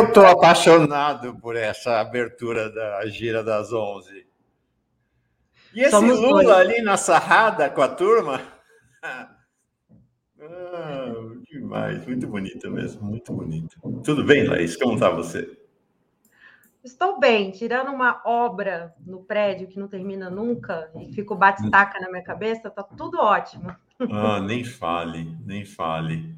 Eu estou apaixonado por essa abertura da gira das 11. E esse Somos Lula dois. ali na sarrada com a turma? Ah, demais, muito bonito mesmo, muito bonito. Tudo bem, Laís? Como está você? Estou bem, tirando uma obra no prédio que não termina nunca e fica o bate-taca na minha cabeça, tá tudo ótimo. Ah, nem fale, nem fale.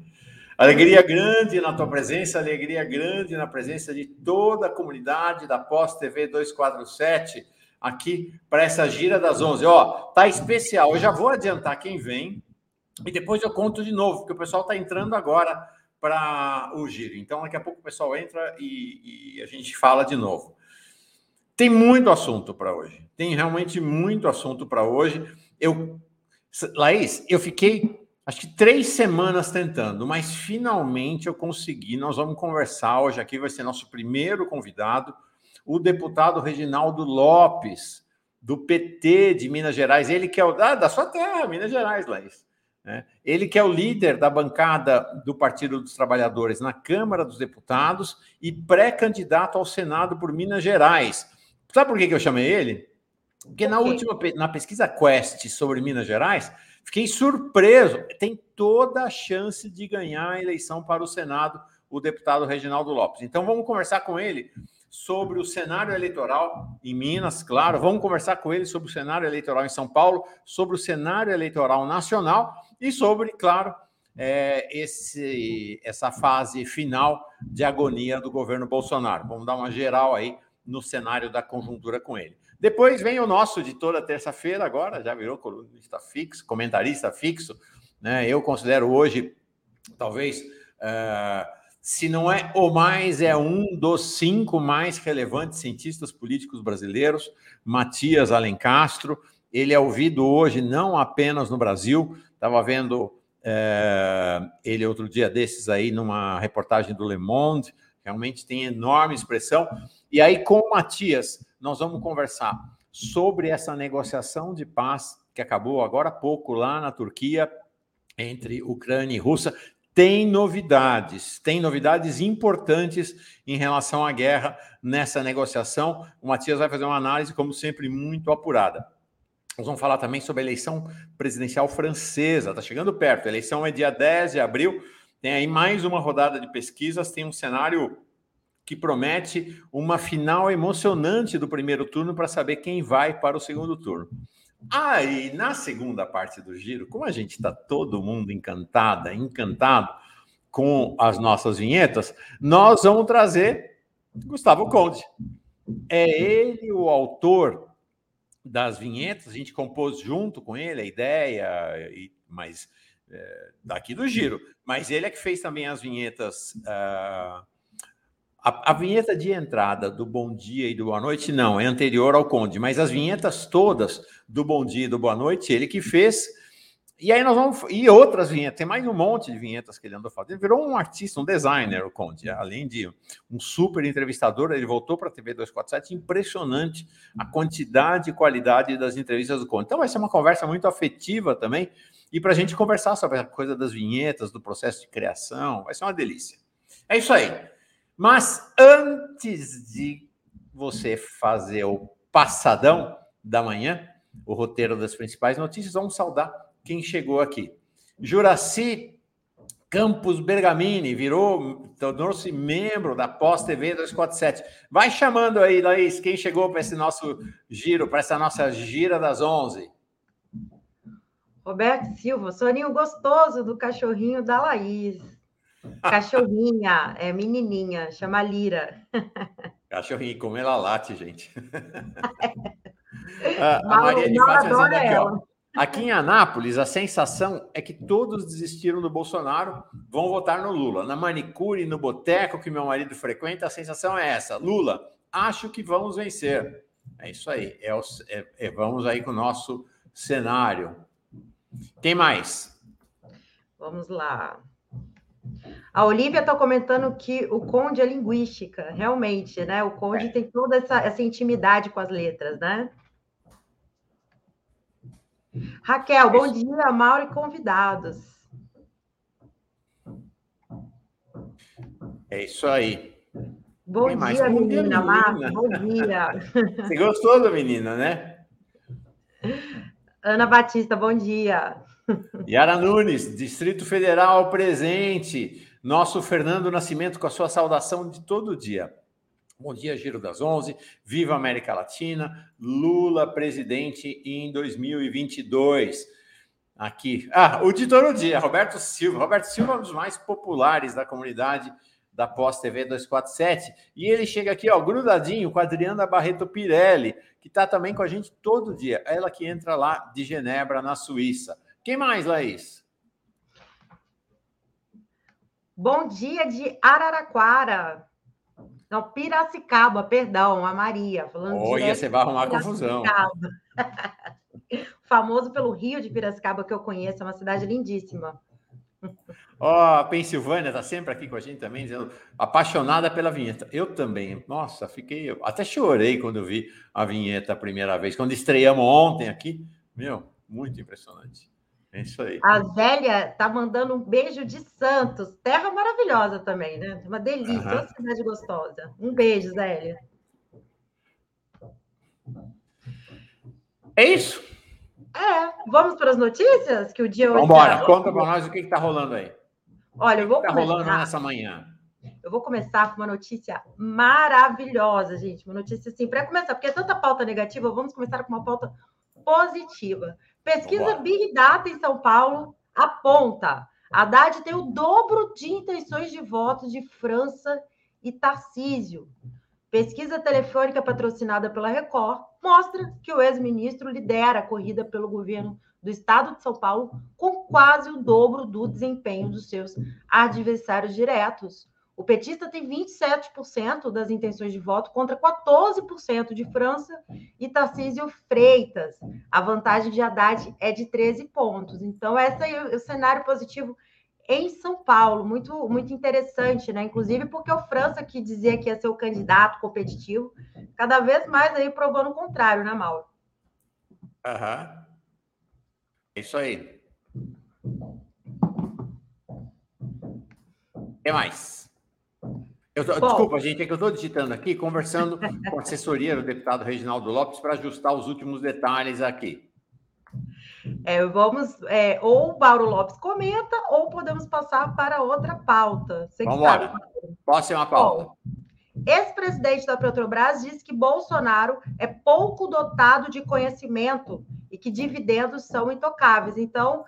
Alegria grande na tua presença, alegria grande na presença de toda a comunidade da Pós TV 247 aqui para essa gira das 11. Ó, tá especial. Eu já vou adiantar quem vem e depois eu conto de novo, porque o pessoal está entrando agora para o giro. Então, daqui a pouco o pessoal entra e, e a gente fala de novo. Tem muito assunto para hoje. Tem realmente muito assunto para hoje. Eu, Laís, eu fiquei acho que três semanas tentando, mas finalmente eu consegui. Nós vamos conversar hoje aqui. Vai ser nosso primeiro convidado, o deputado Reginaldo Lopes, do PT de Minas Gerais. Ele que é o ah, da sua terra, Minas Gerais, Laís. Né? Ele que é o líder da bancada do Partido dos Trabalhadores na Câmara dos Deputados e pré-candidato ao Senado por Minas Gerais. Sabe por que, eu chamei ele? Porque na última na pesquisa Quest sobre Minas Gerais, fiquei surpreso. Tem toda a chance de ganhar a eleição para o Senado o deputado Reginaldo Lopes. Então vamos conversar com ele sobre o cenário eleitoral em Minas, claro. Vamos conversar com ele sobre o cenário eleitoral em São Paulo, sobre o cenário eleitoral nacional e sobre, claro, é, esse, essa fase final de agonia do governo Bolsonaro. Vamos dar uma geral aí no cenário da conjuntura com ele. Depois vem o nosso de toda terça-feira, agora já virou colunista fixo, comentarista fixo. Né? Eu considero hoje, talvez. Uh, se não é o mais, é um dos cinco mais relevantes cientistas políticos brasileiros, Matias Alencastro. Ele é ouvido hoje não apenas no Brasil, estava vendo é, ele outro dia desses aí numa reportagem do Le Monde, realmente tem enorme expressão. E aí, com o Matias, nós vamos conversar sobre essa negociação de paz que acabou agora há pouco lá na Turquia entre Ucrânia e Rússia tem novidades, tem novidades importantes em relação à guerra nessa negociação. O Matias vai fazer uma análise, como sempre, muito apurada. Nós vamos falar também sobre a eleição presidencial francesa, está chegando perto. A eleição é dia 10 de abril. Tem aí mais uma rodada de pesquisas, tem um cenário que promete uma final emocionante do primeiro turno para saber quem vai para o segundo turno. Aí, ah, na segunda parte do giro, como a gente está todo mundo encantada, encantado com as nossas vinhetas, nós vamos trazer Gustavo Conde. É ele o autor das vinhetas, a gente compôs junto com ele a ideia, mas é, daqui do giro. Mas ele é que fez também as vinhetas. Uh, a, a, vinheta de entrada do Bom Dia e do Boa Noite, não, é anterior ao Conde, mas as vinhetas todas do Bom Dia e do Boa Noite, ele que fez. E aí nós vamos. E outras vinhetas, tem mais um monte de vinhetas que ele andou fazendo. Ele virou um artista, um designer, o Conde. Além de um super entrevistador, ele voltou para a TV 247. Impressionante a quantidade e qualidade das entrevistas do Conde. Então vai ser uma conversa muito afetiva também. E para a gente conversar sobre a coisa das vinhetas, do processo de criação, vai ser uma delícia. É isso aí. Mas antes de você fazer o passadão da manhã, o roteiro das principais notícias, vamos saudar quem chegou aqui. Juraci Campos Bergamini virou, tornou-se membro da Pós TV 247. Vai chamando aí, Laís, quem chegou para esse nosso giro, para essa nossa gira das 11. Roberto Silva, soninho gostoso do cachorrinho da Laís. Cachorrinha, é menininha, chama Lira. Cachorrinha, como ela late, gente. a, a Maria de Fátima aqui, ó. Aqui em Anápolis, a sensação é que todos desistiram do Bolsonaro, vão votar no Lula. Na manicure, no boteco que meu marido frequenta, a sensação é essa: Lula, acho que vamos vencer. É isso aí. É, é, é vamos aí com o nosso cenário. Tem mais? Vamos lá. A Olivia está comentando que o Conde é linguística, realmente, né? O Conde é. tem toda essa, essa intimidade com as letras, né? Raquel, bom dia, Mauro e convidados. É isso aí. Bom dia, menina, bom dia, menina. Marcos, bom dia. Você gostou da menina, né? Ana Batista, bom dia. Yara Nunes, Distrito Federal presente. Nosso Fernando Nascimento com a sua saudação de todo dia. Bom dia, Giro das Onze. Viva América Latina. Lula presidente em 2022. Aqui. Ah, o de todo dia, Roberto Silva. Roberto Silva é um dos mais populares da comunidade da Pós TV 247. E ele chega aqui, ó, grudadinho com a Adriana Barreto Pirelli, que está também com a gente todo dia. Ela que entra lá de Genebra, na Suíça. Quem mais, Laís? Bom dia de Araraquara. Não, Piracicaba, perdão, a Maria. Falando Olha, você vai arrumar confusão. Famoso pelo Rio de Piracicaba, que eu conheço, é uma cidade lindíssima. Ó, oh, a Pensilvânia está sempre aqui com a gente também, dizendo apaixonada pela vinheta. Eu também. Nossa, fiquei. Até chorei quando vi a vinheta a primeira vez. Quando estreamos ontem aqui. Meu, muito impressionante. É isso aí. A Zélia tá mandando um beijo de Santos. Terra maravilhosa também, né? Uma delícia, uhum. uma cidade gostosa. Um beijo, Zélia. É isso. É, vamos para as notícias que o dia hoje. Vamos embora, tá... conta para nós o que está rolando aí. Olha, eu vou está rolando nessa manhã. Eu vou começar com uma notícia maravilhosa, gente. Uma notícia assim, para começar, porque é tanta pauta negativa, vamos começar com uma pauta positiva. Pesquisa Big Data em São Paulo aponta Haddad tem o dobro de intenções de voto de França e Tarcísio. Pesquisa telefônica patrocinada pela Record mostra que o ex-ministro lidera a corrida pelo governo do estado de São Paulo com quase o dobro do desempenho dos seus adversários diretos. O petista tem 27% das intenções de voto contra 14% de França e Tarcísio Freitas. A vantagem de Haddad é de 13 pontos. Então, esse é o cenário positivo em São Paulo, muito muito interessante, né? Inclusive porque o França que dizia que ia ser o candidato competitivo, cada vez mais aí provando o contrário, né, Mauro? Aham. Uhum. Isso aí. O que mais? Eu tô, desculpa, gente, é que eu estou digitando aqui, conversando com a assessoria do deputado Reginaldo Lopes para ajustar os últimos detalhes aqui. É, vamos, é, ou o Mauro Lopes comenta, ou podemos passar para outra pauta. Vamos embora. Posso uma pauta. Ex-presidente da Petrobras diz que Bolsonaro é pouco dotado de conhecimento e que dividendos são intocáveis. Então,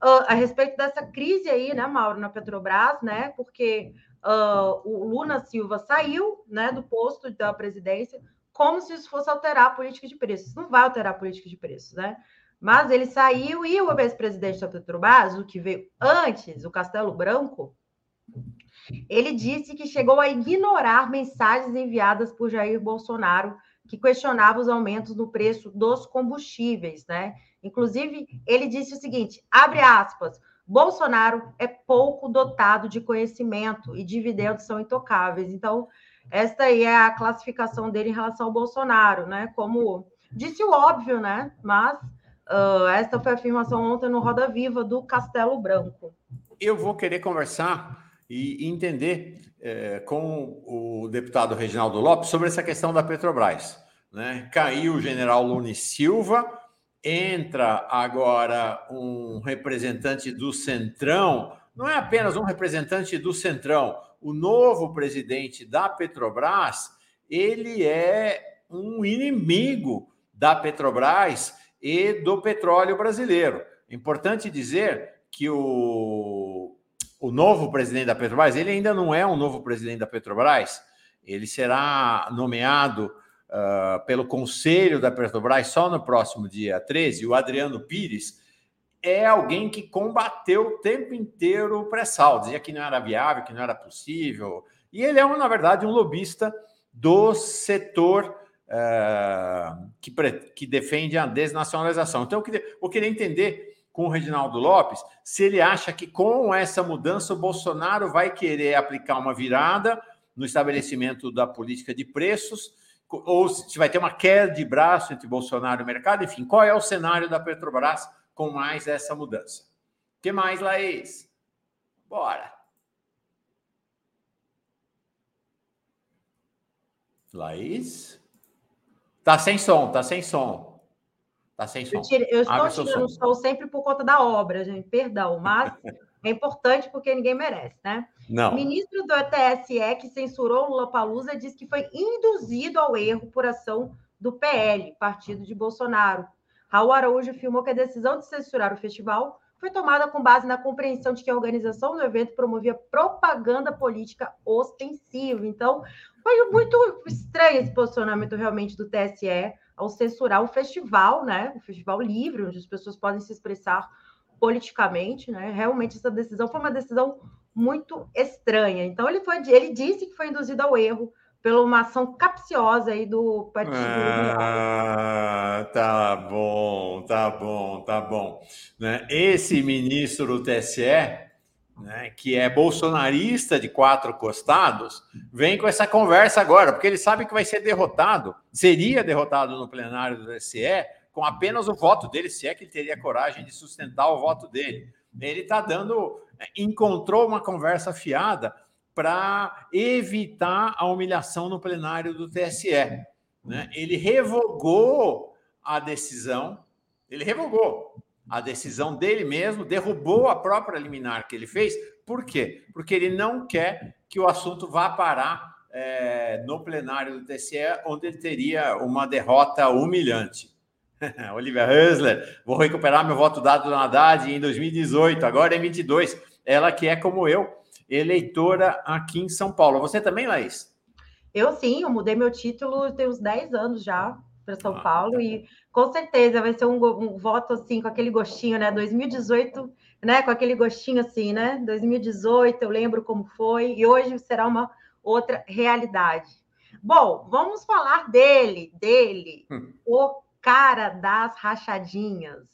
a respeito dessa crise aí, né, Mauro, na Petrobras, né? Porque uh, o Luna Silva saiu né, do posto da presidência como se isso fosse alterar a política de preços. Não vai alterar a política de preços, né? Mas ele saiu e o ex-presidente da Petrobras, o que veio antes, o Castelo Branco, ele disse que chegou a ignorar mensagens enviadas por Jair Bolsonaro que questionava os aumentos no preço dos combustíveis, né? Inclusive, ele disse o seguinte: abre aspas, Bolsonaro é pouco dotado de conhecimento e dividendos são intocáveis. Então, esta aí é a classificação dele em relação ao Bolsonaro, né? Como disse o óbvio, né? Mas uh, esta foi a afirmação ontem no Roda Viva do Castelo Branco. Eu vou querer conversar e entender é, com o deputado Reginaldo Lopes sobre essa questão da Petrobras. Né? Caiu o general Lune Silva, entra agora um representante do Centrão, não é apenas um representante do Centrão, o novo presidente da Petrobras, ele é um inimigo da Petrobras e do petróleo brasileiro. Importante dizer que o, o novo presidente da Petrobras, ele ainda não é um novo presidente da Petrobras, ele será nomeado uh, pelo Conselho da Petrobras só no próximo dia 13, o Adriano Pires, é alguém que combateu o tempo inteiro o pré-sal, dizia que não era viável, que não era possível. E ele é, na verdade, um lobista do setor uh, que, que defende a desnacionalização. Então, eu queria, eu queria entender com o Reginaldo Lopes se ele acha que com essa mudança o Bolsonaro vai querer aplicar uma virada no estabelecimento da política de preços ou se vai ter uma queda de braço entre Bolsonaro e o mercado, enfim, qual é o cenário da Petrobras com mais essa mudança? O que mais, Laís? Bora! Laís? Tá sem som, tá sem som. Tá sem som. Eu, tire, eu estou tirando o som sempre por conta da obra, gente. Perdão, mas é importante porque ninguém merece, né? Não. O ministro do TSE que censurou Lula Palusa disse que foi induzido ao erro por ação do PL, partido de Bolsonaro. Raul Araújo afirmou que a decisão de censurar o festival foi tomada com base na compreensão de que a organização do evento promovia propaganda política ostensiva. Então, foi muito estranho esse posicionamento realmente do TSE ao censurar o festival, né? O festival livre, onde as pessoas podem se expressar politicamente, né? Realmente essa decisão foi uma decisão muito estranha. Então ele foi, ele disse que foi induzido ao erro pela uma ação capciosa aí do partido. Ah, tá bom, tá bom, tá bom. Né? Esse ministro do TSE, né, que é bolsonarista de quatro costados, vem com essa conversa agora, porque ele sabe que vai ser derrotado, seria derrotado no plenário do TSE com apenas o voto dele, se é que ele teria coragem de sustentar o voto dele. Ele está dando, encontrou uma conversa fiada para evitar a humilhação no plenário do TSE. Né? Ele revogou a decisão, ele revogou a decisão dele mesmo, derrubou a própria liminar que ele fez. Por quê? Porque ele não quer que o assunto vá parar é, no plenário do TSE, onde ele teria uma derrota humilhante. Olivia Husler, vou recuperar meu voto dado na Haddad em 2018, agora em 22. Ela que é como eu, eleitora aqui em São Paulo. Você também, Laís? Eu sim, eu mudei meu título tem uns 10 anos já para São ah, Paulo tá e com certeza vai ser um, um, voto assim com aquele gostinho, né? 2018, né? Com aquele gostinho assim, né? 2018, eu lembro como foi e hoje será uma outra realidade. Bom, vamos falar dele, dele, hum. o cara das rachadinhas.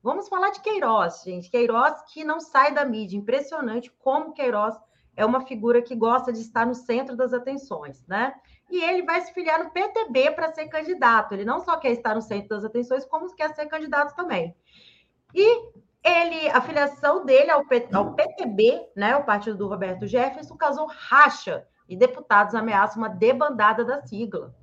Vamos falar de Queiroz, gente. Queiroz que não sai da mídia. Impressionante como Queiroz é uma figura que gosta de estar no centro das atenções, né? E ele vai se filiar no PTB para ser candidato. Ele não só quer estar no centro das atenções, como quer ser candidato também. E ele, a filiação dele ao, PTB, né, o partido do Roberto Jefferson, causou racha e deputados ameaçam uma debandada da sigla.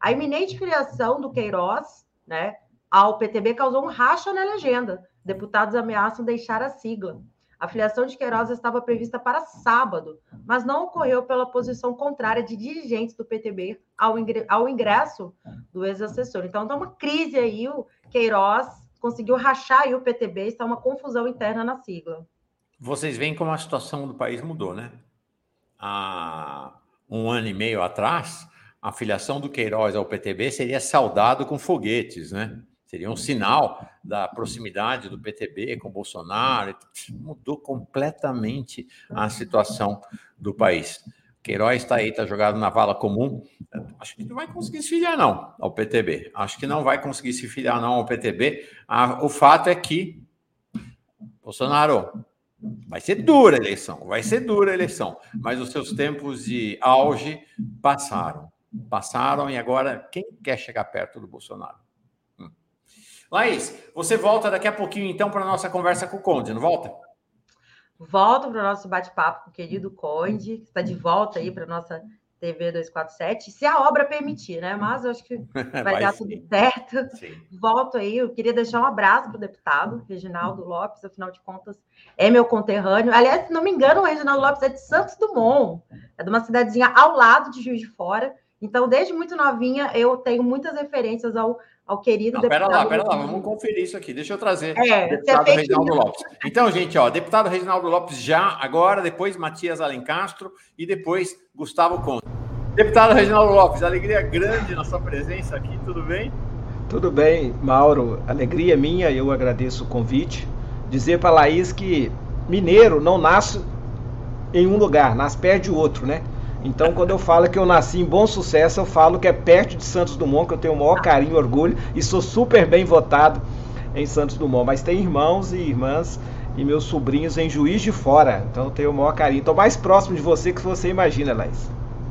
A iminente filiação do Queiroz, né, ao PTB causou um racha na legenda. Deputados ameaçam deixar a sigla. A filiação de Queiroz estava prevista para sábado, mas não ocorreu pela posição contrária de dirigentes do PTB ao ingresso do ex-assessor. Então, está uma crise aí. O Queiroz conseguiu rachar aí o PTB, está uma confusão interna na sigla. Vocês veem como a situação do país mudou, né? Há um ano e meio atrás, a filiação do Queiroz ao PTB seria saudado com foguetes, né? Seria um sinal da proximidade do PTB com Bolsonaro. Mudou completamente a situação do país. Queiroz está aí, está jogado na vala comum. Acho que não vai conseguir se filiar, não, ao PTB. Acho que não vai conseguir se filiar, não, ao PTB. O fato é que, Bolsonaro, vai ser dura a eleição, vai ser dura a eleição, mas os seus tempos de auge passaram. Passaram e agora quem quer chegar perto do Bolsonaro? Laís, você volta daqui a pouquinho, então, para a nossa conversa com o Conde, não volta? Volto para o nosso bate-papo com o querido Conde, que está de volta aí para a nossa TV 247, se a obra permitir, né? Mas eu acho que vai, vai dar sim. tudo certo. Sim. Volto aí, eu queria deixar um abraço para o deputado Reginaldo Lopes, afinal de contas, é meu conterrâneo. Aliás, se não me engano, o Reginaldo Lopes é de Santos Dumont, é de uma cidadezinha ao lado de Juiz de Fora. Então, desde muito novinha, eu tenho muitas referências ao ao querido Não, deputado. Pera lá, pera lá, vamos conferir isso aqui. Deixa eu trazer é, o deputado Reginaldo Lopes. Então, gente, ó, deputado Reginaldo Lopes já, agora, depois Matias Alencastro e depois Gustavo Conte. Deputado Reginaldo Lopes, alegria grande na sua presença aqui, tudo bem? Tudo bem, Mauro. Alegria minha, eu agradeço o convite. Dizer para Laís que mineiro não nasce em um lugar, nasce perto de outro, né? Então, quando eu falo que eu nasci em bom sucesso, eu falo que é perto de Santos Dumont, que eu tenho o maior carinho e orgulho e sou super bem votado em Santos Dumont. Mas tem irmãos e irmãs e meus sobrinhos em Juiz de Fora. Então, eu tenho o maior carinho. Estou mais próximo de você que você imagina, Laís.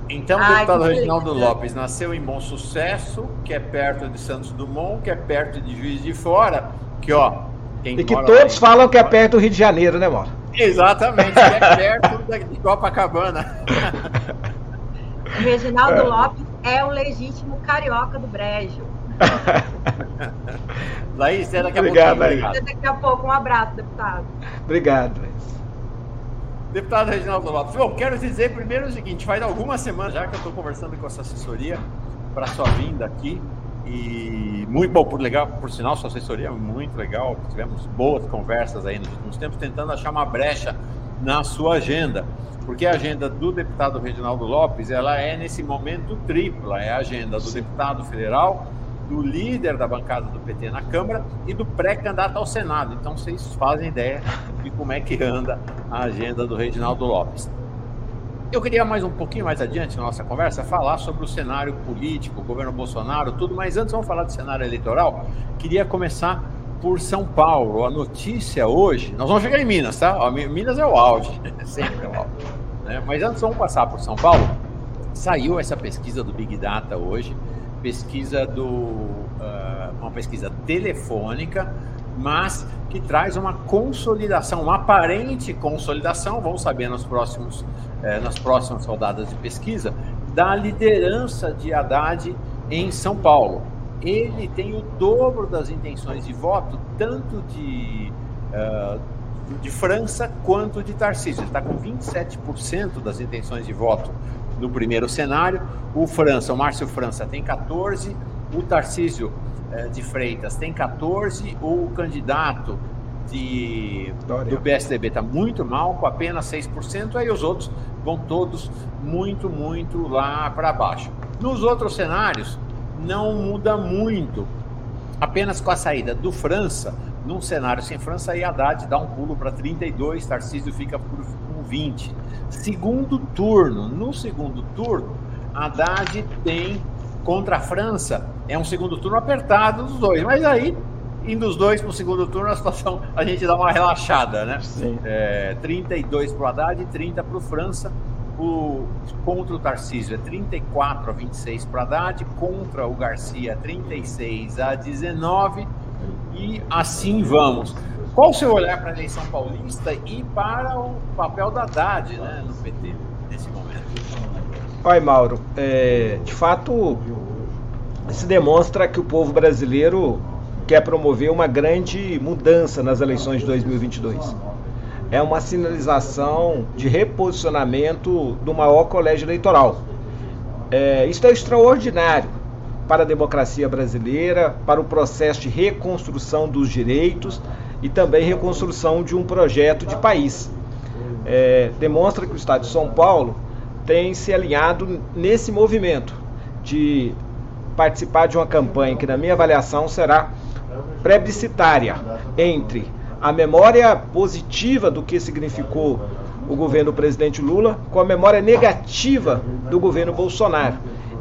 Então, o deputado Reginaldo Lopes nasceu em Bom Sucesso, que é perto de Santos Dumont, que é perto de Juiz de Fora, que ó. e que todos falam que é perto do Rio de Janeiro, né, Mauro? Exatamente, que é perto de Copacabana. Reginaldo é. Lopes é o legítimo carioca do Brejo. Laís, até daqui a Obrigado, pouco. Até daqui a pouco. Um abraço, deputado. Obrigado, Laís. Deputado Reginaldo Lopes, bom, quero dizer primeiro o seguinte, faz algumas semanas já que eu estou conversando com essa assessoria para sua vinda aqui e muito bom, por legal, por sinal, sua assessoria é muito legal, tivemos boas conversas aí nos últimos tempos, tentando achar uma brecha na sua agenda, porque a agenda do deputado Reginaldo Lopes, ela é nesse momento tripla, é a agenda do deputado federal, do líder da bancada do PT na Câmara e do pré-candidato ao Senado. Então vocês fazem ideia de como é que anda a agenda do Reginaldo Lopes. Eu queria mais um pouquinho mais adiante na nossa conversa falar sobre o cenário político, o governo Bolsonaro, tudo, mas antes vamos falar do cenário eleitoral. Queria começar por São Paulo. A notícia hoje, nós vamos chegar em Minas, tá? Minas é o auge, sempre é o auge. Né? Mas antes vamos passar por São Paulo. Saiu essa pesquisa do Big Data hoje, pesquisa do uh, uma pesquisa telefônica, mas que traz uma consolidação, uma aparente consolidação, vamos saber nos próximos, eh, nas próximas rodadas de pesquisa, da liderança de Haddad em São Paulo. Ele tem o dobro das intenções de voto, tanto de, uh, de França quanto de Tarcísio. Ele está com 27% das intenções de voto no primeiro cenário. O França, o Márcio França tem 14, o Tarcísio de Freitas tem 14, o candidato de, do PSDB está muito mal, com apenas 6%, aí os outros vão todos muito, muito lá para baixo. Nos outros cenários, não muda muito, apenas com a saída do França, num cenário sem França, aí Haddad dá um pulo para 32, Tarcísio fica por, com 20. Segundo turno, no segundo turno, Haddad tem contra a França, é um segundo turno apertado dos dois, mas aí, indo os dois para o segundo turno, a situação, a gente dá uma relaxada, né? Sim. É, 32 para o Haddad e 30 para o França. O, contra o Tarcísio é 34 a 26 para Haddad, contra o Garcia 36 a 19 e assim vamos. Qual o seu olhar para a eleição paulista e para o papel da Haddad né, no PT nesse momento? Oi, Mauro. É, de fato, se demonstra que o povo brasileiro quer promover uma grande mudança nas eleições de 2022. É uma sinalização de reposicionamento do maior colégio eleitoral. É, isso é extraordinário para a democracia brasileira, para o processo de reconstrução dos direitos e também reconstrução de um projeto de país. É, demonstra que o Estado de São Paulo tem se alinhado nesse movimento de participar de uma campanha que, na minha avaliação, será plebiscitária entre a memória positiva do que significou o governo do presidente Lula com a memória negativa do governo Bolsonaro.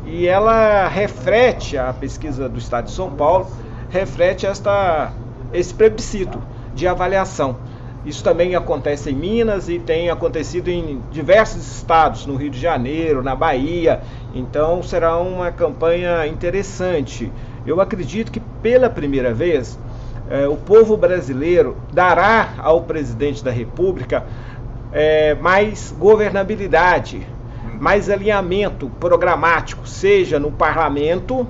E ela reflete, a pesquisa do Estado de São Paulo, reflete esta, esse plebiscito de avaliação. Isso também acontece em Minas e tem acontecido em diversos estados, no Rio de Janeiro, na Bahia. Então será uma campanha interessante. Eu acredito que pela primeira vez eh, o povo brasileiro dará ao presidente da República eh, mais governabilidade, mais alinhamento programático, seja no parlamento,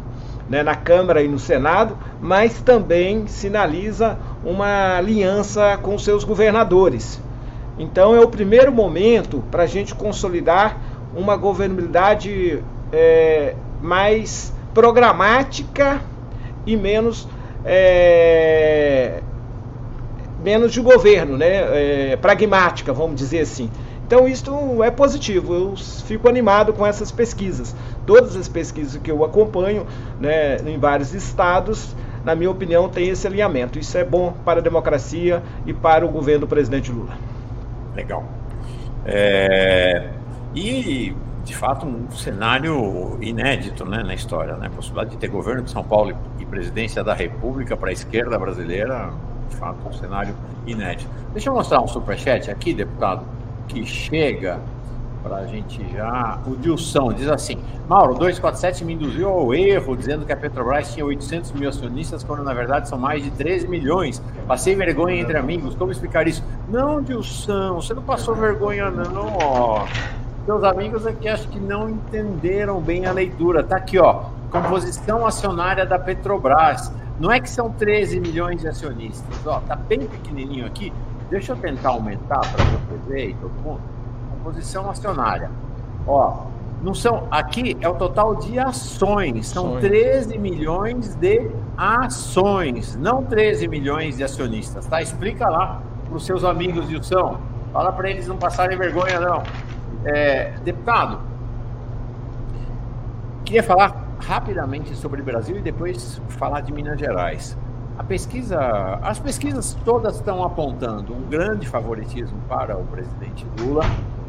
né, na Câmara e no Senado, mas também sinaliza uma aliança com seus governadores. Então é o primeiro momento para a gente consolidar uma governabilidade é, mais programática e menos é, menos de governo, né? É, pragmática, vamos dizer assim. Então isso é positivo, eu fico animado com essas pesquisas. Todas as pesquisas que eu acompanho né, em vários estados, na minha opinião, tem esse alinhamento. Isso é bom para a democracia e para o governo do presidente Lula. Legal. É... E, de fato, um cenário inédito né, na história. Né? A possibilidade de ter governo de São Paulo e presidência da República para a esquerda brasileira, de fato, um cenário inédito. Deixa eu mostrar um superchat aqui, deputado que chega para a gente já. O Dilson diz assim: Mauro, 247 me induziu ao erro, dizendo que a Petrobras tinha 800 mil acionistas, quando na verdade são mais de 13 milhões. Passei vergonha entre amigos. Como explicar isso? Não, Dilson, você não passou vergonha, não, ó. Seus amigos aqui acho que não entenderam bem a leitura. Tá aqui, ó. Composição acionária da Petrobras. Não é que são 13 milhões de acionistas, ó. Tá bem pequenininho aqui. Deixa eu tentar aumentar para você ver, todo mundo. Composição acionária. Ó, não são. Aqui é o total de ações. São ações. 13 milhões de ações, não 13 milhões de acionistas, tá? Explica lá para os seus amigos, Wilson. Fala para eles não passarem vergonha, não. É, deputado, queria falar rapidamente sobre o Brasil e depois falar de Minas Gerais. A pesquisa, as pesquisas todas estão apontando um grande favoritismo para o presidente Lula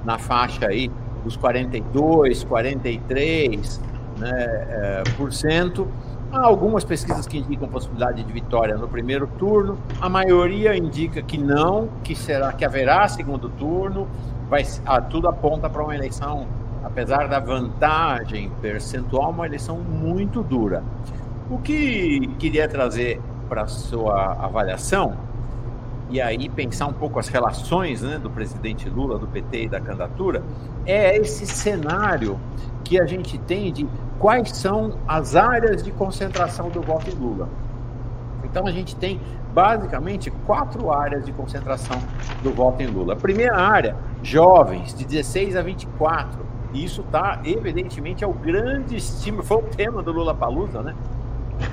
na faixa aí dos 42, 43, né, é, por cento. Há algumas pesquisas que indicam possibilidade de vitória no primeiro turno. A maioria indica que não, que será que haverá segundo turno. Vai, ah, tudo aponta para uma eleição, apesar da vantagem percentual, uma eleição muito dura. O que queria trazer para sua avaliação e aí pensar um pouco as relações né, do presidente Lula, do PT e da candidatura, é esse cenário que a gente tem de quais são as áreas de concentração do voto em Lula. Então a gente tem basicamente quatro áreas de concentração do voto em Lula. A primeira área, jovens, de 16 a 24. E isso está, evidentemente, é o grande estímulo, foi o tema do Lula Palusa, né?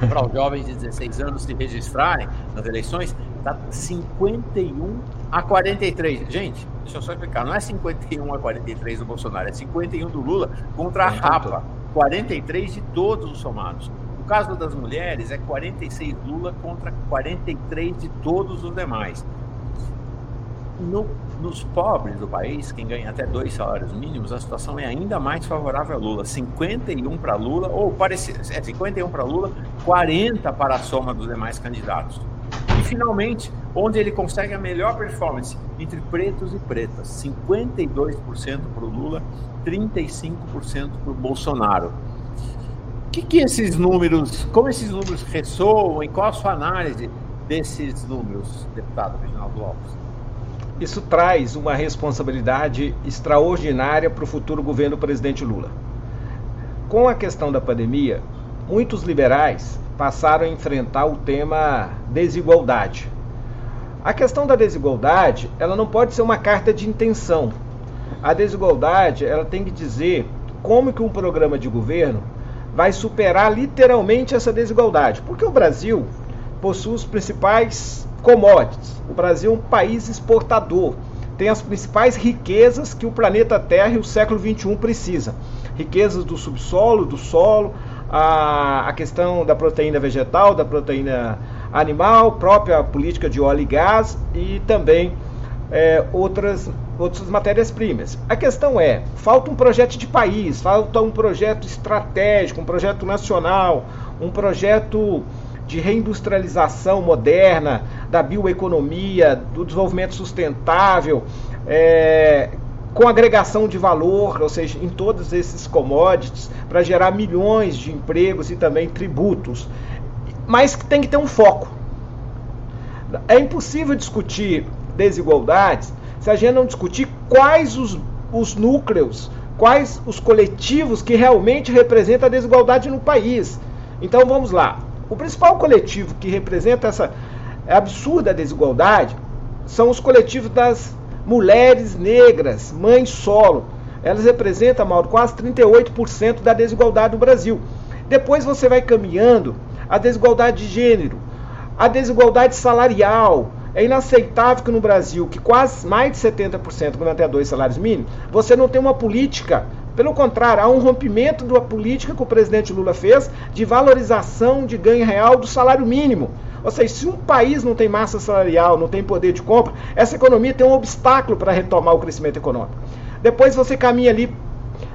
Para os jovens de 16 anos se registrarem nas eleições, está 51 a 43. Gente, deixa eu só explicar, não é 51 a 43 do Bolsonaro, é 51 do Lula contra a Rapa. 43 de todos os somados. No caso das mulheres, é 46 Lula contra 43 de todos os demais. No, nos pobres do país, quem ganha até dois salários mínimos, a situação é ainda mais favorável a Lula. 51 para Lula, ou parecido, é 51 para Lula, 40 para a soma dos demais candidatos. E finalmente, onde ele consegue a melhor performance entre pretos e pretas, 52% para o Lula, 35% para o Bolsonaro. O que, que esses números, como esses números ressoam e qual a sua análise desses números, deputado Reginaldo Lopes? Isso traz uma responsabilidade extraordinária para o futuro governo do presidente Lula. Com a questão da pandemia, muitos liberais passaram a enfrentar o tema desigualdade. A questão da desigualdade, ela não pode ser uma carta de intenção. A desigualdade, ela tem que dizer como que um programa de governo vai superar literalmente essa desigualdade. Porque o Brasil possui os principais commodities. O Brasil é um país exportador. Tem as principais riquezas que o planeta Terra e o século XXI precisa. Riquezas do subsolo, do solo, a, a questão da proteína vegetal, da proteína animal, própria política de óleo e gás e também é, outras, outras matérias-primas. A questão é: falta um projeto de país, falta um projeto estratégico, um projeto nacional, um projeto de reindustrialização moderna, da bioeconomia, do desenvolvimento sustentável, é, com agregação de valor, ou seja, em todos esses commodities, para gerar milhões de empregos e também tributos. Mas tem que ter um foco. É impossível discutir desigualdades se a gente não discutir quais os, os núcleos, quais os coletivos que realmente representam a desigualdade no país. Então vamos lá. O principal coletivo que representa essa absurda desigualdade são os coletivos das mulheres negras, mães solo. Elas representam, Mauro, quase 38% da desigualdade do Brasil. Depois você vai caminhando a desigualdade de gênero, a desigualdade salarial. É inaceitável que no Brasil, que quase mais de 70% ganha até dois salários mínimos, você não tem uma política pelo contrário, há um rompimento da política que o presidente Lula fez de valorização de ganho real do salário mínimo. Ou seja, se um país não tem massa salarial, não tem poder de compra, essa economia tem um obstáculo para retomar o crescimento econômico. Depois você caminha ali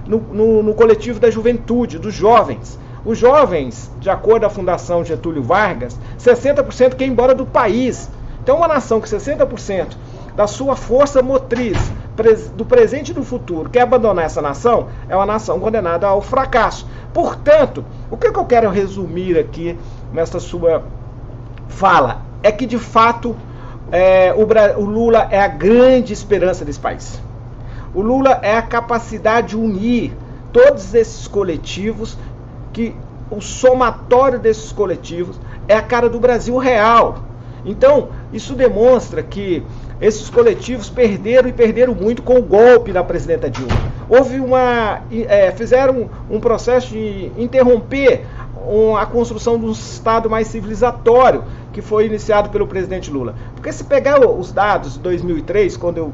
no, no, no coletivo da juventude, dos jovens. Os jovens, de acordo com a Fundação Getúlio Vargas, 60% quer ir embora do país. Então, uma nação que 60% da sua força motriz do presente e do futuro quer abandonar essa nação, é uma nação condenada ao fracasso. Portanto, o que eu quero resumir aqui nessa sua fala é que de fato é, o, o Lula é a grande esperança desse país. O Lula é a capacidade de unir todos esses coletivos, que o somatório desses coletivos é a cara do Brasil real. Então, isso demonstra que esses coletivos perderam e perderam muito com o golpe da presidenta Dilma. Houve uma. É, fizeram um processo de interromper a construção de um Estado mais civilizatório que foi iniciado pelo presidente Lula. Porque se pegar os dados de 2003, quando eu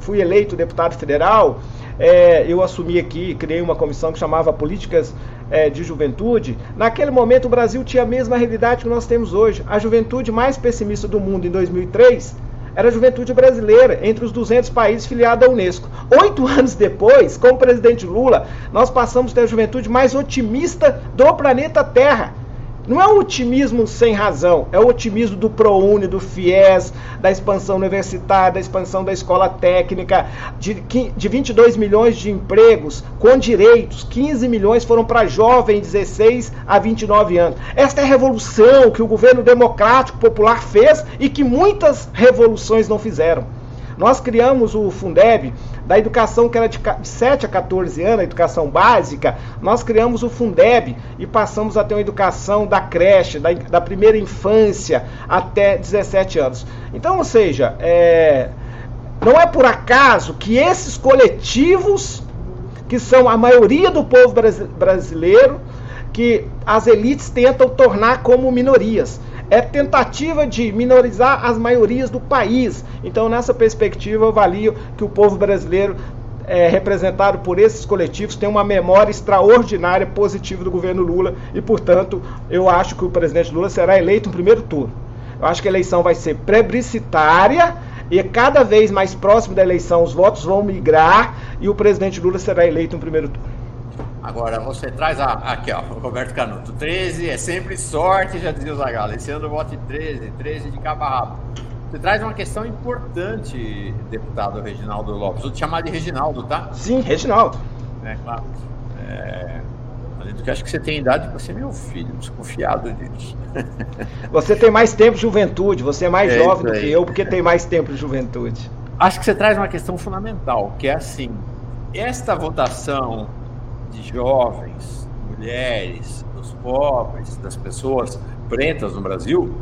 fui eleito deputado federal, é, eu assumi aqui, criei uma comissão que chamava Políticas é, de Juventude. Naquele momento o Brasil tinha a mesma realidade que nós temos hoje. A juventude mais pessimista do mundo em 2003 era a juventude brasileira, entre os 200 países filiados à Unesco. Oito anos depois, com o presidente Lula, nós passamos a ter a juventude mais otimista do planeta Terra. Não é um otimismo sem razão, é o otimismo do ProUni, do FIES, da expansão universitária, da expansão da escola técnica, de, de 22 milhões de empregos com direitos, 15 milhões foram para jovens 16 a 29 anos. Esta é a revolução que o governo democrático popular fez e que muitas revoluções não fizeram. Nós criamos o Fundeb, da educação que era de 7 a 14 anos, a educação básica, nós criamos o Fundeb e passamos a ter uma educação da creche, da, da primeira infância até 17 anos. Então, ou seja, é, não é por acaso que esses coletivos, que são a maioria do povo brasileiro, que as elites tentam tornar como minorias é tentativa de minorizar as maiorias do país. Então, nessa perspectiva, eu avalio que o povo brasileiro é, representado por esses coletivos tem uma memória extraordinária positiva do governo Lula e, portanto, eu acho que o presidente Lula será eleito no primeiro turno. Eu acho que a eleição vai ser plebiscitária e cada vez mais próximo da eleição os votos vão migrar e o presidente Lula será eleito no primeiro turno. Agora você traz a, aqui, ó, o Roberto Canuto. 13 é sempre sorte, já dizia o Zagallo. Esse ano em 13, 13 de cabo a rabo. Você traz uma questão importante, deputado Reginaldo Lopes. Vou te chamar de Reginaldo, tá? Sim, Reginaldo. É, claro. É... Além do que acho que você tem idade para ser meu filho, desconfiado disso. Você tem mais tempo de juventude, você é mais é jovem do que eu, porque tem mais tempo de juventude. Acho que você traz uma questão fundamental, que é assim: esta votação de jovens, mulheres, dos pobres, das pessoas pretas no Brasil,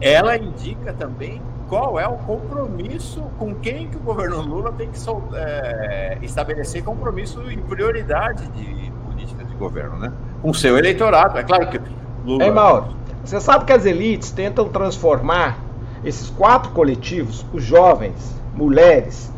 ela indica também qual é o compromisso com quem que o governo Lula tem que é, estabelecer compromisso e prioridade de política de governo, né? Com seu eleitorado. É claro que Lula. Ei, Mauro, você sabe que as elites tentam transformar esses quatro coletivos, os jovens, mulheres,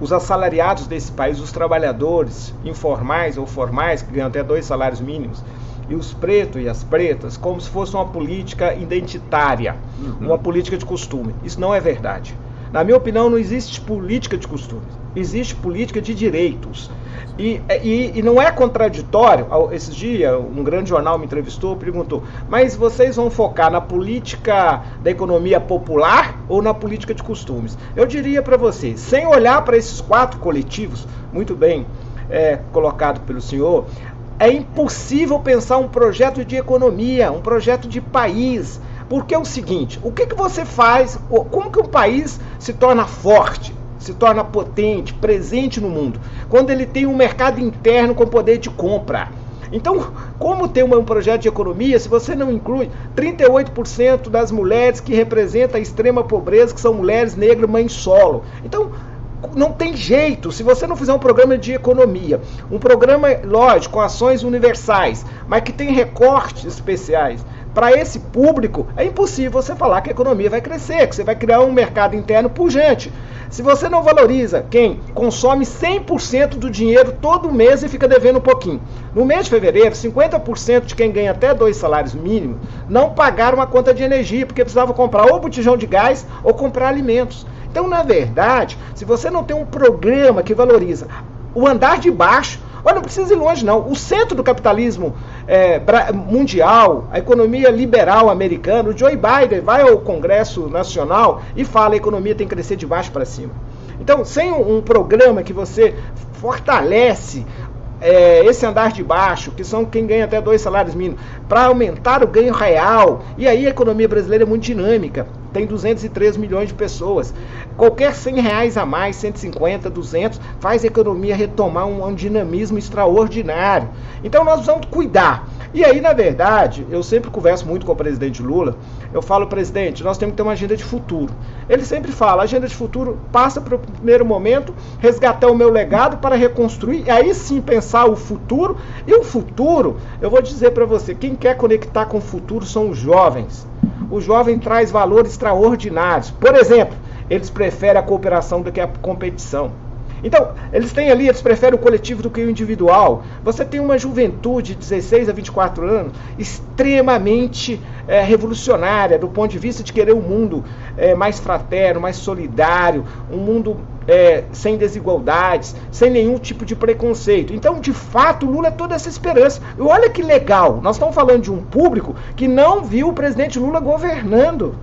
os assalariados desse país, os trabalhadores informais ou formais, que ganham até dois salários mínimos, e os pretos e as pretas, como se fosse uma política identitária, uhum. uma política de costume. Isso não é verdade. Na minha opinião, não existe política de costumes, existe política de direitos. E, e, e, não é contraditório. Esses dias, um grande jornal me entrevistou, perguntou: mas vocês vão focar na política da economia popular ou na política de costumes? Eu diria para vocês, sem olhar para esses quatro coletivos, muito bem é, colocado pelo senhor, é impossível pensar um projeto de economia, um projeto de país. Porque é o seguinte: o que, que você faz? Como que um país se torna forte? Se torna potente, presente no mundo, quando ele tem um mercado interno com poder de compra. Então, como tem um projeto de economia se você não inclui 38% das mulheres que representam a extrema pobreza, que são mulheres negras, mães solo? Então, não tem jeito, se você não fizer um programa de economia, um programa, lógico, com ações universais, mas que tem recortes especiais, para esse público, é impossível você falar que a economia vai crescer, que você vai criar um mercado interno pujante. Se você não valoriza quem consome 100% do dinheiro todo mês e fica devendo um pouquinho. No mês de fevereiro, 50% de quem ganha até dois salários mínimos não pagaram a conta de energia, porque precisava comprar ou botijão de gás ou comprar alimentos. Então, na verdade, se você não tem um programa que valoriza o andar de baixo, Olha, não precisa ir longe, não. O centro do capitalismo é, mundial, a economia liberal americana, o Joe Biden vai ao Congresso Nacional e fala a economia tem que crescer de baixo para cima. Então, sem um, um programa que você fortalece é, esse andar de baixo, que são quem ganha até dois salários mínimos, para aumentar o ganho real. E aí a economia brasileira é muito dinâmica, tem 203 milhões de pessoas. Qualquer 100 reais a mais, 150, 200, faz a economia retomar um, um dinamismo extraordinário. Então nós vamos cuidar. E aí, na verdade, eu sempre converso muito com o presidente Lula. Eu falo, presidente, nós temos que ter uma agenda de futuro. Ele sempre fala, agenda de futuro passa para o primeiro momento, resgatar o meu legado para reconstruir, e aí sim pensar o futuro. E o futuro, eu vou dizer para você, quem quer conectar com o futuro são os jovens. O jovem traz valores extraordinários. Por exemplo, eles preferem a cooperação do que a competição. Então, eles têm ali, eles preferem o coletivo do que o individual. Você tem uma juventude de 16 a 24 anos extremamente é, revolucionária do ponto de vista de querer um mundo é, mais fraterno, mais solidário, um mundo é, sem desigualdades, sem nenhum tipo de preconceito. Então, de fato, Lula é toda essa esperança. E olha que legal, nós estamos falando de um público que não viu o presidente Lula governando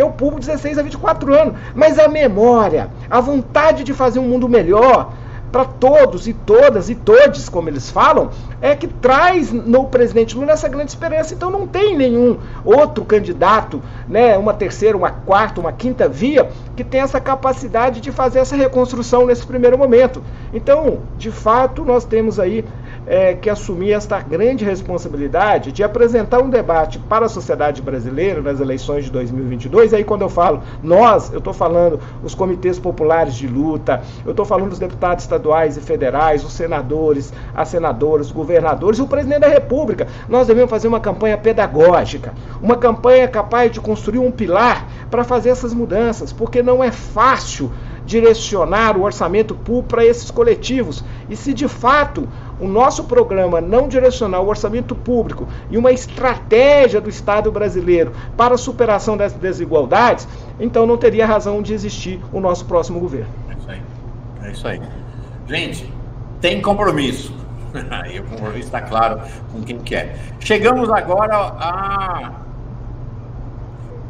que é o público de 16 a 24 anos. Mas a memória, a vontade de fazer um mundo melhor para todos e todas e todes, como eles falam, é que traz no presidente Lula essa grande esperança. Então não tem nenhum outro candidato, né, uma terceira, uma quarta, uma quinta via que tem essa capacidade de fazer essa reconstrução nesse primeiro momento. Então, de fato, nós temos aí é, que assumir esta grande responsabilidade de apresentar um debate para a sociedade brasileira nas eleições de 2022. Aí, quando eu falo nós, eu estou falando os comitês populares de luta, eu estou falando os deputados estaduais e federais, os senadores, as senadoras, os governadores e o presidente da República. Nós devemos fazer uma campanha pedagógica, uma campanha capaz de construir um pilar para fazer essas mudanças, porque não é fácil direcionar o orçamento público para esses coletivos. E se de fato o nosso programa não direcionar o orçamento público e uma estratégia do Estado brasileiro para a superação das desigualdades, então não teria razão de existir o nosso próximo governo. É isso aí. É isso aí. Gente, tem compromisso. Aí o compromisso está claro com quem quer. Chegamos agora a,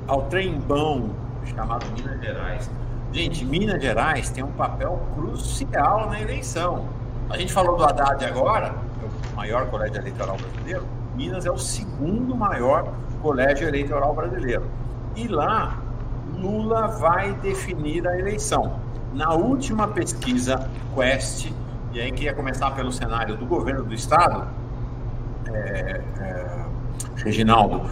ao trembão chamado Minas Gerais. Gente, Minas Gerais tem um papel crucial na eleição. A gente falou do Haddad agora, é o maior colégio eleitoral brasileiro. Minas é o segundo maior colégio eleitoral brasileiro. E lá, Lula vai definir a eleição. Na última pesquisa Quest, e aí queria começar pelo cenário do governo do estado, é, é, Reginaldo,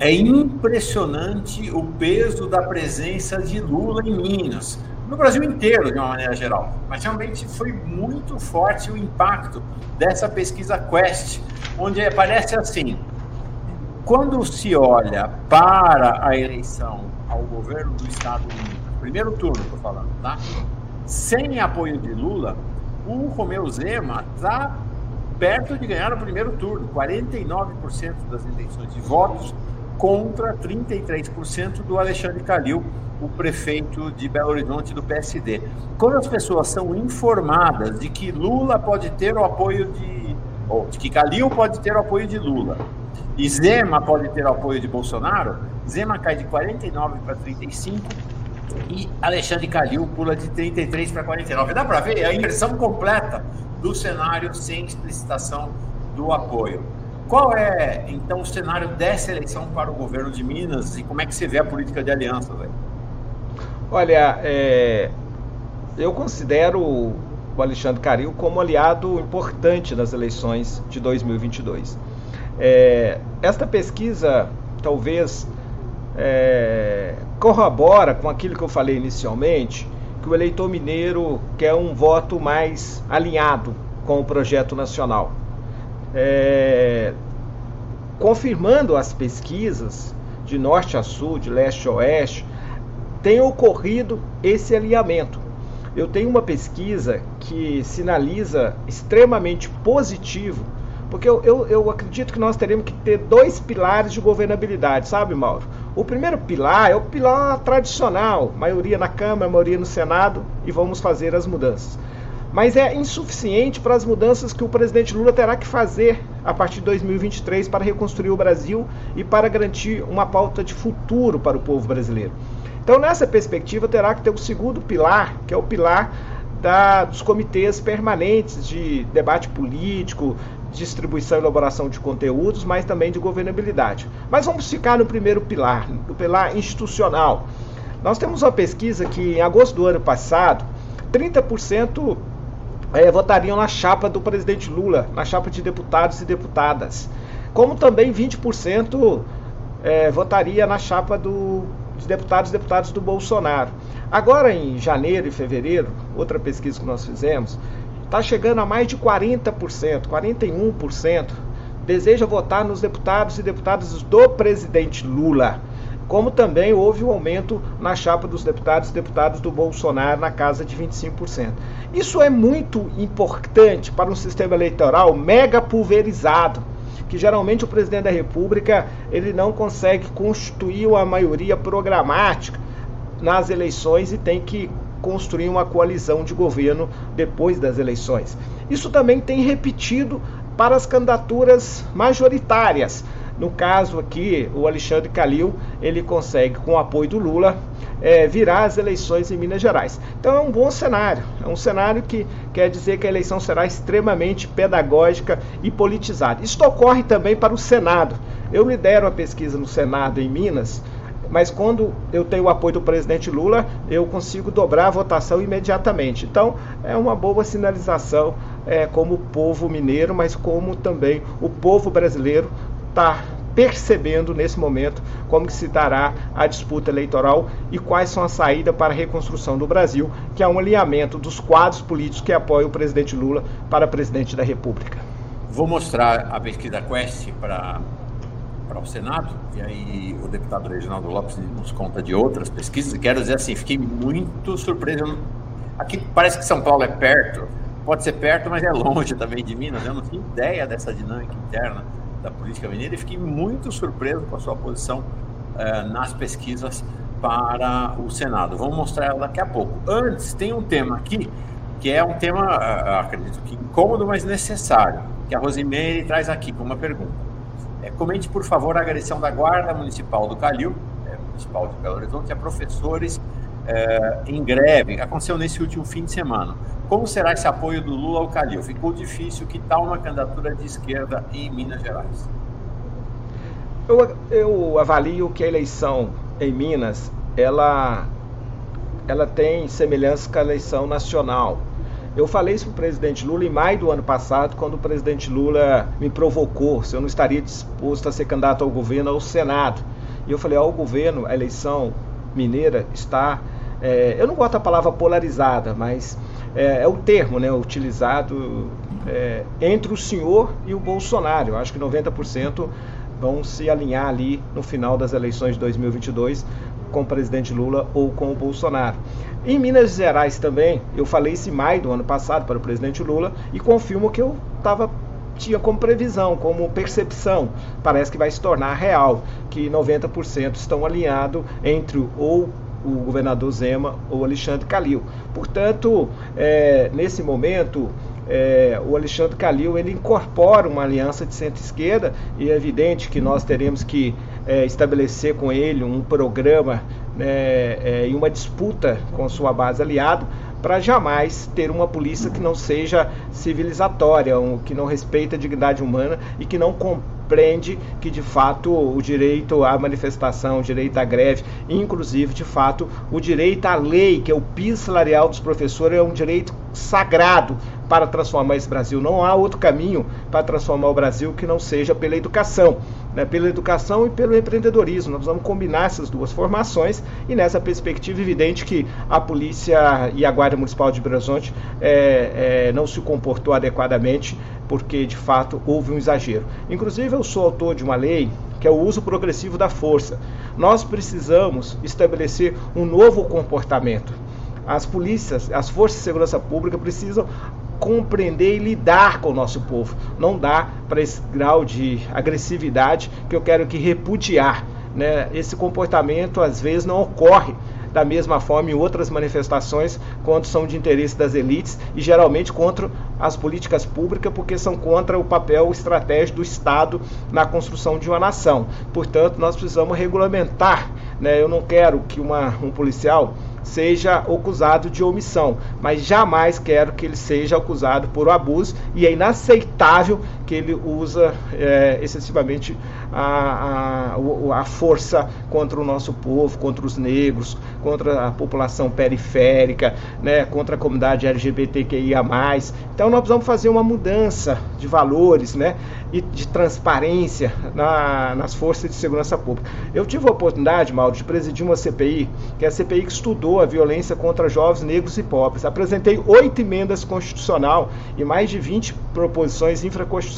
é impressionante o peso da presença de Lula em Minas no Brasil inteiro, de uma maneira geral. Mas realmente foi muito forte o impacto dessa pesquisa Quest, onde aparece assim: quando se olha para a eleição ao governo do Estado Unido, primeiro turno, estou falando, tá? Sem apoio de Lula, o Romeu Zema está perto de ganhar o primeiro turno, 49% das intenções de votos contra 33% do Alexandre Calil, o prefeito de Belo Horizonte do PSD. Quando as pessoas são informadas de que Lula pode ter o apoio de. ou de que Calil pode ter o apoio de Lula e Zema pode ter o apoio de Bolsonaro, Zema cai de 49 para 35 e Alexandre Calil pula de 33 para 49. Dá para ver a inversão completa do cenário sem explicitação do apoio. Qual é, então, o cenário dessa eleição para o governo de Minas e como é que você vê a política de aliança, velho? Olha, é, eu considero o Alexandre Caril como aliado importante nas eleições de 2022. É, esta pesquisa talvez é, corrobora com aquilo que eu falei inicialmente, que o eleitor mineiro quer um voto mais alinhado com o projeto nacional. É, confirmando as pesquisas de norte a sul, de leste a oeste, tem ocorrido esse alinhamento. Eu tenho uma pesquisa que sinaliza extremamente positivo, porque eu, eu, eu, acredito que nós teremos que ter dois pilares de governabilidade, sabe, Mauro? O primeiro pilar é o pilar tradicional, maioria na Câmara, maioria no Senado, e vamos fazer as mudanças. Mas é insuficiente para as mudanças que o presidente Lula terá que fazer a partir de 2023 para reconstruir o Brasil e para garantir uma pauta de futuro para o povo brasileiro. Então, nessa perspectiva, terá que ter o segundo pilar, que é o pilar da, dos comitês permanentes de debate político, distribuição e elaboração de conteúdos, mas também de governabilidade. Mas vamos ficar no primeiro pilar, no pilar institucional. Nós temos uma pesquisa que em agosto do ano passado, 30% é, votariam na chapa do presidente Lula, na chapa de deputados e deputadas. Como também 20% é, votaria na chapa do, de deputados e deputadas do Bolsonaro. Agora, em janeiro e fevereiro, outra pesquisa que nós fizemos, está chegando a mais de 40%, 41% deseja votar nos deputados e deputadas do presidente Lula. Como também houve um aumento na chapa dos deputados e deputadas do Bolsonaro na casa de 25%. Isso é muito importante para um sistema eleitoral mega pulverizado, que geralmente o presidente da República ele não consegue constituir uma maioria programática nas eleições e tem que construir uma coalizão de governo depois das eleições. Isso também tem repetido para as candidaturas majoritárias. No caso aqui, o Alexandre Calil, ele consegue, com o apoio do Lula, é, virar as eleições em Minas Gerais. Então é um bom cenário. É um cenário que quer dizer que a eleição será extremamente pedagógica e politizada. Isso ocorre também para o Senado. Eu lidero a pesquisa no Senado em Minas mas quando eu tenho o apoio do presidente Lula, eu consigo dobrar a votação imediatamente. Então, é uma boa sinalização é, como o povo mineiro, mas como também o povo brasileiro está percebendo nesse momento como que se dará a disputa eleitoral e quais são as saídas para a reconstrução do Brasil, que é um alinhamento dos quadros políticos que apoiam o presidente Lula para presidente da República. Vou mostrar a pesquisa Quest para para o Senado, e aí o deputado Reginaldo Lopes nos conta de outras pesquisas. Quero dizer assim, fiquei muito surpreso. Aqui parece que São Paulo é perto, pode ser perto, mas é longe também de Minas. Eu não tinha ideia dessa dinâmica interna da política mineira e fiquei muito surpreso com a sua posição eh, nas pesquisas para o Senado. Vamos mostrar ela daqui a pouco. Antes, tem um tema aqui que é um tema, eh, acredito que incômodo, mas necessário, que a Rosimeire traz aqui com uma pergunta. É, comente, por favor, a agressão da Guarda Municipal do Calil, é, Municipal de Belo Horizonte, a professores é, em greve. Aconteceu nesse último fim de semana. Como será esse apoio do Lula ao Calil? Ficou difícil. Que tal uma candidatura de esquerda em Minas Gerais? Eu, eu avalio que a eleição em Minas ela, ela tem semelhança com a eleição nacional eu falei isso para o presidente Lula em maio do ano passado, quando o presidente Lula me provocou se eu não estaria disposto a ser candidato ao governo ao Senado. E eu falei: ao governo, a eleição mineira está. É, eu não gosto da palavra polarizada, mas é, é o termo né, utilizado é, entre o senhor e o Bolsonaro. Eu acho que 90% vão se alinhar ali no final das eleições de 2022 com o presidente Lula ou com o Bolsonaro. Em Minas Gerais também, eu falei isso em maio do ano passado para o presidente Lula e confirmo que eu estava tinha como previsão, como percepção, parece que vai se tornar real, que 90% estão alinhados entre ou o governador Zema ou Alexandre Calil. Portanto, é, nesse momento, é, o Alexandre Calil ele incorpora uma aliança de centro-esquerda e é evidente que nós teremos que é, estabelecer com ele um programa né, é, e uma disputa com sua base aliada para jamais ter uma polícia que não seja civilizatória, que não respeita a dignidade humana e que não compreende que de fato o direito à manifestação, o direito à greve, inclusive de fato o direito à lei, que é o piso salarial dos professores, é um direito sagrado para transformar esse Brasil. Não há outro caminho para transformar o Brasil que não seja pela educação né, pela educação e pelo empreendedorismo. Nós vamos combinar essas duas formações e nessa perspectiva evidente que a polícia e a Guarda Municipal de Belo Horizonte é, é, não se comportou adequadamente porque de fato houve um exagero. Inclusive eu sou autor de uma lei que é o uso progressivo da força. Nós precisamos estabelecer um novo comportamento. As polícias, as forças de segurança pública precisam compreender e lidar com o nosso povo. Não dá para esse grau de agressividade que eu quero que repudiar. Né? Esse comportamento às vezes não ocorre da mesma forma em outras manifestações quando são de interesse das elites e geralmente contra as políticas públicas porque são contra o papel estratégico do Estado na construção de uma nação. Portanto, nós precisamos regulamentar. Né? Eu não quero que uma, um policial seja acusado de omissão, mas jamais quero que ele seja acusado por abuso e é inaceitável que ele usa é, excessivamente a, a, a força contra o nosso povo, contra os negros, contra a população periférica, né, contra a comunidade LGBTQIA+. Então nós precisamos fazer uma mudança de valores né, e de transparência na, nas forças de segurança pública. Eu tive a oportunidade, Mauro, de presidir uma CPI, que é a CPI que estudou a violência contra jovens negros e pobres. Apresentei oito emendas constitucional e mais de 20 proposições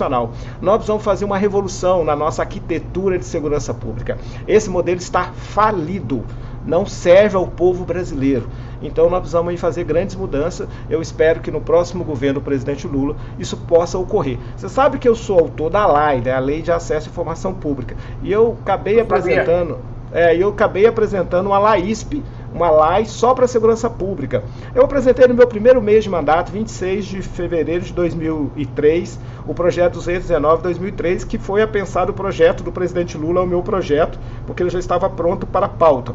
Nós precisamos fazer uma revolução na nossa arquitetura de segurança pública. Esse modelo está falido não serve ao povo brasileiro. Então nós precisamos fazer grandes mudanças. Eu espero que no próximo governo do presidente Lula isso possa ocorrer. Você sabe que eu sou autor da LAI, né, a Lei de Acesso à Informação Pública, e eu acabei eu apresentando, é, eu acabei apresentando uma LAISP, uma lei só para a segurança pública. Eu apresentei no meu primeiro mês de mandato, 26 de fevereiro de 2003, o projeto 219-2003, que foi a pensar o projeto do presidente Lula, o meu projeto, porque ele já estava pronto para a pauta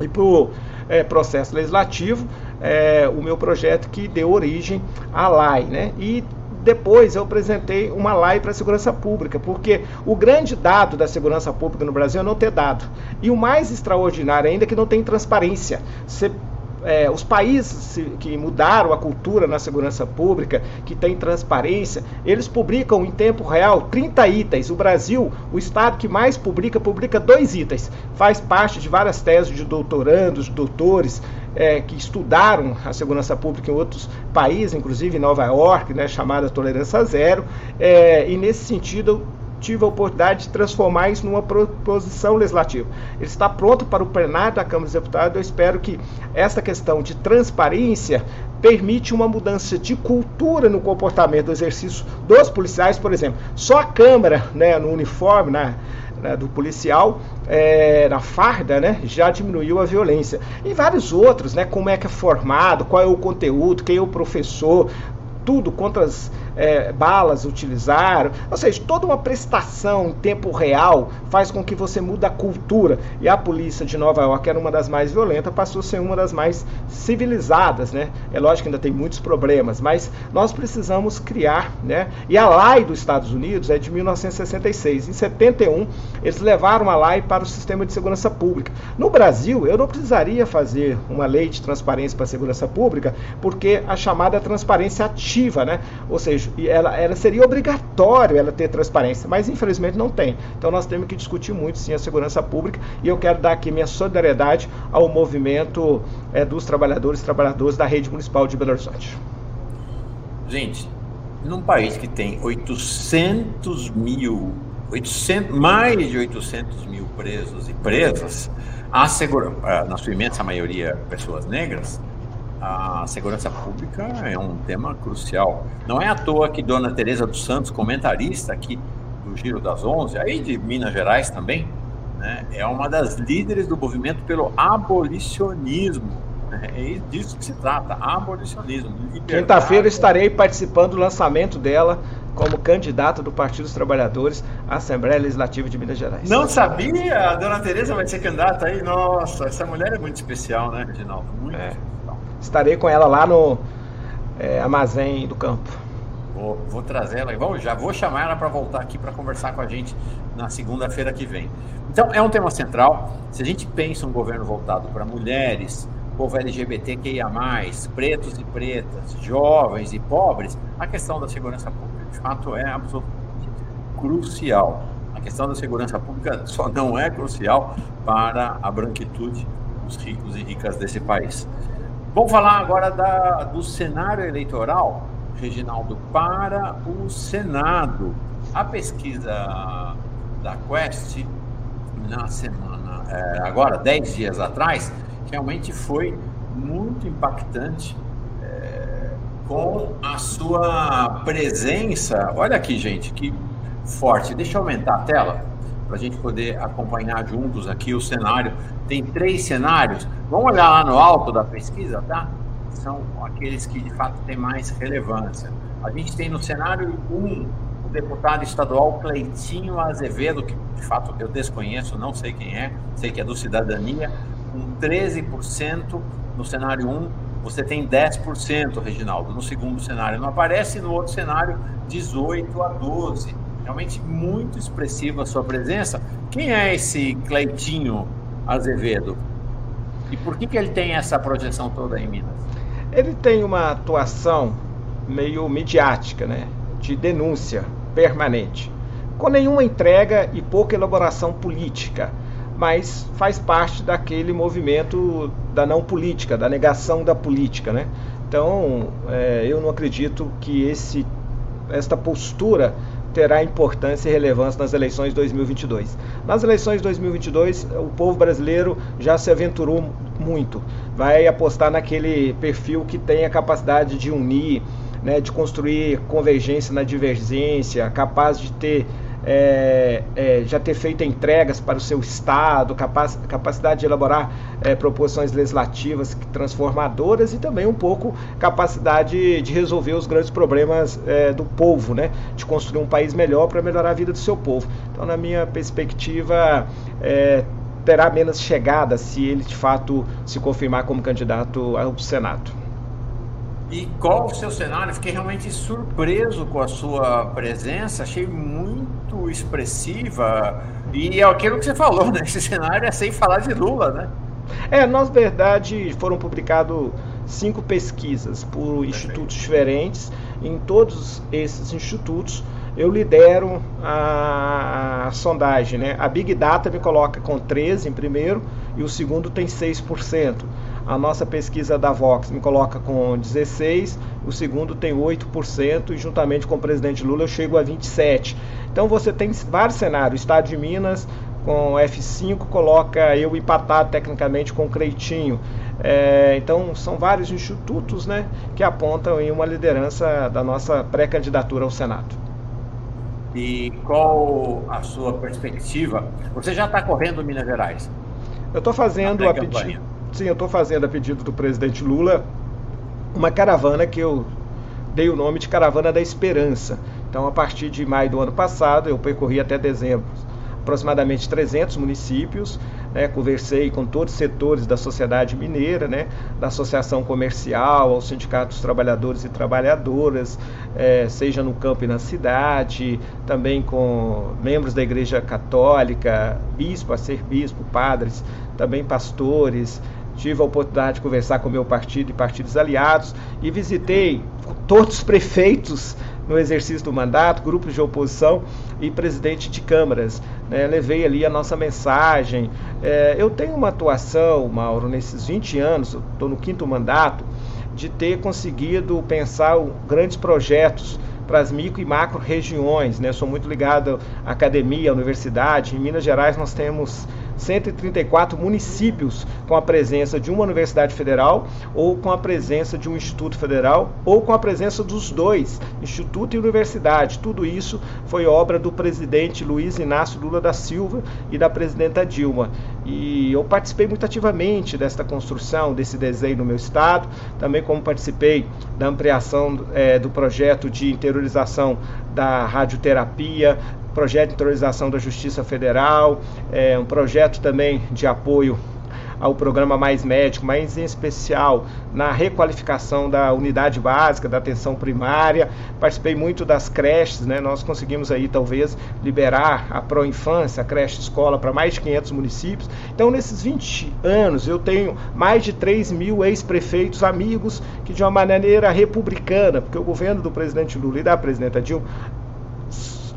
e para o é, processo legislativo, é, o meu projeto que deu origem à LAI. Né? E depois eu apresentei uma lei para a segurança pública, porque o grande dado da segurança pública no Brasil é não ter dado. E o mais extraordinário ainda é que não tem transparência. Você é, os países que mudaram a cultura na segurança pública, que tem transparência, eles publicam em tempo real 30 itens. O Brasil, o estado que mais publica, publica dois itens. Faz parte de várias teses de doutorandos, doutores, é, que estudaram a segurança pública em outros países, inclusive em Nova York, né, chamada tolerância zero. É, e nesse sentido, tive a oportunidade de transformar isso numa proposição legislativa. Ele está pronto para o plenário da Câmara dos Deputados. Eu espero que essa questão de transparência permite uma mudança de cultura no comportamento do exercício dos policiais, por exemplo. Só a Câmara, né, no uniforme, né, do policial, é, na farda, né, já diminuiu a violência. E vários outros, né, como é que é formado, qual é o conteúdo, quem é o professor, tudo, quantas é, balas utilizaram. Ou seja, toda uma prestação em tempo real faz com que você mude a cultura. E a polícia de Nova York, era uma das mais violentas, passou a ser uma das mais civilizadas. Né? É lógico que ainda tem muitos problemas, mas nós precisamos criar. Né? E a lei dos Estados Unidos é de 1966. Em 71, eles levaram a lei para o sistema de segurança pública. No Brasil, eu não precisaria fazer uma lei de transparência para a segurança pública, porque a chamada transparência ativa né? Ou seja, ela, ela seria obrigatório ela ter transparência, mas infelizmente não tem. Então nós temos que discutir muito sim a segurança pública e eu quero dar aqui minha solidariedade ao movimento é, dos trabalhadores e trabalhadoras da rede municipal de Belo Horizonte. Gente, num país que tem 800 mil, 800, mais de 800 mil presos e presas, a segura, na sua imensa maioria pessoas negras, a segurança pública é um tema crucial. Não é à toa que Dona Tereza dos Santos, comentarista aqui do Giro das Onze, aí de Minas Gerais também, né, é uma das líderes do movimento pelo abolicionismo. É disso que se trata, abolicionismo. Quinta-feira estarei participando do lançamento dela como candidato do Partido dos Trabalhadores à Assembleia Legislativa de Minas Gerais. Não sabia? A dona Tereza vai ser candidata aí? Nossa, essa mulher é muito especial, né, Reginaldo? Muito é estarei com ela lá no é, armazém do campo. Vou, vou trazer ela, vou, já vou chamar ela para voltar aqui para conversar com a gente na segunda-feira que vem. Então, é um tema central. Se a gente pensa um governo voltado para mulheres, povo LGBTQIA, pretos e pretas, jovens e pobres, a questão da segurança pública, de fato, é absolutamente crucial. A questão da segurança pública só não é crucial para a branquitude dos ricos e ricas desse país. Vamos falar agora da, do cenário eleitoral, Reginaldo, para o Senado. A pesquisa da Quest, na semana, é, agora, dez dias atrás, realmente foi muito impactante é, com a sua presença. Olha aqui, gente, que forte. Deixa eu aumentar a tela para a gente poder acompanhar juntos aqui o cenário. Tem três cenários. Vamos olhar lá no alto da pesquisa, tá? São aqueles que de fato têm mais relevância. A gente tem no cenário 1 um, o deputado estadual Cleitinho Azevedo, que de fato eu desconheço, não sei quem é, sei que é do Cidadania, com 13% no cenário 1 você tem 10%, Reginaldo, no segundo cenário. Não aparece no outro cenário 18 a 12. Realmente muito expressiva a sua presença. Quem é esse Cleitinho Azevedo? E por que, que ele tem essa projeção toda em Minas? Ele tem uma atuação meio midiática, né? de denúncia permanente, com nenhuma entrega e pouca elaboração política mas faz parte daquele movimento da não política, da negação da política, né? Então, é, eu não acredito que esse, esta postura terá importância e relevância nas eleições de 2022. Nas eleições de 2022, o povo brasileiro já se aventurou muito. Vai apostar naquele perfil que tem a capacidade de unir, né, de construir convergência na divergência, capaz de ter é, é, já ter feito entregas para o seu Estado, capaz, capacidade de elaborar é, proposições legislativas transformadoras e também um pouco capacidade de resolver os grandes problemas é, do povo, né? de construir um país melhor para melhorar a vida do seu povo. Então, na minha perspectiva, é, terá menos chegada se ele de fato se confirmar como candidato ao Senado. E qual o seu cenário? Fiquei realmente surpreso com a sua presença, achei muito expressiva. E é aquilo que você falou, né? Esse cenário é sem falar de Lula, né? É, nós, verdade, foram publicados cinco pesquisas por institutos diferentes. Em todos esses institutos, eu lidero a, a, sondagem. Né? A Big Data me coloca com 13 em primeiro e o segundo tem 6%. A nossa pesquisa da Vox me coloca com 16, o segundo tem 8% e juntamente com o presidente Lula eu chego a 27. Então você tem vários cenários. O Estado de Minas com F5 coloca eu empatado tecnicamente com o Creitinho. É, então são vários institutos né, que apontam em uma liderança da nossa pré-candidatura ao Senado. E qual a sua perspectiva? Você já está correndo Minas Gerais? Eu estou fazendo a pedido Sim, eu estou fazendo a pedido do presidente Lula uma caravana que eu dei o nome de Caravana da Esperança. Então, a partir de maio do ano passado, eu percorri até dezembro aproximadamente 300 municípios, né, conversei com todos os setores da sociedade mineira, né, da associação comercial, aos sindicatos trabalhadores e trabalhadoras, é, seja no campo e na cidade, também com membros da Igreja Católica, bispo, arcebispo, padres, também pastores, tive a oportunidade de conversar com o meu partido e partidos aliados e visitei todos os prefeitos no exercício do mandato, grupos de oposição e presidente de câmaras. Né? Levei ali a nossa mensagem. É, eu tenho uma atuação, Mauro, nesses 20 anos, estou no quinto mandato, de ter conseguido pensar grandes projetos para as micro e macro regiões. Né? Sou muito ligado à academia, à universidade. Em Minas Gerais nós temos 134 municípios com a presença de uma universidade federal ou com a presença de um instituto federal ou com a presença dos dois, instituto e universidade. Tudo isso foi obra do presidente Luiz Inácio Lula da Silva e da presidenta Dilma. E eu participei muito ativamente desta construção, desse desenho no meu estado, também como participei da ampliação é, do projeto de interiorização da radioterapia, projeto de interiorização da Justiça Federal, é, um projeto também de apoio ao programa Mais Médico, mas em especial na requalificação da unidade básica da atenção primária. Participei muito das creches, né? Nós conseguimos aí talvez liberar a pró-infância, a creche escola para mais de 500 municípios. Então, nesses 20 anos, eu tenho mais de 3 mil ex-prefeitos amigos que de uma maneira republicana, porque o governo do presidente Lula e da presidenta Dilma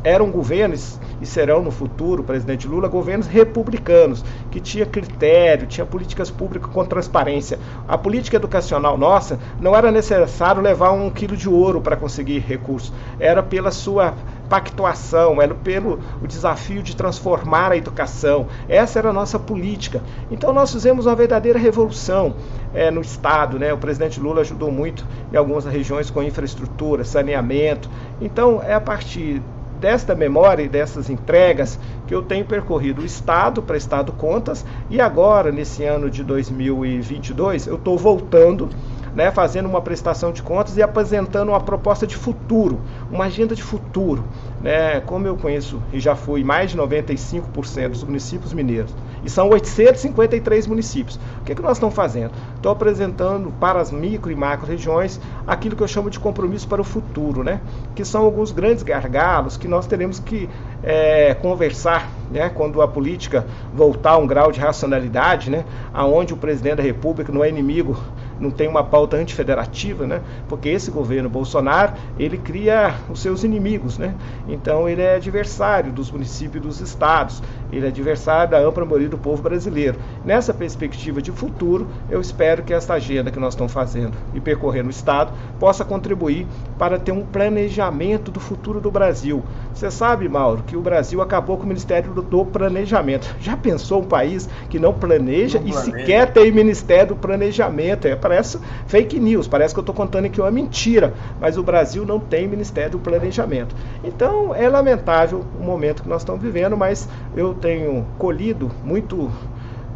eram governos e serão no futuro, presidente Lula, governos republicanos, que tinha critério, tinha políticas públicas com transparência. A política educacional nossa não era necessário levar um quilo de ouro para conseguir recursos, era pela sua pactuação, era pelo o desafio de transformar a educação. Essa era a nossa política. Então nós fizemos uma verdadeira revolução é, no Estado. Né? O presidente Lula ajudou muito em algumas regiões com infraestrutura, saneamento. Então é a partir desta memória e dessas entregas que eu tenho percorrido o Estado, prestado contas, e agora, nesse ano de 2022, eu estou voltando, né, fazendo uma prestação de contas e apresentando uma proposta de futuro, uma agenda de futuro. Né? Como eu conheço e já fui mais de 95% dos municípios mineiros E são 853 municípios. O que, é que nós estamos fazendo? Estou apresentando para as micro e macro regiões aquilo que eu chamo de compromisso para o futuro, né? que são alguns grandes gargalos que nós teremos que é, conversar né? quando a política voltar a um grau de racionalidade, né? aonde o presidente da República não é inimigo não tem uma pauta antifederativa, né? Porque esse governo Bolsonaro, ele cria os seus inimigos, né? Então ele é adversário dos municípios e dos estados, ele é adversário da ampla maioria do povo brasileiro. Nessa perspectiva de futuro, eu espero que essa agenda que nós estamos fazendo e percorrendo o estado possa contribuir para ter um planejamento do futuro do Brasil. Você sabe, Mauro, que o Brasil acabou com o Ministério do Planejamento. Já pensou um país que não planeja, não planeja. e sequer tem Ministério do Planejamento? É parece fake news, parece que eu estou contando aqui uma mentira, mas o Brasil não tem Ministério do Planejamento. Então é lamentável o momento que nós estamos vivendo, mas eu tenho colhido muito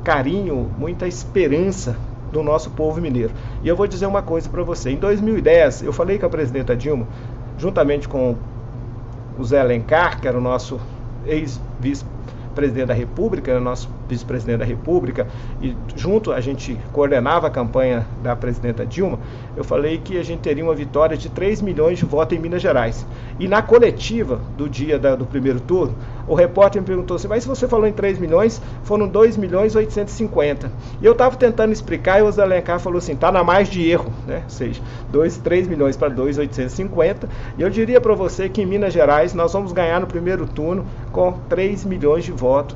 carinho, muita esperança do nosso povo mineiro. E eu vou dizer uma coisa para você. Em 2010, eu falei com a presidenta Dilma, juntamente com o Zé Alencar, que era o nosso ex-vice presidente da República, nosso vice-presidente da República, e junto a gente coordenava a campanha da presidenta Dilma, eu falei que a gente teria uma vitória de 3 milhões de votos em Minas Gerais. E na coletiva do dia da, do primeiro turno, o repórter me perguntou assim, mas se você falou em 3 milhões, foram 2 milhões e 850. E eu estava tentando explicar e o Zé Alencar falou assim, está na mais de erro, né? Ou seja, 2, 3 milhões para 2,850. E eu diria para você que em Minas Gerais nós vamos ganhar no primeiro turno com 3 milhões de votos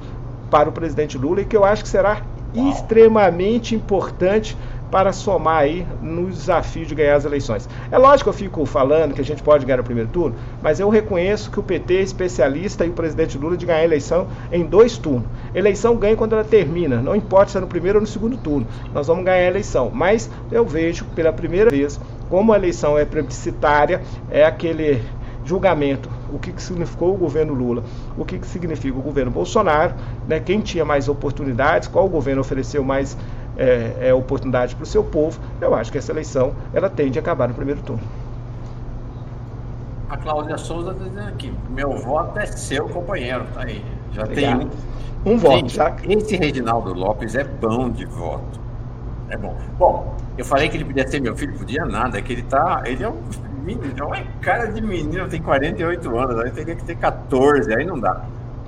para o presidente Lula e que eu acho que será Uau. extremamente importante para somar aí no desafio de ganhar as eleições. É lógico que eu fico falando que a gente pode ganhar o primeiro turno, mas eu reconheço que o PT é especialista e o presidente Lula de ganhar a eleição em dois turnos. Eleição ganha quando ela termina, não importa se é no primeiro ou no segundo turno. Nós vamos ganhar a eleição, mas eu vejo pela primeira vez como a eleição é plebiscitária, é aquele julgamento, o que, que significou o governo Lula, o que, que significa o governo Bolsonaro, né, quem tinha mais oportunidades, qual governo ofereceu mais é, é, oportunidade para o seu povo, eu acho que essa eleição ela tende a acabar no primeiro turno. A Cláudia Souza está dizendo aqui, meu voto é seu, companheiro, tá aí. Já Obrigado. tem um. Um voto, já. Esse Reginaldo Lopes é bom de voto. É bom. Bom, eu falei que ele podia ser meu filho, podia nada, é que ele tá. Ele é um menino, é cara de menino, tem 48 anos, aí teria que ter 14, aí não dá.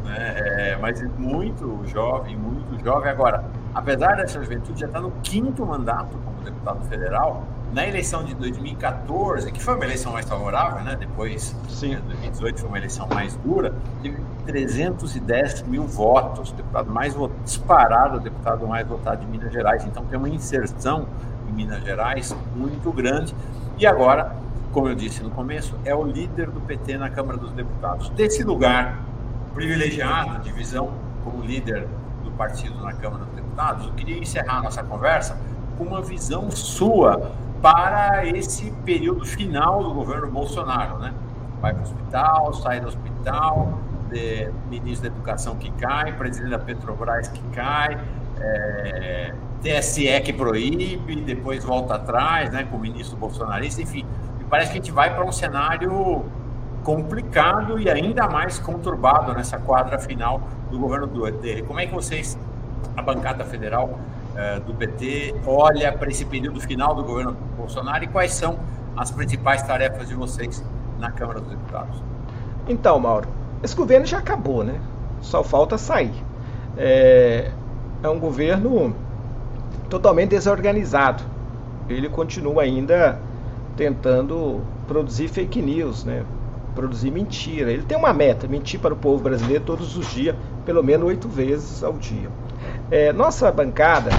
É, é, mas muito jovem, muito jovem. Agora, apesar dessa juventude, já está no quinto mandato como deputado federal. Na eleição de 2014, que foi uma eleição mais favorável, né? Depois, Sim. 2018 né, foi uma eleição mais dura, teve 310 mil votos, deputado mais disparado, o deputado mais votado de Minas Gerais. Então tem uma inserção em Minas Gerais muito grande. E agora, como eu disse no começo, é o líder do PT na Câmara dos Deputados. Desse lugar privilegiado, de visão como líder do partido na Câmara dos Deputados, eu queria encerrar nossa conversa com uma visão sua para esse período final do governo Bolsonaro, né? Vai para o hospital, sai do hospital, de, ministro da Educação que cai, presidente da Petrobras que cai, é, TSE que proíbe, depois volta atrás, né, com o ministro bolsonarista, enfim, parece que a gente vai para um cenário complicado e ainda mais conturbado nessa quadra final do governo dele. Como é que vocês, a bancada federal eh, do PT, olha para esse período final do governo Bolsonaro e quais são as principais tarefas de vocês na Câmara dos Deputados? Então, Mauro, esse governo já acabou, né? Só falta sair. É, é um governo totalmente desorganizado. Ele continua ainda tentando produzir fake news, né? produzir mentira. Ele tem uma meta, mentir para o povo brasileiro todos os dias, pelo menos oito vezes ao dia. É, nossa bancada,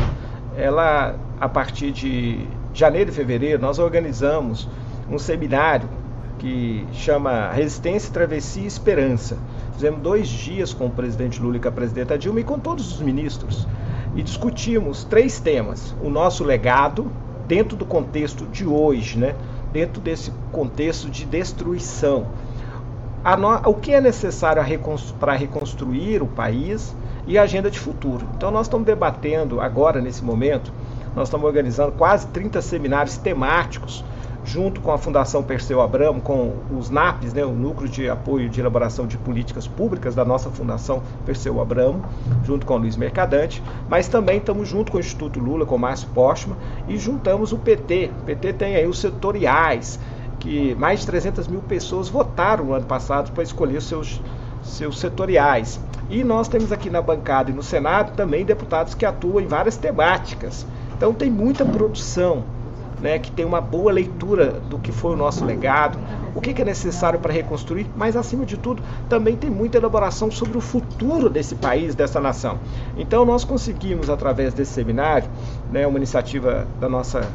ela, a partir de janeiro e fevereiro, nós organizamos um seminário que chama Resistência, Travessia e Esperança. Fizemos dois dias com o presidente Lula e com a presidenta Dilma e com todos os ministros. E discutimos três temas. O nosso legado, dentro do contexto de hoje, né? dentro desse contexto de destruição. No... o que é necessário para reconstruir o país e a agenda de futuro. Então, nós estamos debatendo agora, nesse momento, nós estamos organizando quase 30 seminários temáticos junto com a Fundação Perseu Abramo, com os NAPs, né, o Núcleo de Apoio de Elaboração de Políticas Públicas da nossa Fundação Perseu Abramo, junto com o Luiz Mercadante, mas também estamos junto com o Instituto Lula, com o Márcio Postman, e juntamos o PT. O PT tem aí os setoriais, que mais de 300 mil pessoas votaram no ano passado para escolher seus, seus setoriais. E nós temos aqui na bancada e no Senado também deputados que atuam em várias temáticas. Então tem muita produção né, que tem uma boa leitura do que foi o nosso legado, o que, que é necessário para reconstruir, mas acima de tudo também tem muita elaboração sobre o futuro desse país, dessa nação. Então nós conseguimos através desse seminário, né, uma iniciativa da nossa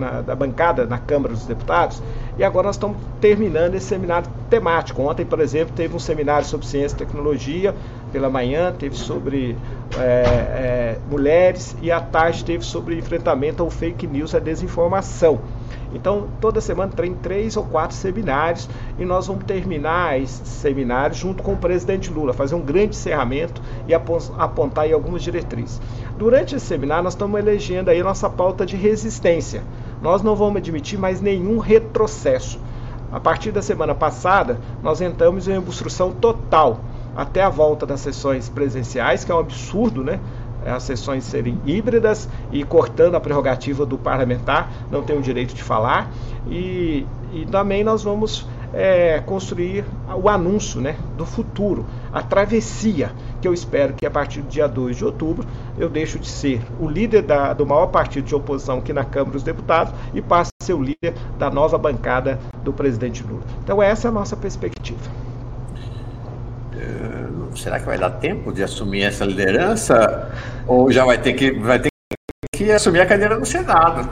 na, da bancada na Câmara dos Deputados, e agora nós estamos terminando esse seminário temático. Ontem, por exemplo, teve um seminário sobre ciência e tecnologia, pela manhã teve sobre é, é, mulheres e à tarde teve sobre enfrentamento ao fake news, a desinformação. Então, toda semana tem três ou quatro seminários e nós vamos terminar esse seminário junto com o presidente Lula, fazer um grande encerramento e apontar aí algumas diretrizes. Durante esse seminário, nós estamos elegendo aí nossa pauta de resistência. Nós não vamos admitir mais nenhum retrocesso. A partir da semana passada, nós entramos em obstrução total até a volta das sessões presenciais, que é um absurdo, né? As sessões serem híbridas e cortando a prerrogativa do parlamentar, não tem o direito de falar. E, e também nós vamos é, construir o anúncio né, do futuro, a travessia, que eu espero que a partir do dia 2 de outubro eu deixo de ser o líder da, do maior partido de oposição aqui na Câmara dos Deputados e passe a ser o líder da nova bancada do presidente Lula. Então essa é a nossa perspectiva. Uh, será que vai dar tempo de assumir essa liderança? Ou já vai ter que, vai ter que assumir a cadeira no Senado.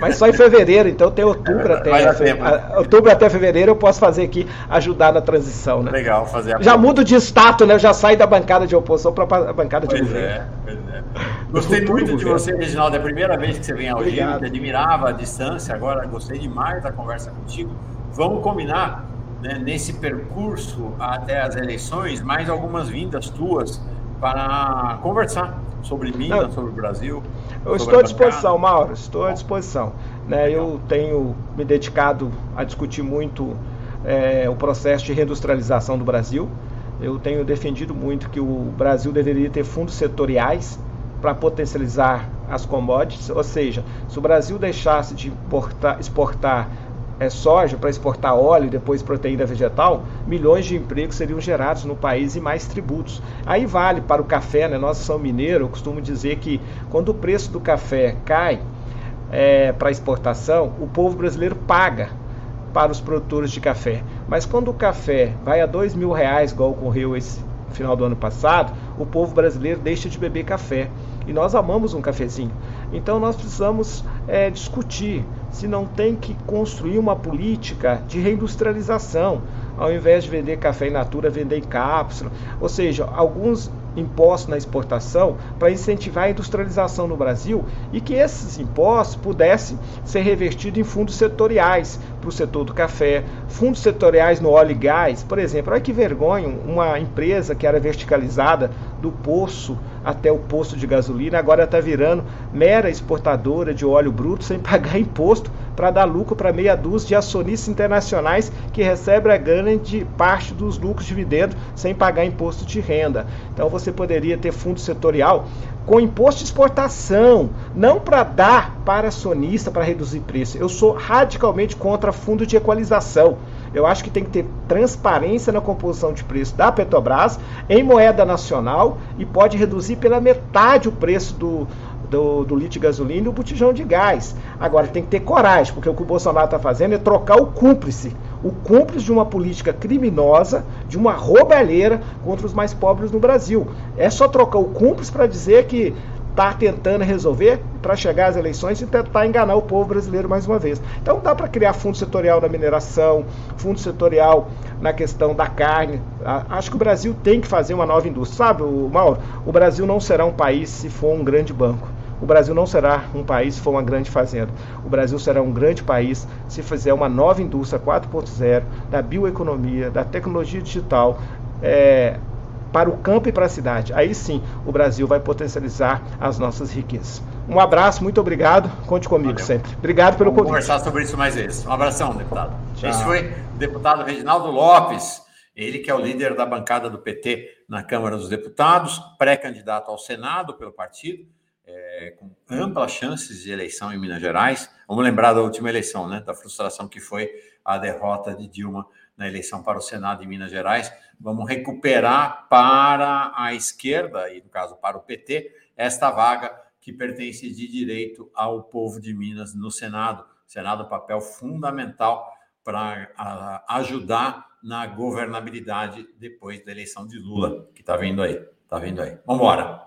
Mas só em fevereiro, então tem outubro é, até. Tempo, né? Outubro até fevereiro eu posso fazer aqui, ajudar na transição, né? Legal, fazer a Já mudo de status, né? Eu já saio da bancada de oposição para a bancada de governo. É, pois é. Gostei muito de você, Reginaldo. É a primeira vez que você vem ao Rio, te admirava a distância, agora gostei demais da conversa contigo. Vamos combinar né, nesse percurso até as eleições, mais algumas vindas tuas para conversar sobre Minas, Não. sobre o Brasil. Eu estou à disposição, Mauro, estou à disposição. Né, eu tenho me dedicado a discutir muito é, o processo de reindustrialização do Brasil. Eu tenho defendido muito que o Brasil deveria ter fundos setoriais para potencializar as commodities, ou seja, se o Brasil deixasse de importar, exportar é, soja para exportar óleo e depois proteína vegetal, milhões de empregos seriam gerados no país e mais tributos. Aí vale para o café, né? Nós somos mineiros, eu costumo dizer que quando o preço do café cai é, para exportação, o povo brasileiro paga para os produtores de café. Mas quando o café vai a dois mil reais, igual ocorreu esse final do ano passado, o povo brasileiro deixa de beber café. E nós amamos um cafezinho. Então nós precisamos é, discutir se não tem que construir uma política de reindustrialização, ao invés de vender café in natura, vender em cápsula. Ou seja, alguns impostos na exportação para incentivar a industrialização no Brasil e que esses impostos pudessem ser revertidos em fundos setoriais para o setor do café, fundos setoriais no óleo e gás. Por exemplo, olha que vergonha, uma empresa que era verticalizada do poço até o posto de gasolina, agora está virando mera exportadora de óleo bruto sem pagar imposto para dar lucro para meia dúzia de acionistas internacionais que recebem a grande parte dos lucros dividendos sem pagar imposto de renda. Então você poderia ter fundo setorial com imposto de exportação, não para dar para acionista para reduzir preço. Eu sou radicalmente contra fundo de equalização. Eu acho que tem que ter transparência na composição de preço da Petrobras em moeda nacional e pode reduzir pela metade o preço do, do, do litro de gasolina e o botijão de gás. Agora tem que ter coragem, porque o que o Bolsonaro está fazendo é trocar o cúmplice. O cúmplice de uma política criminosa, de uma roubalheira contra os mais pobres no Brasil. É só trocar o cúmplice para dizer que está tentando resolver para chegar às eleições e tentar enganar o povo brasileiro mais uma vez. Então dá para criar fundo setorial na mineração, fundo setorial na questão da carne. Acho que o Brasil tem que fazer uma nova indústria. Sabe, Mauro, o Brasil não será um país se for um grande banco. O Brasil não será um país se for uma grande fazenda. O Brasil será um grande país se fizer uma nova indústria 4.0 da bioeconomia, da tecnologia digital, é, para o campo e para a cidade. Aí sim o Brasil vai potencializar as nossas riquezas. Um abraço, muito obrigado. Conte comigo Valeu. sempre. Obrigado pelo Vamos convite. conversar sobre isso mais vezes. Um abração, deputado. Tchau. Esse foi o deputado Reginaldo Lopes, ele que é o líder da bancada do PT na Câmara dos Deputados, pré-candidato ao Senado pelo partido, é, com amplas chances de eleição em Minas Gerais. Vamos lembrar da última eleição, né? Da frustração que foi a derrota de Dilma na eleição para o Senado em Minas Gerais. Vamos recuperar para a esquerda, e no caso para o PT, esta vaga que pertence de direito ao povo de Minas no Senado. Senado, papel fundamental para ajudar na governabilidade depois da eleição de Lula, que está vindo aí. Está vindo aí. Vamos embora.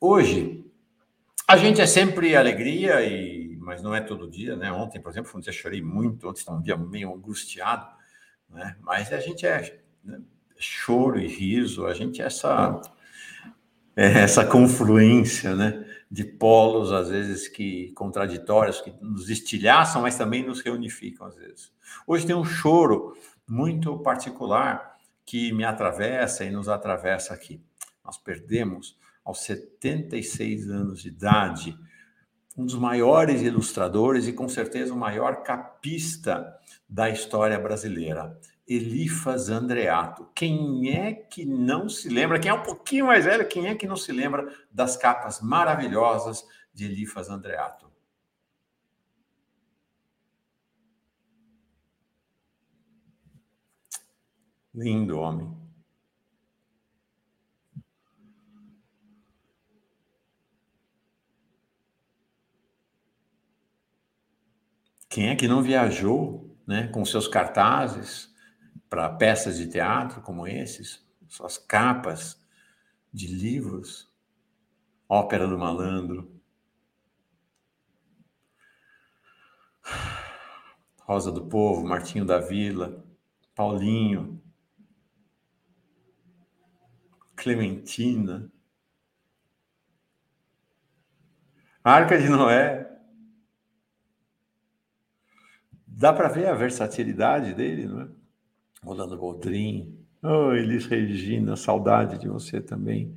Hoje, a gente é sempre alegria, e, mas não é todo dia, né? Ontem, por exemplo, dia chorei muito, ontem estava um dia meio angustiado, né? Mas a gente é né? choro e riso, a gente é essa, é essa confluência, né? de polos, às vezes, que contraditórios, que nos estilhaçam, mas também nos reunificam, às vezes. Hoje tem um choro muito particular que me atravessa e nos atravessa aqui. Nós perdemos, aos 76 anos de idade, um dos maiores ilustradores e, com certeza, o maior capista da história brasileira. Elifas Andreato. Quem é que não se lembra? Quem é um pouquinho mais velho, quem é que não se lembra das capas maravilhosas de Elifas Andreato? Lindo homem. Quem é que não viajou né, com seus cartazes, para peças de teatro como esses, suas capas de livros, Ópera do Malandro, Rosa do Povo, Martinho da Vila, Paulinho, Clementina, Arca de Noé. Dá para ver a versatilidade dele, não é? Rolando Boldrin. Oh, Elis Regina, saudade de você também.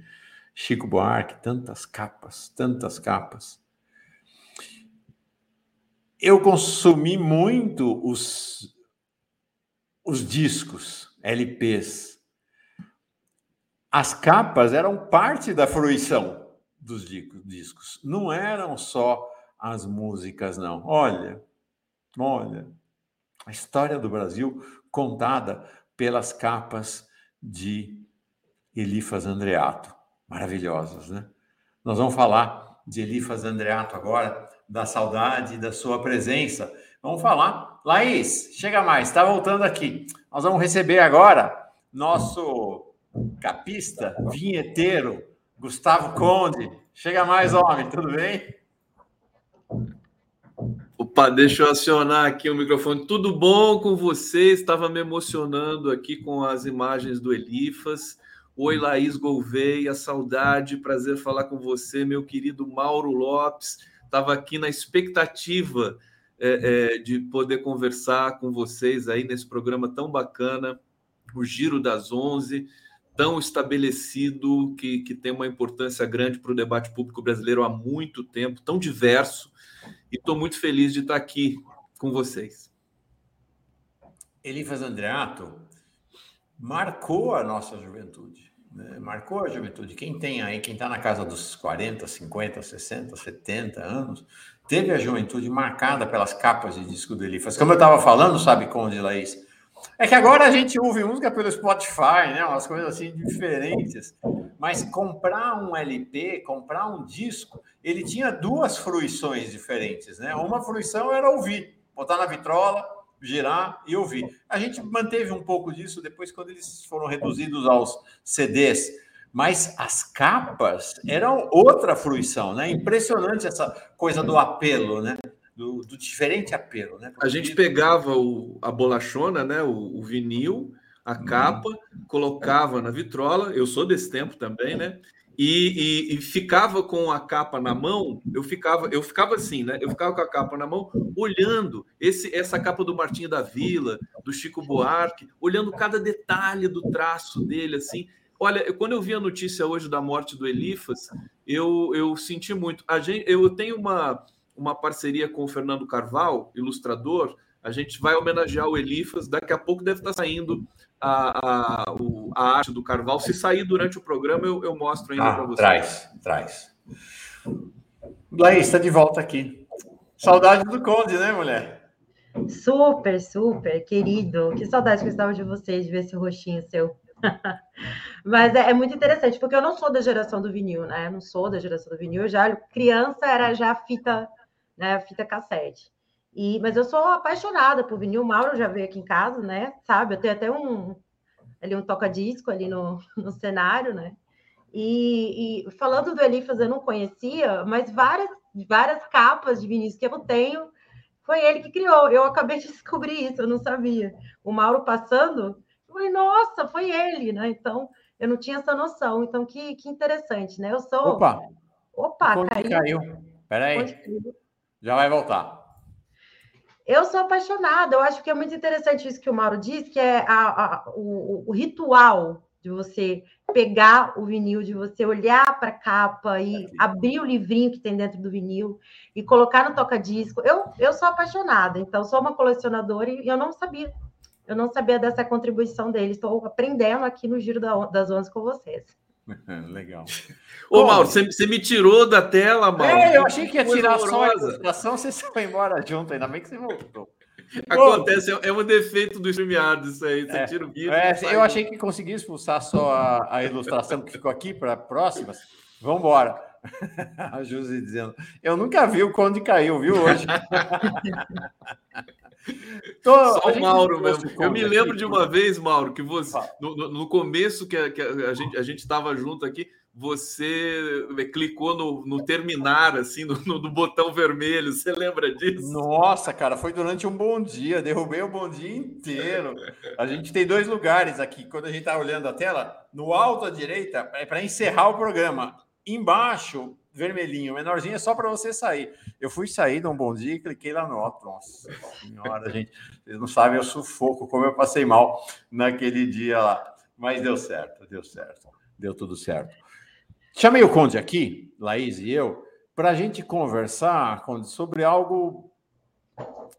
Chico Buarque, tantas capas, tantas capas. Eu consumi muito os, os discos, LPs. As capas eram parte da fruição dos discos, não eram só as músicas, não. Olha, olha, a história do Brasil contada pelas capas de Elifas Andreato. Maravilhosas, né? Nós vamos falar de Elifas Andreato agora, da saudade da sua presença. Vamos falar. Laís, chega mais, está voltando aqui. Nós vamos receber agora nosso capista, vinheteiro, Gustavo Conde. Chega mais, homem, tudo bem? Opa, deixa eu acionar aqui o microfone. Tudo bom com você? Estava me emocionando aqui com as imagens do Elifas. Oi, Laís Gouveia, saudade, prazer falar com você, meu querido Mauro Lopes. Estava aqui na expectativa é, é, de poder conversar com vocês aí nesse programa tão bacana, o Giro das Onze, tão estabelecido, que, que tem uma importância grande para o debate público brasileiro há muito tempo, tão diverso e estou muito feliz de estar aqui com vocês. Elifas Andreato marcou a nossa juventude, né? marcou a juventude. Quem tem aí, quem está na casa dos 40, 50, 60, 70 anos, teve a juventude marcada pelas capas de disco do Elifas. Como eu estava falando, sabe, Conde Laís? É que agora a gente ouve música pelo Spotify, né? Umas coisas assim diferentes. Mas comprar um LP, comprar um disco, ele tinha duas fruições diferentes, né? Uma fruição era ouvir, botar na vitrola, girar e ouvir. A gente manteve um pouco disso depois quando eles foram reduzidos aos CDs. Mas as capas eram outra fruição, né? Impressionante essa coisa do apelo, né? Do, do diferente apelo, né? a gente pegava o, a bolachona, né? O, o vinil, a uhum. capa, colocava na vitrola. Eu sou desse tempo também, né? E, e, e, ficava com a capa na mão, eu ficava, eu ficava assim, né? Eu ficava com a capa na mão, olhando esse, essa capa do Martinho da Vila, do Chico Buarque, olhando cada detalhe do traço dele, assim, Olha, quando eu vi a notícia hoje da morte do Elifas, eu, eu senti muito. A gente, eu tenho uma, uma parceria com o Fernando Carval, ilustrador. A gente vai homenagear o Elifas. Daqui a pouco deve estar saindo a, a, o, a arte do Carval. Se sair durante o programa, eu, eu mostro ainda ah, para vocês. Traz, traz. Laís, está de volta aqui. Saudade do Conde, né, mulher? Super, super, querido. Que saudade que eu estava de vocês, de ver esse rostinho seu. Mas é, é, muito interessante, porque eu não sou da geração do vinil, né? Eu não sou da geração do vinil. Eu já criança era já fita, né? Fita cassete. E, mas eu sou apaixonada por vinil. O Mauro já veio aqui em casa, né? Sabe? Eu tenho até um ali um toca-disco ali no, no cenário, né? E, e, falando do Elifas, eu não conhecia, mas várias, várias capas de vinil que eu tenho, foi ele que criou. Eu acabei de descobrir isso, eu não sabia. O Mauro passando, eu falei, nossa, foi ele, né? Então, eu não tinha essa noção. Então, que, que interessante, né? Eu sou. Opa! Opa, caiu. caiu. Peraí. Já vai voltar. Eu sou apaixonada. Eu acho que é muito interessante isso que o Mauro disse, que é a, a, o, o ritual de você pegar o vinil, de você olhar para a capa e abrir o livrinho que tem dentro do vinil e colocar no toca-disco. Eu, eu sou apaixonada, então sou uma colecionadora e eu não sabia eu não sabia dessa contribuição dele. Estou aprendendo aqui no Giro das Onze com vocês. Legal. Ô, Mauro, você, você, me tirou da tela, Mauro. É, eu achei que ia tirar só a ilustração, você foi embora junto, ainda bem que você voltou. Acontece, é um defeito do StreamYard isso aí. Você é, tira o vídeo. É, eu achei que consegui expulsar só a, a ilustração que ficou aqui para próximas. Vamos embora. A Josi dizendo: Eu nunca vi o Conde caiu, viu, hoje? Tô, Só o Mauro mesmo. Eu me lembro de uma vez, Mauro, que você, no, no começo que, a, que a gente a estava junto aqui, você clicou no, no terminar, assim, no, no, botão vermelho. Você lembra disso? Nossa, cara, foi durante um bom dia. Derrubei o bom dia inteiro. A gente tem dois lugares aqui. Quando a gente está olhando a tela, no alto à direita, é para encerrar o programa. Embaixo, vermelhinho, menorzinho, é só para você sair. Eu fui sair um bom dia e cliquei lá no alto. Nossa senhora, gente, vocês não sabem o sufoco, como eu passei mal naquele dia lá. Mas deu certo, deu certo, deu tudo certo. Chamei o Conde aqui, Laís e eu, para a gente conversar, Conde, sobre algo.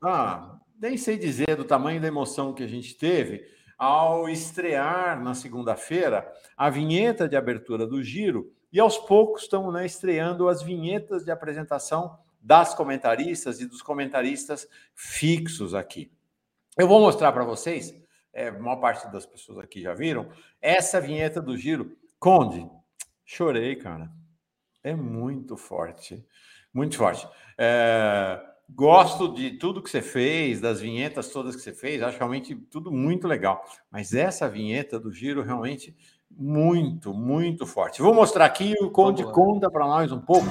Ah, nem sei dizer do tamanho da emoção que a gente teve ao estrear na segunda-feira a vinheta de abertura do Giro e aos poucos estão né, estreando as vinhetas de apresentação das comentaristas e dos comentaristas fixos aqui. Eu vou mostrar para vocês, é, a maior parte das pessoas aqui já viram, essa vinheta do Giro. Conde, chorei, cara. É muito forte, muito forte. É, gosto de tudo que você fez, das vinhetas todas que você fez, acho realmente tudo muito legal. Mas essa vinheta do Giro realmente muito, muito forte. Vou mostrar aqui o Conde conta para nós um pouco.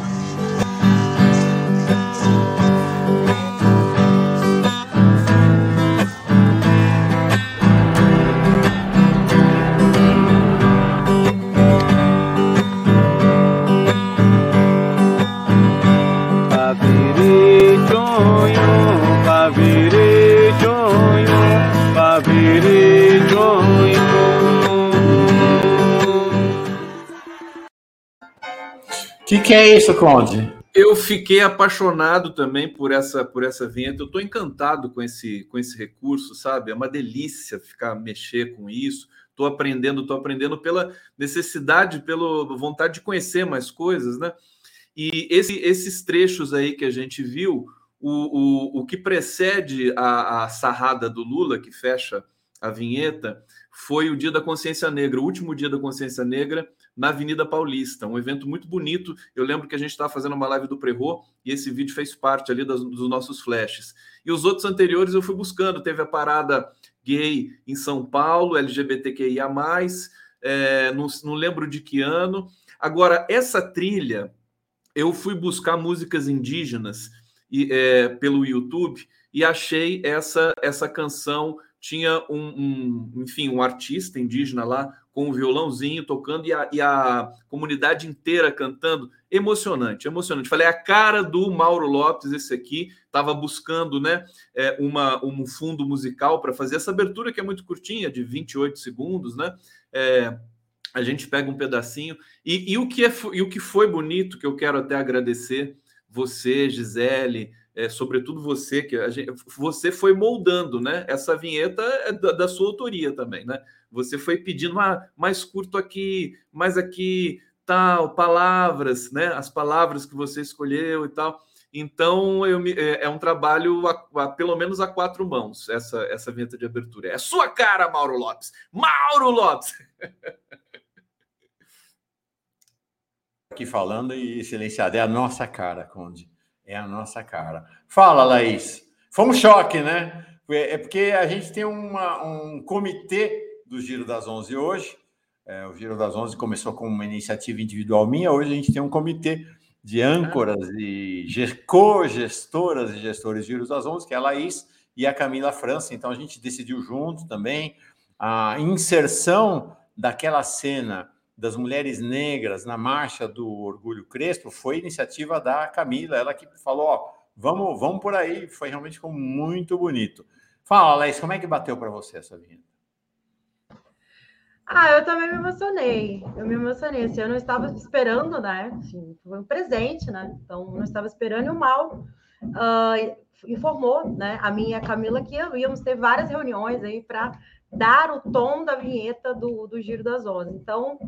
Que, é isso, Conde? Eu fiquei apaixonado também por essa por essa vinheta. Eu estou encantado com esse com esse recurso, sabe? É uma delícia ficar mexer com isso. Estou aprendendo, estou aprendendo pela necessidade, pela vontade de conhecer mais coisas, né? E esse, esses trechos aí que a gente viu, o, o, o que precede a, a sarrada do Lula, que fecha a vinheta, foi o Dia da Consciência Negra, o último Dia da Consciência Negra, na Avenida Paulista, um evento muito bonito. Eu lembro que a gente estava fazendo uma live do Prerro e esse vídeo fez parte ali das, dos nossos flashes. E os outros anteriores eu fui buscando. Teve a parada gay em São Paulo, LGBTQIA, é, não, não lembro de que ano. Agora, essa trilha, eu fui buscar músicas indígenas e, é, pelo YouTube e achei essa, essa canção tinha um, um, enfim, um artista indígena lá com um violãozinho tocando e a, e a comunidade inteira cantando. Emocionante, emocionante. Falei, a cara do Mauro Lopes, esse aqui, estava buscando né, é, uma, um fundo musical para fazer essa abertura que é muito curtinha, de 28 segundos, né? É, a gente pega um pedacinho. E, e, o que é, e o que foi bonito, que eu quero até agradecer você, Gisele, é, sobretudo você, que gente, você foi moldando, né? Essa vinheta é da, da sua autoria também, né? Você foi pedindo ah, mais curto aqui, mais aqui, tal, palavras, né? As palavras que você escolheu e tal. Então, eu me, é, é, um trabalho a, a, pelo menos a quatro mãos, essa, essa vinheta de abertura. É a sua cara, Mauro Lopes! Mauro Lopes! Aqui falando e silenciado. É a nossa cara, Conde. É a nossa cara. Fala, Laís. Foi um choque, né? É porque a gente tem uma, um comitê do Giro das Onze hoje. É, o Giro das Onze começou com uma iniciativa individual minha. Hoje a gente tem um comitê de âncoras e co-gestoras e gestores de Giros das Onze, que é a Laís e a Camila França. Então a gente decidiu junto também a inserção daquela cena das mulheres negras na marcha do Orgulho Crespo foi iniciativa da Camila, ela que falou, ó, vamos, vamos por aí, foi realmente muito bonito. Fala, Laís, como é que bateu para você essa vinheta? Ah, eu também me emocionei. Eu me emocionei. Assim, eu não estava esperando, né? Assim, foi um presente, né? Então, não estava esperando e o mal uh, informou, né? A minha Camila que íamos ter várias reuniões aí para dar o tom da vinheta do, do Giro das Onze. Então,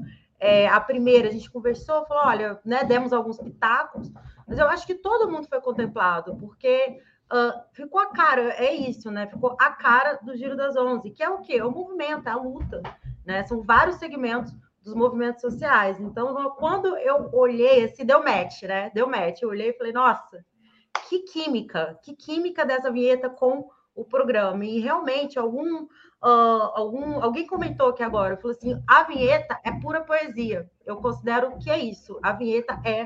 é, a primeira a gente conversou, falou, olha, né? Demos alguns pitacos, mas eu acho que todo mundo foi contemplado, porque uh, ficou a cara, é isso, né? Ficou a cara do Giro das Onze, que é o quê? É o movimento, é a luta né? São vários segmentos dos movimentos sociais. Então, quando eu olhei, esse deu match, né? Deu match. Eu olhei e falei, nossa, que química, que química dessa vinheta com o programa. E realmente, algum, uh, algum alguém comentou aqui agora, falou assim: a vinheta é pura poesia. Eu considero que é isso. A vinheta é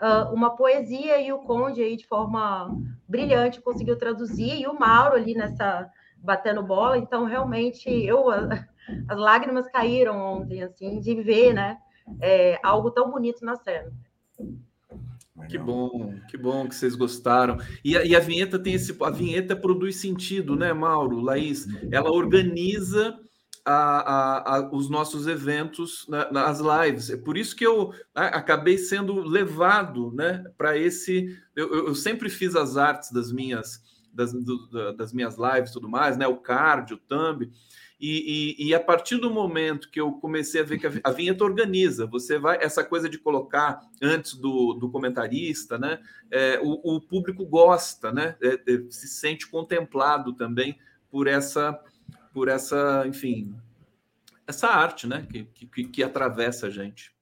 uh, uma poesia e o Conde aí, de forma brilhante, conseguiu traduzir, e o Mauro ali nessa batendo bola. Então, realmente, eu as lágrimas caíram ontem, assim, de ver, né, é, algo tão bonito na cena. Que bom, que bom que vocês gostaram. E a, e a, vinheta tem esse. A vinheta produz sentido, né, Mauro, Laís? Ela organiza a, a, os nossos eventos na, nas lives. É por isso que eu acabei sendo levado né, para esse. Eu, eu, sempre fiz as artes das minhas, das, do, das minhas lives tudo mais, né? O card, o thumb. E, e, e, a partir do momento que eu comecei a ver que a, vinheta organiza, você vai, essa coisa de colocar antes do, do comentarista, né? É, o, o, público gosta, né? É, é, se sente contemplado também por essa, por essa, enfim, essa arte, né? Que, que, que atravessa a gente.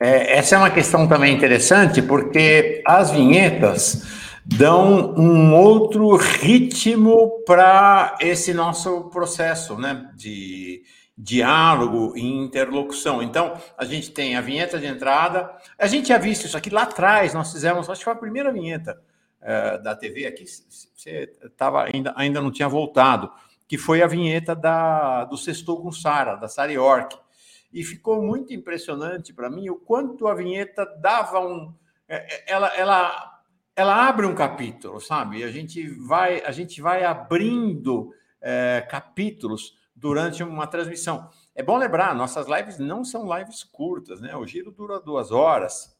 É, essa é uma questão também interessante, porque as vinhetas dão um outro ritmo para esse nosso processo né, de diálogo e interlocução. Então, a gente tem a vinheta de entrada. A gente já visto isso aqui lá atrás, nós fizemos, acho que foi a primeira vinheta uh, da TV aqui, você tava, ainda, ainda não tinha voltado, que foi a vinheta da, do Sextou com Sara, da Sara York. E ficou muito impressionante para mim o quanto a vinheta dava um. É, é, ela, ela ela abre um capítulo, sabe? A gente vai, a gente vai abrindo é, capítulos durante uma transmissão. É bom lembrar, nossas lives não são lives curtas, né? O giro dura duas horas.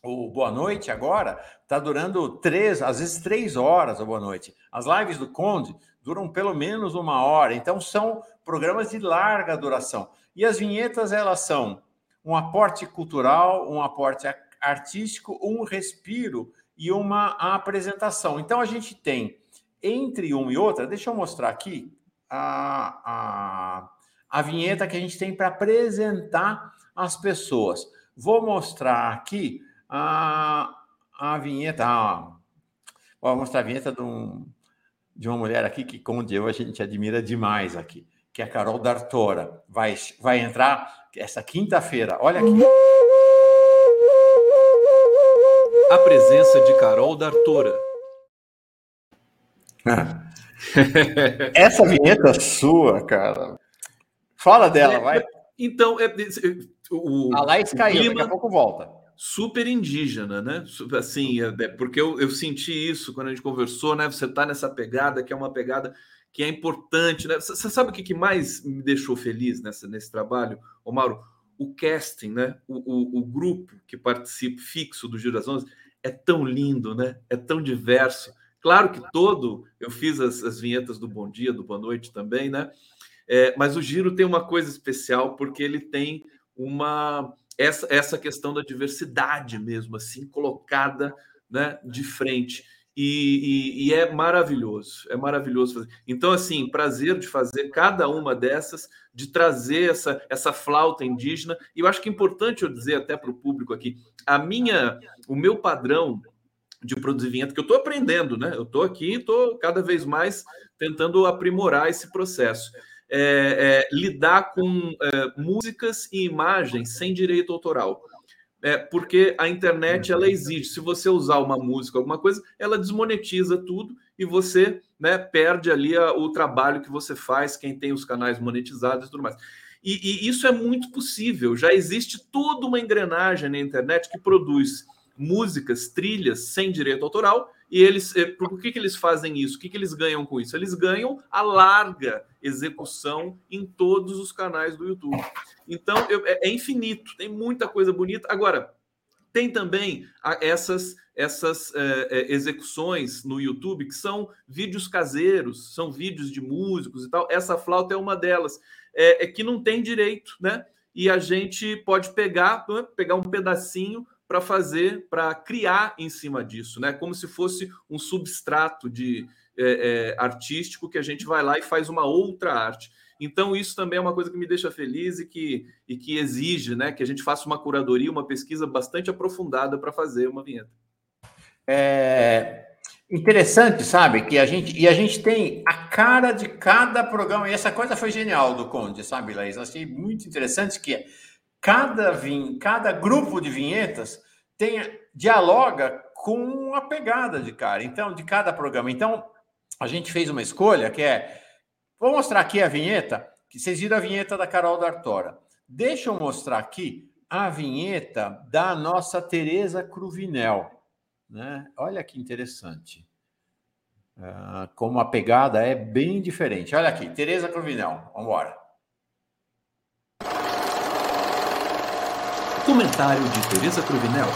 O Boa Noite agora está durando três, às vezes três horas, o Boa Noite. As lives do Conde duram pelo menos uma hora. Então são programas de larga duração. E as vinhetas elas são um aporte cultural, um aporte artístico, um respiro e uma apresentação. Então a gente tem entre uma e outra, deixa eu mostrar aqui a, a, a vinheta que a gente tem para apresentar as pessoas. Vou mostrar aqui a, a vinheta. Vou mostrar a vinheta de, um, de uma mulher aqui que, como eu, a gente admira demais aqui, que é a Carol D'Artora. Vai, vai entrar essa quinta-feira. Olha aqui a presença de Carol D'Artora. Essa vinheta é sua, cara. Fala dela, é, vai. Então, é, o, a Laís caiu, daqui a pouco volta. Super indígena, né? Assim, é, é, porque eu, eu senti isso quando a gente conversou, né? Você tá nessa pegada que é uma pegada que é importante. Né? Você sabe o que mais me deixou feliz nessa, nesse trabalho, Ô Mauro? O casting, né? O, o, o grupo que participa fixo do Giro das Onze é tão lindo, né? É tão diverso. Claro que todo, eu fiz as, as vinhetas do Bom Dia, do Boa Noite também, né? É, mas o Giro tem uma coisa especial porque ele tem uma essa, essa questão da diversidade mesmo, assim, colocada né, de frente. E, e, e, é maravilhoso, é maravilhoso fazer. Então, assim, prazer de fazer cada uma dessas, de trazer essa, essa flauta indígena. E eu acho que é importante eu dizer até para o público aqui, a minha, o meu padrão de produzir vinheta, que eu estou aprendendo, né? Eu estou aqui, estou cada vez mais tentando aprimorar esse processo. É, é, lidar com é, músicas e imagens sem direito autoral é, porque a internet ela exige. Se você usar uma música, alguma coisa, ela desmonetiza tudo e você né, perde ali a, o trabalho que você faz, quem tem os canais monetizados e tudo mais. E, e, isso é muito possível. Já existe toda uma engrenagem na internet que produz músicas, trilhas sem direito autoral. E eles, eh, por que, que eles fazem isso? O que, que eles ganham com isso? Eles ganham a larga execução em todos os canais do YouTube. Então, eu, é, é infinito, tem muita coisa bonita. Agora, tem também essas, essas é, execuções no YouTube que são vídeos caseiros, são vídeos de músicos e tal. Essa flauta é uma delas, é, é que não tem direito, né? E a gente pode pegar, pegar um pedacinho para fazer, para criar em cima disso, né? Como se fosse um substrato de é, é, artístico que a gente vai lá e faz uma outra arte. Então, isso também é uma coisa que me deixa feliz e que, e que exige né, que a gente faça uma curadoria, uma pesquisa bastante aprofundada para fazer uma vinheta. É interessante, sabe? Que a gente. E a gente tem a cara de cada programa. E essa coisa foi genial do Conde, sabe, Laís? Achei muito interessante que cada, vin, cada grupo de vinhetas tem, dialoga com a pegada de cara, então, de cada programa. Então, a gente fez uma escolha que é Vou mostrar aqui a vinheta, que vocês viram a vinheta da Carol D'Artora. Deixa eu mostrar aqui a vinheta da nossa Tereza Cruvinel. Né? Olha que interessante. Uh, como a pegada é bem diferente. Olha aqui, Tereza Cruvinel. Vamos embora. Comentário de Tereza Cruvinel.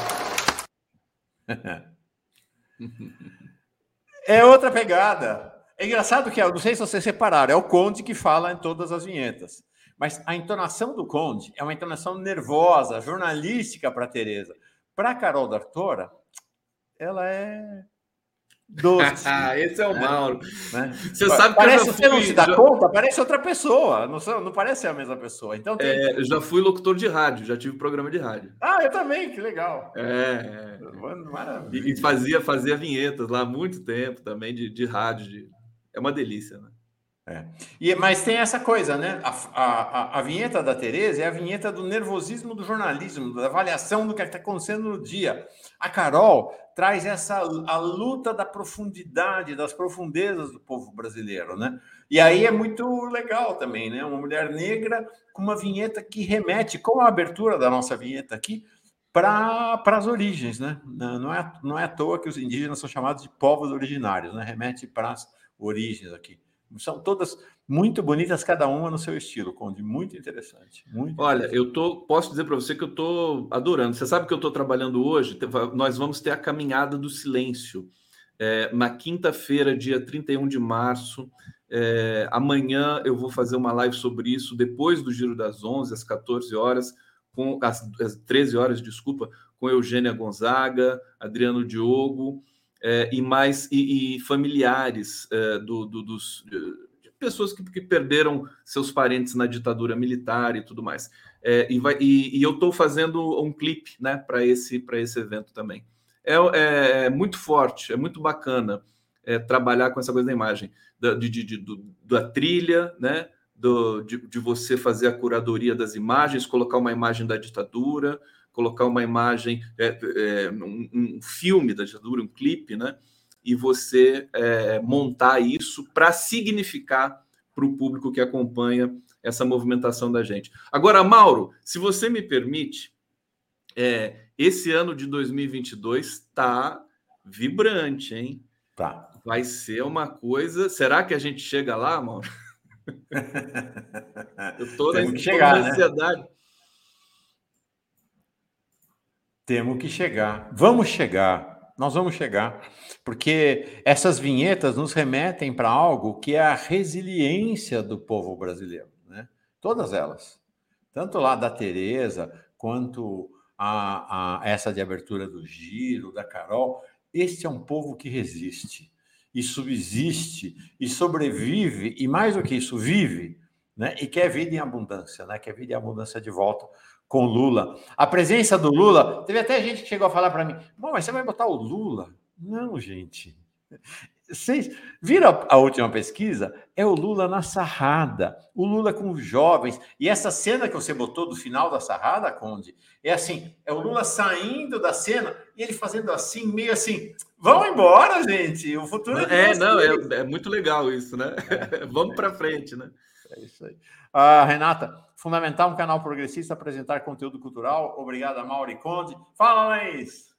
é outra pegada. É engraçado que, não sei se vocês separaram, é o Conde que fala em todas as vinhetas. Mas a entonação do Conde é uma entonação nervosa, jornalística para Tereza. Para Carol D'Artora, ela é doce. Esse é o né? Mauro. Né? Você sabe parece, que você não se dá já... conta, parece outra pessoa. Não, não parece a mesma pessoa. Então tem... é, eu já fui locutor de rádio, já tive programa de rádio. Ah, eu também, que legal. É, é. Maravilha. E, fazia, fazia vinhetas lá há muito tempo também de, de rádio, de é uma delícia, né? É. E, mas tem essa coisa, né? A, a, a vinheta da Tereza é a vinheta do nervosismo do jornalismo, da avaliação do que está acontecendo no dia. A Carol traz essa a luta da profundidade, das profundezas do povo brasileiro, né? E aí é muito legal também, né? Uma mulher negra com uma vinheta que remete, com a abertura da nossa vinheta aqui, para as origens, né? Não é, não é à toa que os indígenas são chamados de povos originários, né? Remete para as origens aqui. São todas muito bonitas, cada uma no seu estilo, Conde. Muito interessante. Muito Olha, interessante. eu tô, posso dizer para você que eu estou adorando. Você sabe que eu estou trabalhando hoje? Nós vamos ter a Caminhada do Silêncio. É, na quinta-feira, dia 31 de março. É, amanhã eu vou fazer uma live sobre isso, depois do Giro das 11, às 14 horas, com as 13 horas, desculpa, com Eugênia Gonzaga, Adriano Diogo é, e mais e, e familiares é, do, do, dos de pessoas que, que, perderam seus parentes na ditadura militar e tudo mais. É, e, vai, e, e, eu estou fazendo um clipe né, para esse, esse evento também. É, é, é, muito forte, é muito bacana trabalhar com essa coisa da imagem, da, de, de, de do, da trilha, né? Do, de, de você fazer a curadoria das imagens, colocar uma imagem da ditadura, colocar uma imagem, é, é, um, um, filme da ditadura, um clipe, né? E você é, montar isso para significar para o público que acompanha essa movimentação da gente. Agora, Mauro, se você me permite, é, esse ano de 2022 está vibrante, hein? Tá. Vai ser uma coisa. Será que a gente chega lá, Mauro? Eu estou na, chegar, na né? ansiedade. Né? Temos que chegar. Vamos chegar. Nós vamos chegar. Porque essas vinhetas nos remetem para algo que é a resiliência do povo brasileiro. Né? Todas elas. Tanto lá da Tereza, quanto a, a essa de abertura do Giro, da Carol. Este é um povo que resiste e subsiste e sobrevive, e mais do que isso, vive, né? e quer vida em abundância, né? quer vida em abundância de volta com Lula. A presença do Lula, teve até gente que chegou a falar para mim: mas você vai botar o Lula? Não, gente. Vocês viram a, última pesquisa? É o Lula na sarrada, o Lula com os jovens. E essa cena que você botou do final da sarrada, Conde, é assim: é o Lula saindo da cena e ele fazendo assim, meio assim. Vamos embora, gente. O futuro é. É, não, é, é, muito legal isso, né? É, Vamos para frente, né? É isso aí. Uh, Renata, fundamental um canal progressista apresentar conteúdo cultural. Obrigada, Mauri Conde. Fala, Laís.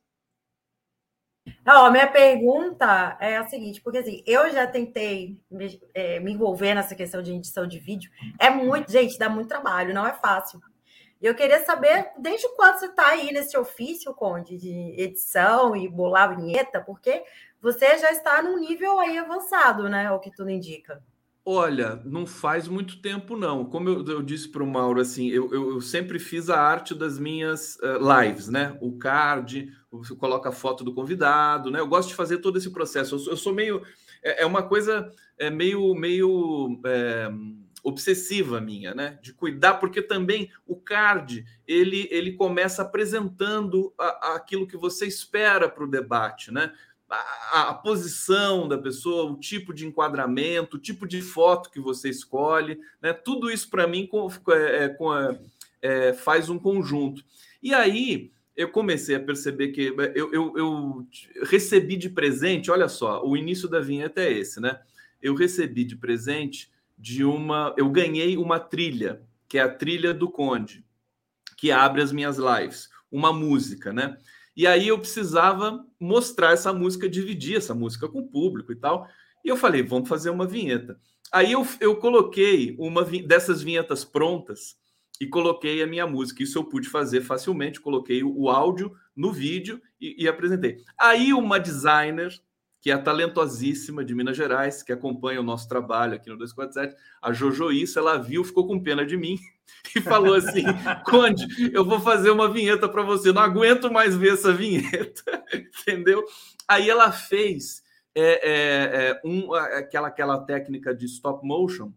Não, a minha pergunta é a seguinte, porque assim, eu já tentei me, é, me, envolver nessa questão de edição de vídeo. É muito, gente, dá muito trabalho, não é fácil. E eu queria saber desde quando você está aí nesse ofício, Conde, de edição e bolar vinheta, porque você já está num nível aí avançado, né? O que tudo indica. Olha, não faz muito tempo, não. Como eu, eu disse para o Mauro, assim, eu, eu, eu, sempre fiz a arte das minhas uh, lives, né? O card, você coloca a foto do convidado, né? Eu gosto de fazer todo esse processo. Eu sou, sou meio. É, é, uma coisa é meio, meio é, obsessiva minha, né? De cuidar, porque também o card ele, ele começa apresentando a, aquilo que você espera para o debate, né? A, a, posição da pessoa, o tipo de enquadramento, o tipo de foto que você escolhe, né? Tudo isso para mim com, é, com a, é, faz um conjunto. E aí eu comecei a perceber que eu, eu, eu, recebi de presente, olha só, o início da vinheta é esse, né? Eu recebi de presente de uma, eu ganhei uma trilha, que é a trilha do Conde, que abre as minhas lives, uma música, né? E aí eu precisava mostrar essa música, dividir essa música com o público e tal. E eu falei, vamos fazer uma vinheta. Aí eu, eu coloquei uma dessas vinhetas prontas e coloquei a minha música. Isso eu pude fazer facilmente. Coloquei o, áudio no vídeo e, e apresentei. Aí uma designer que é talentosíssima de Minas Gerais, que acompanha o nosso trabalho aqui no 247, a Jojo Isso, ela viu, ficou com pena de mim e falou assim: Conde, eu vou fazer uma vinheta para você, não aguento mais ver essa vinheta, entendeu? Aí ela fez é, é, é, um, aquela, aquela técnica de stop motion,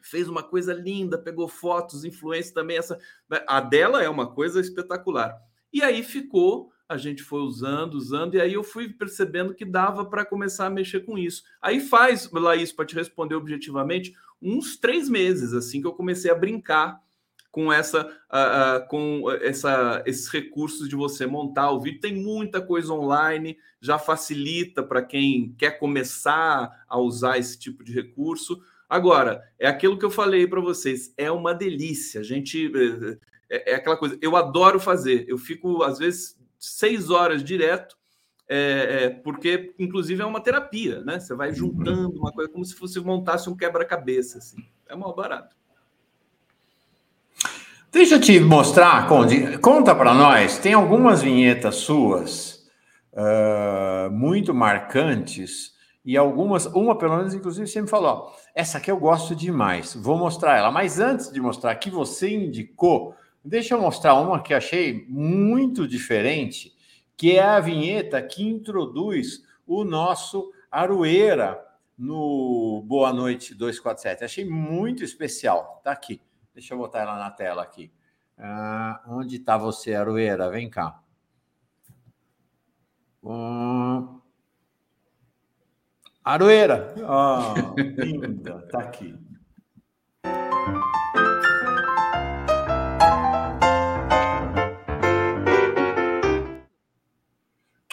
fez uma coisa linda, pegou fotos, influência também. Essa, a dela é uma coisa espetacular. E aí ficou a gente foi usando, usando, e aí eu fui percebendo que dava para começar a mexer com isso. Aí faz, Laís, para te responder objetivamente, uns três meses assim que eu comecei a brincar com essa uh, uh, com essa, esses recursos de você montar o vídeo. Tem muita coisa online, já facilita para quem quer começar a usar esse tipo de recurso. Agora, é aquilo que eu falei para vocês, é uma delícia. A gente é, é, aquela coisa, eu adoro fazer. Eu fico, às vezes, seis horas direto, é, é, porque, inclusive, é uma terapia, né? Você vai juntando uma coisa como se fosse montasse um quebra-cabeça, assim. É mal barato. Deixa eu te mostrar, Conde. Conta para nós. Tem algumas vinhetas suas uh, muito marcantes e algumas, uma pelo menos, inclusive, você me falou: essa aqui eu gosto demais. Vou mostrar ela. Mas antes de mostrar, que você indicou Deixa eu mostrar uma que achei muito diferente, que é a vinheta que introduz o nosso Aroeira no Boa Noite 247. Achei muito especial. Tá aqui. Deixa eu botar ela na tela aqui. Ah, onde está você, Aroeira? Vem cá. Hum... Aroeira. Oh, linda. Tá aqui.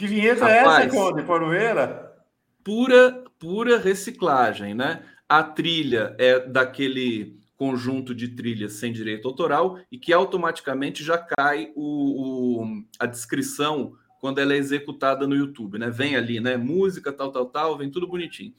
Que vinheta Rapaz, é essa, Conde Porueira? Pura, pura reciclagem, né? A trilha é daquele conjunto de trilhas sem direito autoral e que automaticamente já cai o, o a descrição quando ela é executada no YouTube, né? Vem ali, né? Música, tal, tal, tal, vem tudo bonitinho.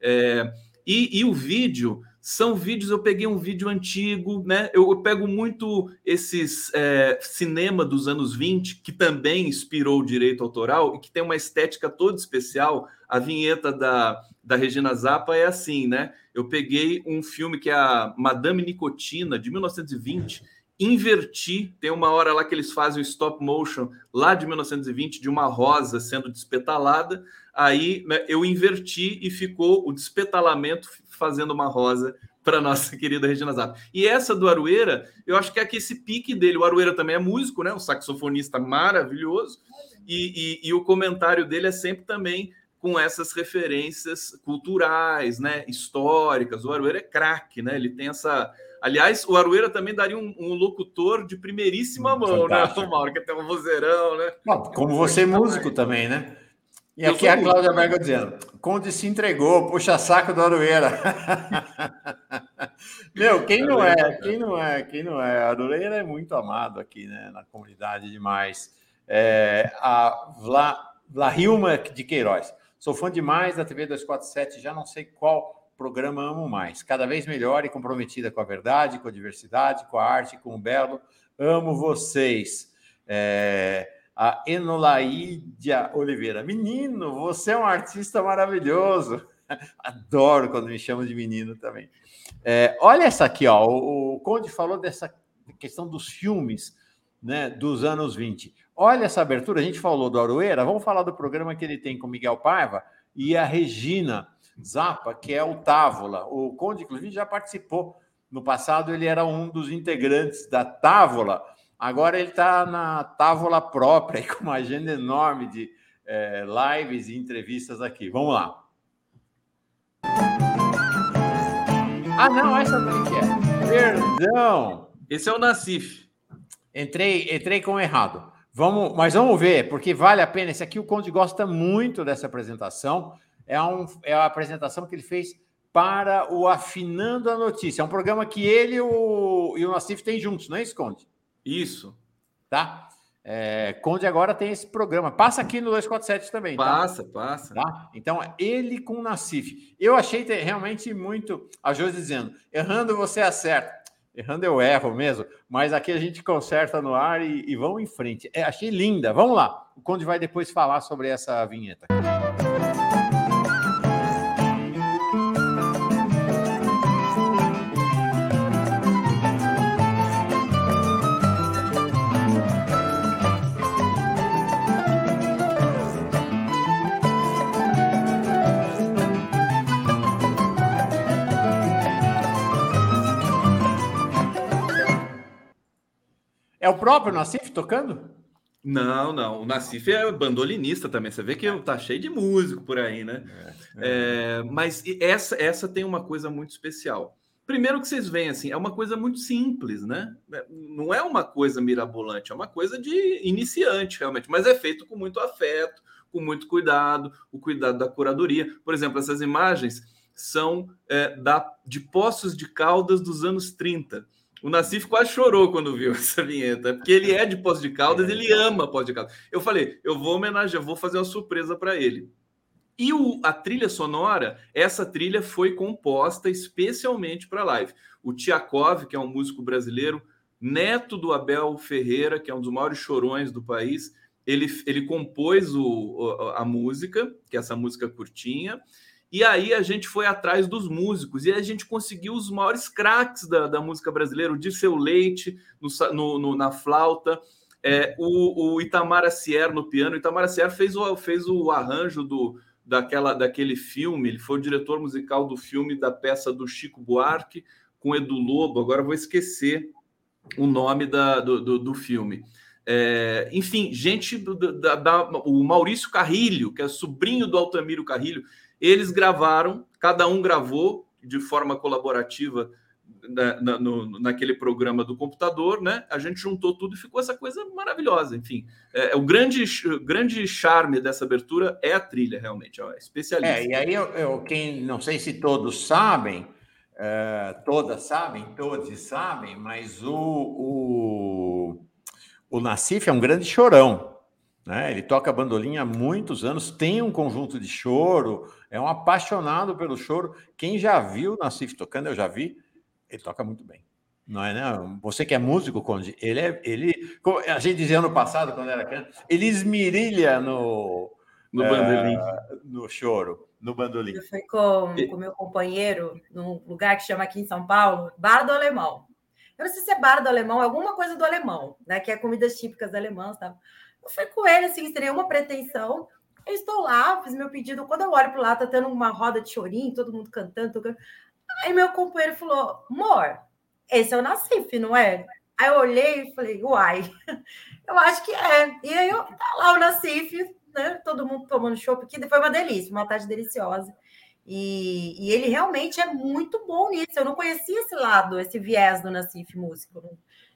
É, e, e, o vídeo são vídeos. Eu peguei um vídeo antigo, né? Eu, eu pego muito esses é, cinema dos anos 20, que também inspirou o direito autoral e que tem uma estética toda especial. A vinheta da, da Regina Zappa é assim, né? Eu peguei um filme que é a Madame Nicotina, de 1920 inverti. Tem uma hora lá que eles fazem o stop motion lá de 1920 de uma rosa sendo despetalada. Aí né, eu inverti e ficou o despetalamento fazendo uma rosa para nossa querida Regina Zappa. E essa do Arueira, eu acho que é aqui esse pique dele. O Arueira também é músico, né? Um saxofonista maravilhoso. E, e, e o comentário dele é sempre também com essas referências culturais, né, históricas. O Arueira é craque, né? Ele tem essa Aliás, o Arueira também daria um, um locutor de primeiríssima mão, né, Fantástico. né, Mauro, que tem um vozeirão, né? Como você é músico também, né? E aqui é a Cláudia Berga dizendo: Conde se entregou, puxa saco do Arueira. Meu, quem não é, quem não é, quem não é? A Arueira é muito amado aqui, né, na comunidade demais. É, a Vla, Vlahilma de Queiroz. Sou fã demais da TV 247, já não sei qual programa Amo Mais. Cada vez melhor e comprometida com a verdade, com a diversidade, com a arte, com o belo. Amo vocês. É, a Enolaídia Oliveira. Menino, você é um artista maravilhoso. Adoro quando me chamam de menino também. É, olha essa aqui, ó. O, o Conde falou dessa questão dos filmes né, dos anos 20. Olha essa abertura, a gente falou do Aroeira, vamos falar do programa que ele tem com Miguel Paiva e a Regina Zappa, que é o Távola. O Conde, inclusive, já participou. No passado, ele era um dos integrantes da Távola. Agora ele está na Távola própria, com uma agenda enorme de é, lives e entrevistas aqui. Vamos lá. Ah, não, essa também que é. Perdão. Esse é o Nassif. Entrei, entrei com errado. Vamos, mas vamos ver, porque vale a pena. Esse aqui o Conde gosta muito dessa apresentação é, um, é a apresentação que ele fez para o Afinando a Notícia. É um programa que ele e o, e o Nassif têm juntos, não é isso, Conde? Isso. Tá? É, Conde agora tem esse programa. Passa aqui no 247 também. Tá? Passa, tá? passa. Tá? Então, ele com o Nassif. Eu achei realmente muito. A Josi dizendo: errando você acerta. Errando eu erro mesmo, mas aqui a gente conserta no ar e, e vamos em frente. É, achei linda. Vamos lá. O Conde vai depois falar sobre essa vinheta. É o próprio Nassif tocando? Não, não. O Nassif é bandolinista também. Você vê que tá cheio de músico por aí, né? É, é. É, mas essa, essa tem uma coisa muito especial. Primeiro que vocês veem assim, é uma coisa muito simples, né? É, não é uma coisa mirabolante, é uma coisa de iniciante, realmente, mas é feito com muito afeto, com muito cuidado, o cuidado da curadoria. Por exemplo, essas imagens são é, da, de Poços de Caldas dos anos 30 o Nassif quase chorou quando viu essa vinheta, porque ele é de Poço de Caldas, ele ama Poço de Caldas. Eu falei, eu vou homenagear, vou fazer uma surpresa para ele. E o, a trilha sonora, essa trilha foi composta especialmente para a live. O Tiakov, que é um músico brasileiro, neto do Abel Ferreira, que é um dos maiores chorões do país, ele, ele compôs o, a música, que é essa música curtinha, e aí a gente foi atrás dos músicos e a gente conseguiu os maiores craques da, da música brasileira, o Dirceu Leite no, no, no, na flauta, é, o, o Itamar Acier no piano. O Itamar Acier fez o, fez o arranjo do, daquela, daquele filme, ele foi o diretor musical do filme da peça do Chico Buarque com Edu Lobo. Agora vou esquecer o nome da, do, do, do filme. É, enfim, gente da, da, o Maurício Carrilho, que é sobrinho do Altamiro Carrilho, eles gravaram, cada um gravou de forma colaborativa na, na, no, naquele programa do computador, né? A gente juntou tudo e ficou essa coisa maravilhosa. Enfim, é, é o grande, grande charme dessa abertura é a trilha, realmente, é especialista. É, e aí eu, eu, quem não sei se todos sabem, é, todas sabem, todos sabem, mas o, o, o Nassif é um grande chorão. Né? Ele toca bandolim há muitos anos, tem um conjunto de choro, é um apaixonado pelo choro. Quem já viu o Nassif tocando, eu já vi, ele toca muito bem. Não é, né? Você que é músico, Conde, ele é. Ele, a gente dizia ano passado, quando era criança, ele esmirilha no, no é, bandolim. No choro, no bandolim. Eu fui com o meu companheiro num lugar que chama aqui em São Paulo, Bar do Alemão. Eu não sei se é bar do alemão, é alguma coisa do alemão, né? Que é comidas típicas alemãs, tá? Eu fui com ele, assim, sem nenhuma pretensão. Eu estou lá, fiz meu pedido. Quando eu olho para lá, tá tendo uma roda de chorinho, todo mundo cantando, tocando. Aí meu companheiro falou: amor, esse é o Nacife, não é? Aí eu olhei e falei, uai, eu acho que é. E aí eu, tá lá o Nacife, né? Todo mundo tomando chopp, que foi uma delícia, uma tarde deliciosa. E, e, ele realmente é muito bom nisso. Eu não conhecia esse lado, esse viés do Nassif músico. Não,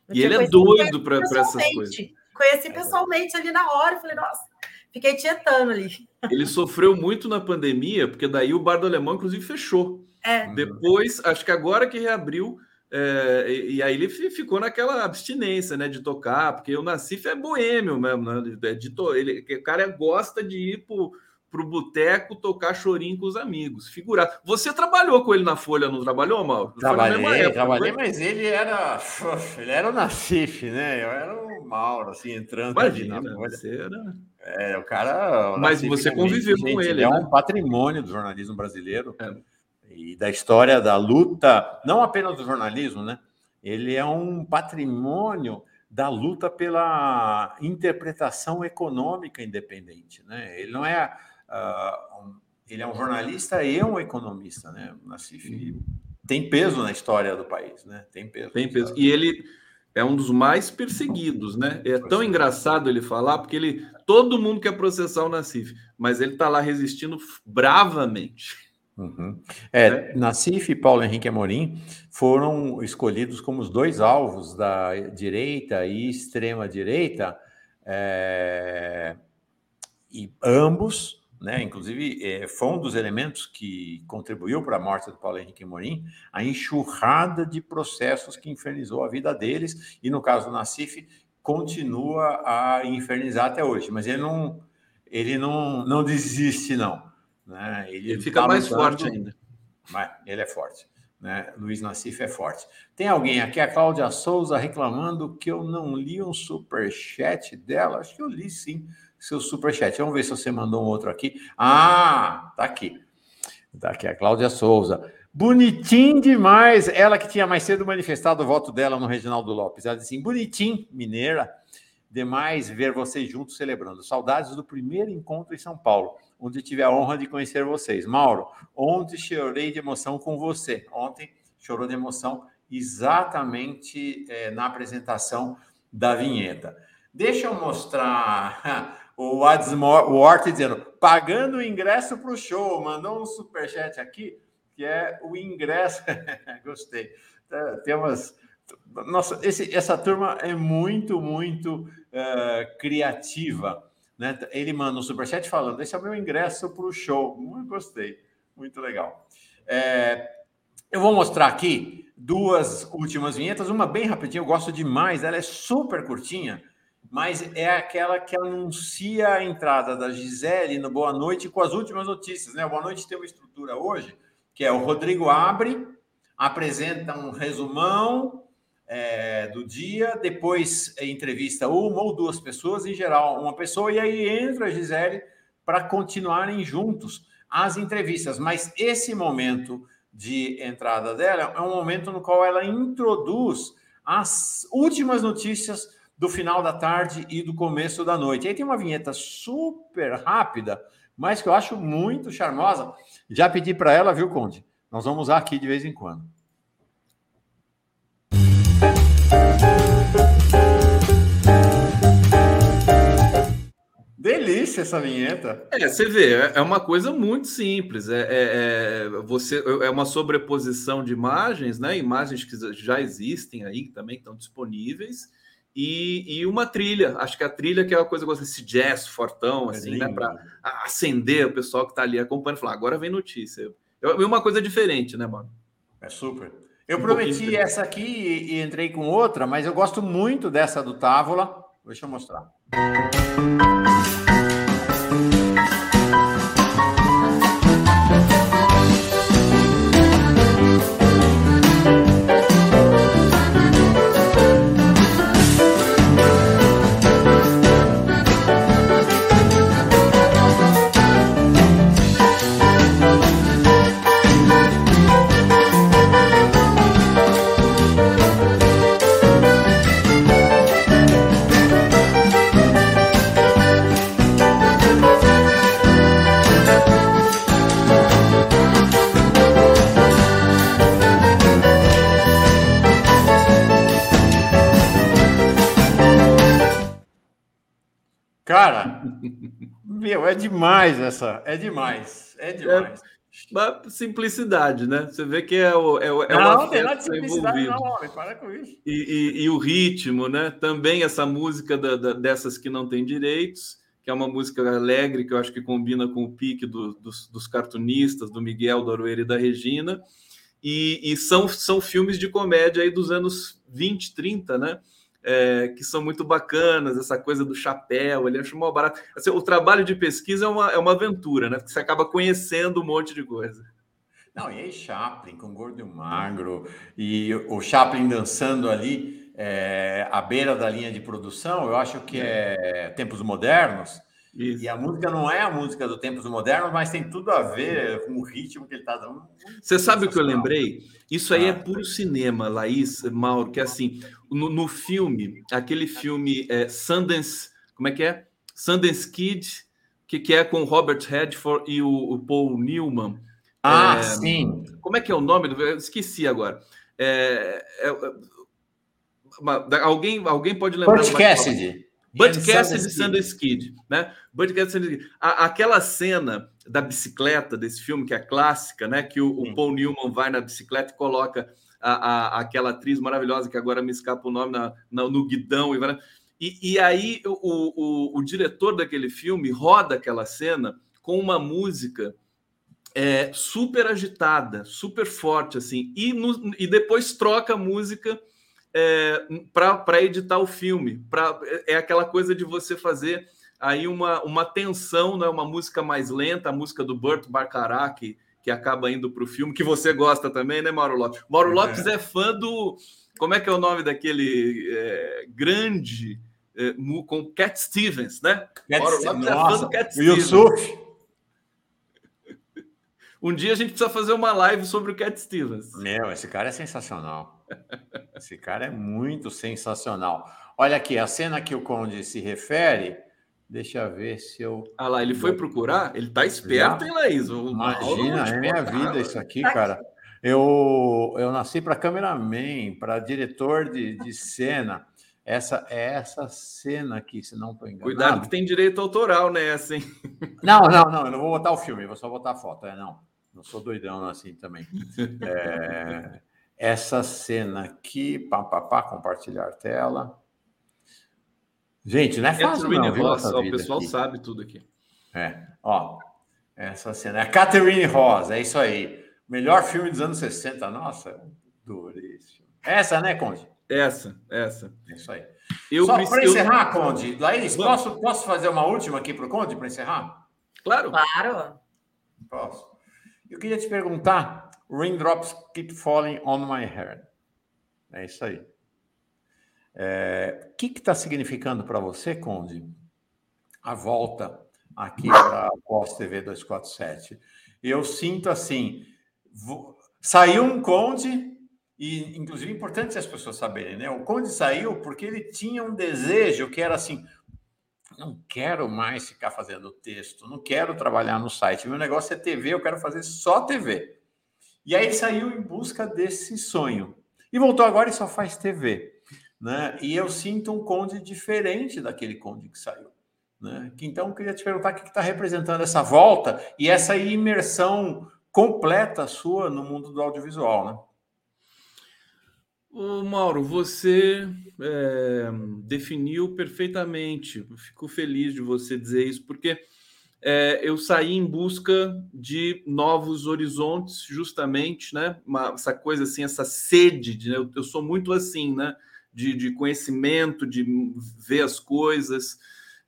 não e ele é doido para essas coisas. Conheci é. pessoalmente ali na hora, falei, nossa, fiquei tietando ali. Ele sofreu muito na pandemia, porque daí o Bar do Alemão, inclusive, fechou. É. Depois, acho que agora que reabriu, é, e, e, aí ele ficou naquela abstinência, né, de tocar, porque o Nassif é boêmio mesmo, né, de, de, ele, o cara gosta de ir pro pro boteco tocar chorinho com os amigos. Figurado. Você trabalhou com ele na Folha, não trabalhou, Mauro? Trabalhei, época, trabalhei, mas ele era ele era o Nacif, né? Eu era o Mauro, assim, entrando Imagina, ali na Folha. Você era... É, o cara... O mas você conviveu gente, com ele, ele é né? um patrimônio do jornalismo brasileiro é. e da história da luta, não apenas do jornalismo, né? Ele é um patrimônio da luta pela interpretação econômica independente, né? Ele não é Uh, um, ele é um jornalista e um economista, né? O Nassif uhum. tem peso na história do país, né? Tem peso. Tem peso. E ele é um dos mais perseguidos, né? É tão engraçado ele falar, porque ele todo mundo quer processar o Nassif, mas ele está lá resistindo bravamente. Uhum. É, é. Nassif e Paulo Henrique Amorim foram escolhidos como os dois alvos da direita e extrema direita, é... e ambos né? Inclusive, é, foi um dos elementos que contribuiu para a morte do Paulo Henrique Morim, a enxurrada de processos que infernizou a vida deles, e no caso do Nassif, continua a infernizar até hoje, mas ele não, ele não, não desiste, não. Né? Ele, ele fica tá mais forte ainda. Mas ele é forte. Né? Luiz Nassif é forte. Tem alguém aqui, a Cláudia Souza, reclamando que eu não li um superchat dela. Acho que eu li sim seu superchat. Vamos ver se você mandou um outro aqui. Ah, tá aqui. Tá aqui a Cláudia Souza. Bonitinho demais. Ela que tinha mais cedo manifestado o voto dela no Reginaldo Lopes. Ela disse assim: bonitinho, mineira. Demais ver vocês juntos celebrando. Saudades do primeiro encontro em São Paulo, onde tive a honra de conhecer vocês. Mauro, ontem chorei de emoção com você. Ontem chorou de emoção exatamente é, na apresentação da vinheta. Deixa eu mostrar o Wadsworth dizendo, pagando o ingresso para o show, mandou um superchat aqui, que é o ingresso. Gostei. Tá, tem umas. Nossa, esse, essa turma é muito, muito uh, criativa. Né? Ele manda um superchat falando: esse é o meu ingresso para o show. Muito gostei, muito legal. É, eu vou mostrar aqui duas últimas vinhetas, uma bem rapidinha, eu gosto demais, ela é super curtinha mas é aquela que anuncia a entrada da Gisele no Boa Noite com as últimas notícias. Né? O Boa Noite tem uma estrutura hoje, que é o Rodrigo abre, apresenta um resumão é, do dia, depois entrevista uma ou duas pessoas, em geral uma pessoa, e aí entra a Gisele para continuarem juntos as entrevistas. Mas esse momento de entrada dela é um momento no qual ela introduz as últimas notícias do final da tarde e do começo da noite. Aí tem uma vinheta super rápida, mas que eu acho muito charmosa. Já pedi para ela, viu, Conde? Nós vamos usar aqui de vez em quando. Delícia essa vinheta. É, você vê, é, é uma coisa muito simples. É, é, é, você, é uma sobreposição de imagens, né? Imagens que já existem aí, também estão disponíveis e, e, uma trilha. Acho que a trilha que é uma coisa com esse jazz fortão, é assim, né? Para acender o pessoal que está ali acompanhando. Falar, agora vem notícia. É uma coisa diferente, né, mano? É super. Eu um prometi essa aqui e, e, entrei com outra, mas eu gosto muito dessa do Távola. Deixa eu mostrar. Meu, é demais essa. É demais. É demais. É simplicidade, né? Você vê que é o. É, é não, tem nada de simplicidade, não, homem, para com isso. E, e, e, o ritmo, né? Também essa música da, da, dessas que não têm direitos, que é uma música alegre, que eu acho que combina com o pique do, dos, dos cartunistas, do Miguel, do Aroeira e da Regina. E, e, são, são filmes de comédia aí dos anos 20, 30, né? É, que são muito bacanas, essa coisa do chapéu, ele acha mal barato. Assim, o trabalho de pesquisa é uma, é uma aventura, né? Porque você acaba conhecendo um monte de coisa. Não, e aí Chaplin com Gordo e Magro, e o Chaplin dançando ali é, à beira da linha de produção, eu acho que é Tempos Modernos, isso. E a música não é a música do Tempos Modernos, mas tem tudo a ver com o ritmo que ele está dando. Você sabe o que eu lembrei? Isso aí é ah. é puro cinema, Laís, Mauro, que é assim, no, no filme, aquele filme é, Sundance, como é que é? Sundance Kid, que, que é com Robert Redford e o, o Paul Newman. Ah, é, sim. Como é que é o nome? Eu esqueci agora. É, é, uma, alguém, alguém pode lembrar? Butch Cassidy. Bud Cassidy e Sundance Kid, né? Bud Cassidy Kid. Aquela cena da bicicleta desse filme, que é clássica, né? Que o, o Paul Newman vai na bicicleta e coloca a, a, aquela atriz maravilhosa, que agora me escapa o nome, na, na no guidão. E, e aí o, o, o, diretor daquele filme roda aquela cena com uma música é, super agitada, super forte, assim, e, no, e depois troca a música é, para editar o filme. Pra, é, é aquela coisa de você fazer aí uma, uma tensão, né? uma música mais lenta, a música do Burt Bacharach, que, que acaba indo para o filme, que você gosta também, né, Mauro Lopes? Mauro é. Lopes é fã do. Como é que é o nome daquele é, grande é, com Cat Stevens, né? Cat Mauro Lopes Nossa, é fã do Cat Stevens. Yusuf. Um dia a gente precisa fazer uma live sobre o Cat Stevens. Meu, esse cara é sensacional. esse cara é muito sensacional. Olha aqui, a cena que o Conde se refere. Deixa eu ver se eu. Ah lá, ele foi procurar? Ele tá esperto, Já? hein, Laís? O Imagina, é minha vida isso aqui, cara. Eu, eu nasci para cameraman, para diretor de, de cena. Essa é essa cena aqui, se não estou enganado. Cuidado que tem direito autoral nessa, hein? Não, não, não, eu não vou botar o filme, vou só botar a foto. É, não. Não sou doidão assim também. É, essa cena aqui, pá, pá, pá, compartilhar tela. Gente, não é fácil Catherine não, Ross, ó, o pessoal aqui. sabe tudo aqui. É, ó, essa cena é Catherine Ross, é isso aí. Melhor filme dos anos 60, nossa, duríssimo. Essa, né, Conde? Essa, essa. É isso aí. Eu Só para encerrar, Conde, Laís, posso, posso fazer uma última aqui para o Conde, para encerrar? Claro. Claro. Posso. Eu queria te perguntar: Raindrops keep falling on my head. É isso aí. É, o que está significando para você, Conde, a volta aqui para a Pós TV 247? Eu sinto assim: vou, saiu um Conde, e inclusive é importante as pessoas saberem, né? O Conde saiu porque ele tinha um desejo que era assim: não quero mais ficar fazendo texto, não quero trabalhar no site. Meu negócio é TV, eu quero fazer só TV. E aí ele saiu em busca desse sonho. E voltou agora e só faz TV. Né? E eu sinto um conde diferente daquele conde que saiu. Né? Então, eu queria te perguntar o que está representando essa volta e essa imersão completa sua no mundo do audiovisual, né? Mauro, você é, definiu perfeitamente. Fico feliz de você dizer isso, porque é, eu saí em busca de novos horizontes, justamente, né? Uma, essa coisa assim, essa sede, de, né? eu, eu, sou muito assim, né? De, de, conhecimento, de ver as coisas,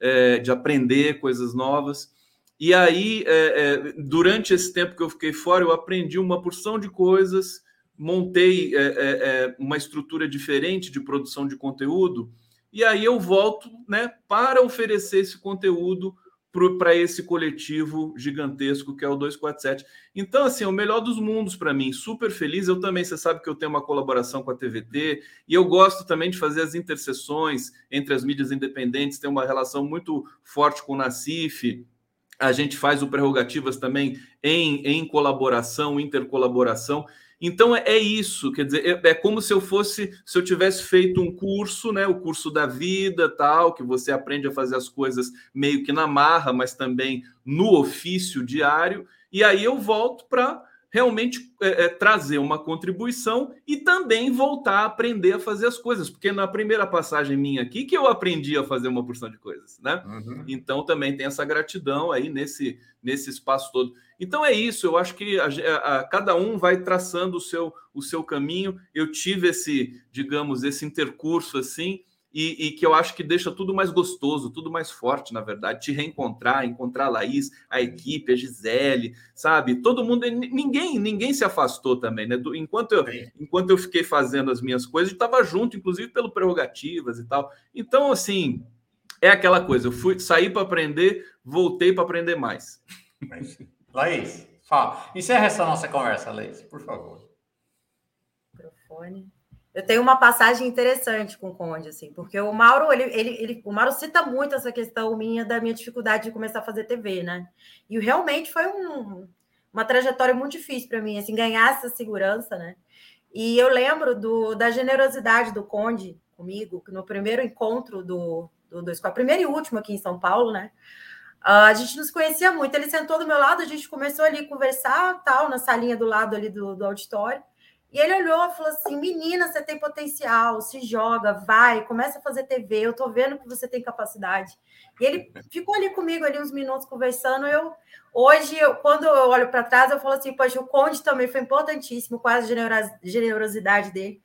é, de aprender coisas novas. E aí, é, durante esse tempo que eu fiquei fora, eu aprendi uma porção de coisas montei é, é, é, uma estrutura diferente de produção de conteúdo, e aí eu volto né, para oferecer esse conteúdo para esse coletivo gigantesco que é o 247. Então, assim, é o melhor dos mundos para mim, super feliz. Eu também, você sabe que eu tenho uma colaboração com a TVT, e eu gosto também de fazer as interseções entre as mídias independentes, tem uma relação muito forte com o Nacif. A gente faz o Prerrogativas também em, em colaboração, intercolaboração. Então é, é isso, quer dizer, é, é, como se eu fosse, se eu tivesse feito um curso, né, o curso da vida, tal, que você aprende a fazer as coisas meio que na marra, mas também no ofício diário, e aí eu volto para realmente é, é, trazer uma contribuição e também voltar a aprender a fazer as coisas, porque na primeira passagem minha aqui que eu aprendi a fazer uma porção de coisas, né? Uhum. Então também tem essa gratidão aí nesse, nesse espaço todo. Então é isso, eu acho que a, a, cada um vai traçando o seu, o seu caminho. Eu tive esse, digamos, esse intercurso assim, e, e, que eu acho que deixa tudo mais gostoso, tudo mais forte, na verdade. Te reencontrar, encontrar a Laís, a equipe, a Gisele, sabe? Todo mundo, ninguém ninguém se afastou também, né? Enquanto eu, enquanto eu fiquei fazendo as minhas coisas, estava junto, inclusive pelo prerrogativas e tal. Então, assim, é aquela coisa. Eu fui sair para aprender, voltei para aprender mais. Laís, fala. Encerra essa nossa conversa, Laís, por favor. Microfone. Eu tenho uma passagem interessante com o Conde, assim, porque o Mauro, ele, ele, ele, o Mauro cita muito essa questão minha da minha dificuldade de começar a fazer TV, né? E realmente foi um, uma trajetória muito difícil para mim, assim, ganhar essa segurança, né? E eu lembro do, da generosidade do Conde comigo, no primeiro encontro do, do, do primeiro e último aqui em São Paulo, né? Uh, a gente nos conhecia muito. Ele sentou do meu lado, a gente começou ali a conversar, tal, na salinha do lado ali do, do auditório. E ele olhou e falou assim: Menina, você tem potencial, se joga, vai, começa a fazer TV. Eu tô vendo que você tem capacidade. E ele ficou ali comigo ali uns minutos conversando. Eu hoje, eu, quando eu olho para trás, eu falo assim: Poxa, o Conde também foi importantíssimo com a generosidade dele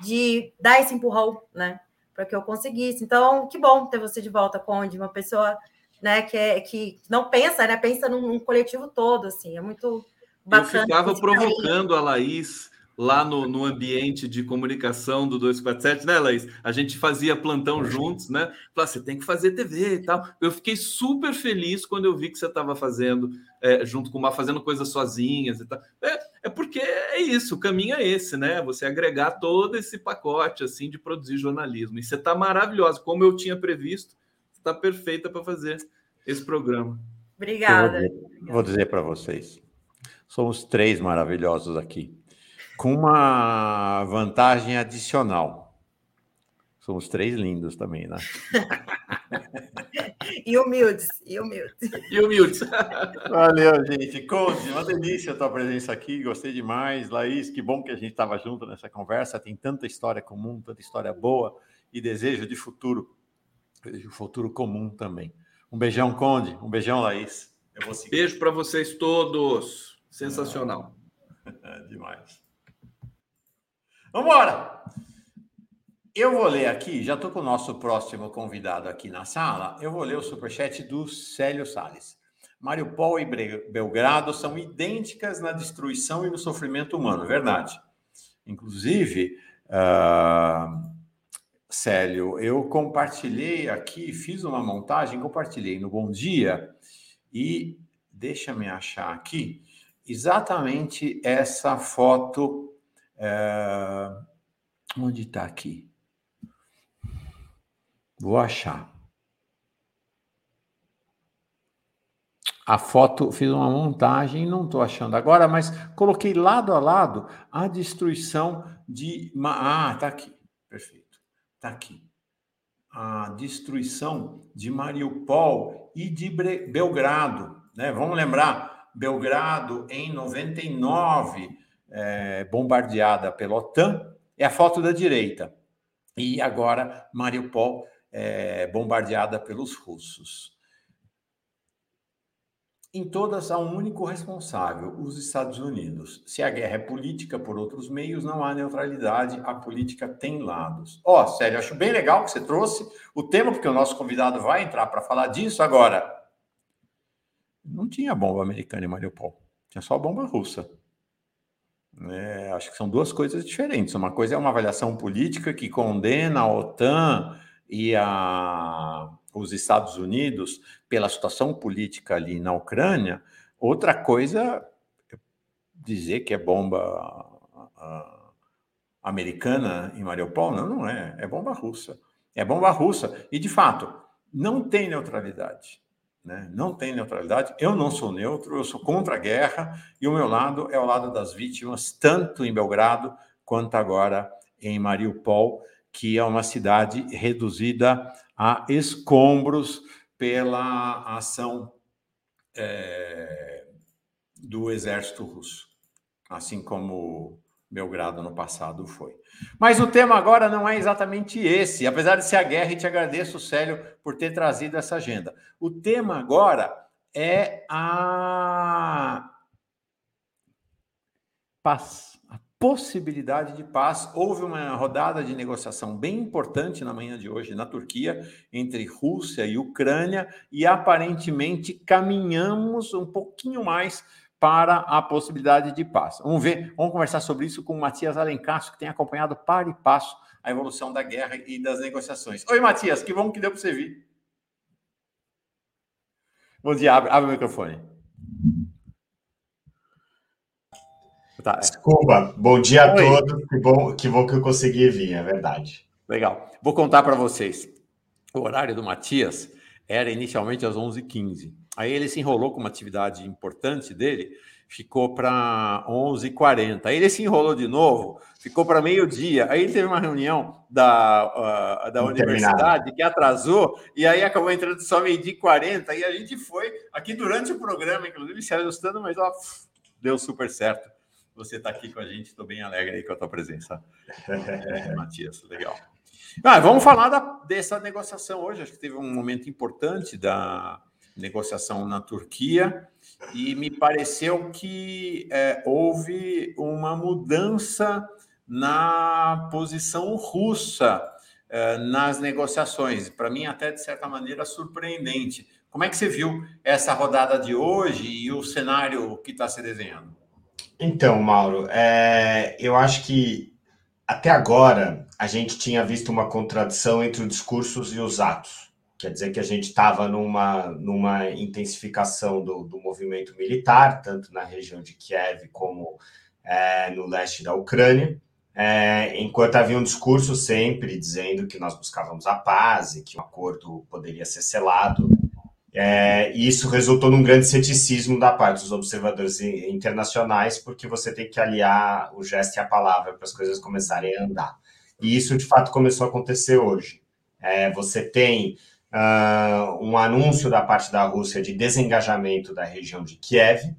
de dar esse empurrão, né, para que eu conseguisse. Então, que bom ter você de volta, Conde, uma pessoa, né, que é que não pensa, né, pensa num, num coletivo todo, assim. É muito bacana. Eu ficava provocando a Laís lá no, no ambiente de comunicação do 247, né, Laís? A gente fazia plantão juntos, né? Falei, você tem que fazer TV e tal. Eu fiquei super feliz quando eu vi que você estava fazendo, é, junto com uma, fazendo coisas sozinhas e tal. É, é porque é isso, o caminho é esse, né? Você agregar todo esse pacote, assim, de produzir jornalismo. E você está maravilhosa, como eu tinha previsto, está perfeita para fazer esse programa. Obrigada. vou dizer, dizer para vocês, somos três maravilhosos aqui com uma vantagem adicional. Somos três lindos também, né? e humildes, e humildes. E humildes. Valeu, gente. Conde, uma delícia a tua presença aqui, gostei demais. Laís, que bom que a gente estava junto nessa conversa. Tem tanta história comum, tanta história boa e desejo de futuro, desejo futuro comum também. Um beijão, Conde. Um beijão, Laís. Beijo para vocês todos. Sensacional. Demais. Vamos embora! Eu vou ler aqui, já estou com o nosso próximo convidado aqui na sala. Eu vou ler o superchat do Célio Salles. Mariupol e Belgrado são idênticas na destruição e no sofrimento humano, verdade. Inclusive, uh, Célio, eu compartilhei aqui, fiz uma montagem, compartilhei no Bom Dia e deixa-me achar aqui exatamente essa foto é... Onde está aqui? Vou achar. A foto, fiz uma montagem, não estou achando agora, mas coloquei lado a lado a destruição de. Ah, está aqui. Perfeito. Está aqui. A destruição de Mariupol e de Belgrado. Né? Vamos lembrar, Belgrado em 99 é, bombardeada pela OTAN, é a foto da direita. E agora Mariupol é, bombardeada pelos russos. Em todas há um único responsável, os Estados Unidos. Se a guerra é política por outros meios, não há neutralidade, a política tem lados. Ó, oh, sério, acho bem legal que você trouxe o tema, porque o nosso convidado vai entrar para falar disso agora. Não tinha bomba americana em Mariupol, tinha só bomba russa. É, acho que são duas coisas diferentes. Uma coisa é uma avaliação política que condena a OTAN e a, os Estados Unidos pela situação política ali na Ucrânia. Outra coisa é dizer que é bomba americana em Mariupol. Não, não é. É bomba russa. É bomba russa. E, de fato, não tem neutralidade. né? não tem neutralidade. Eu não sou neutro, eu sou contra a guerra e o meu lado é o lado das vítimas, tanto em Belgrado quanto agora em Mariupol, que é uma cidade reduzida a escombros pela ação é, do exército russo, assim como Belgrado no passado foi. Mas o tema agora não é exatamente esse, apesar de ser a guerra, e te agradeço, Célio, por ter trazido essa agenda. O tema agora é a paz, possibilidade de paz. Houve uma rodada de negociação bem importante na manhã de hoje na Turquia, entre Rússia e Ucrânia, e aparentemente caminhamos um pouquinho mais para a possibilidade de paz. Vamos ver, vamos conversar sobre isso com o Matias Alencastro, que tem acompanhado para e passo a evolução da guerra e das negociações. Oi, Matias, que bom que deu para você vir. Bom dia, abre, abre o microfone. Tá. Desculpa, bom dia Oi. a todos. Que bom, que bom que eu consegui vir, é verdade. Legal. Vou contar para vocês. O horário do Matias era inicialmente às 11h15. Aí ele se enrolou com uma atividade importante dele, ficou para 11h40. Aí ele se enrolou de novo, ficou para meio-dia. Aí ele teve uma reunião da, uh, da universidade que atrasou, e aí acabou entrando só meio-dia e 40. E a gente foi aqui durante o programa, inclusive, se ajustando, mas ó, deu super certo. Você está aqui com a gente, estou bem alegre aí com a tua presença, é, Matias. Legal. Ah, vamos falar da, dessa negociação hoje. Acho que teve um momento importante da negociação na Turquia e me pareceu que é, houve uma mudança na posição russa é, nas negociações. Para mim, até de certa maneira, surpreendente. Como é que você viu essa rodada de hoje e o cenário que está se desenhando? Então, Mauro, é, eu acho que até agora a gente tinha visto uma contradição entre os discursos e os atos. Quer dizer que a gente estava numa, numa intensificação do, do movimento militar, tanto na região de Kiev como é, no leste da Ucrânia, é, enquanto havia um discurso sempre dizendo que nós buscávamos a paz e que um acordo poderia ser selado. É, e isso resultou num grande ceticismo da parte dos observadores internacionais, porque você tem que aliar o gesto e a palavra para as coisas começarem a andar. E isso, de fato, começou a acontecer hoje. É, você tem uh, um anúncio da parte da Rússia de desengajamento da região de Kiev,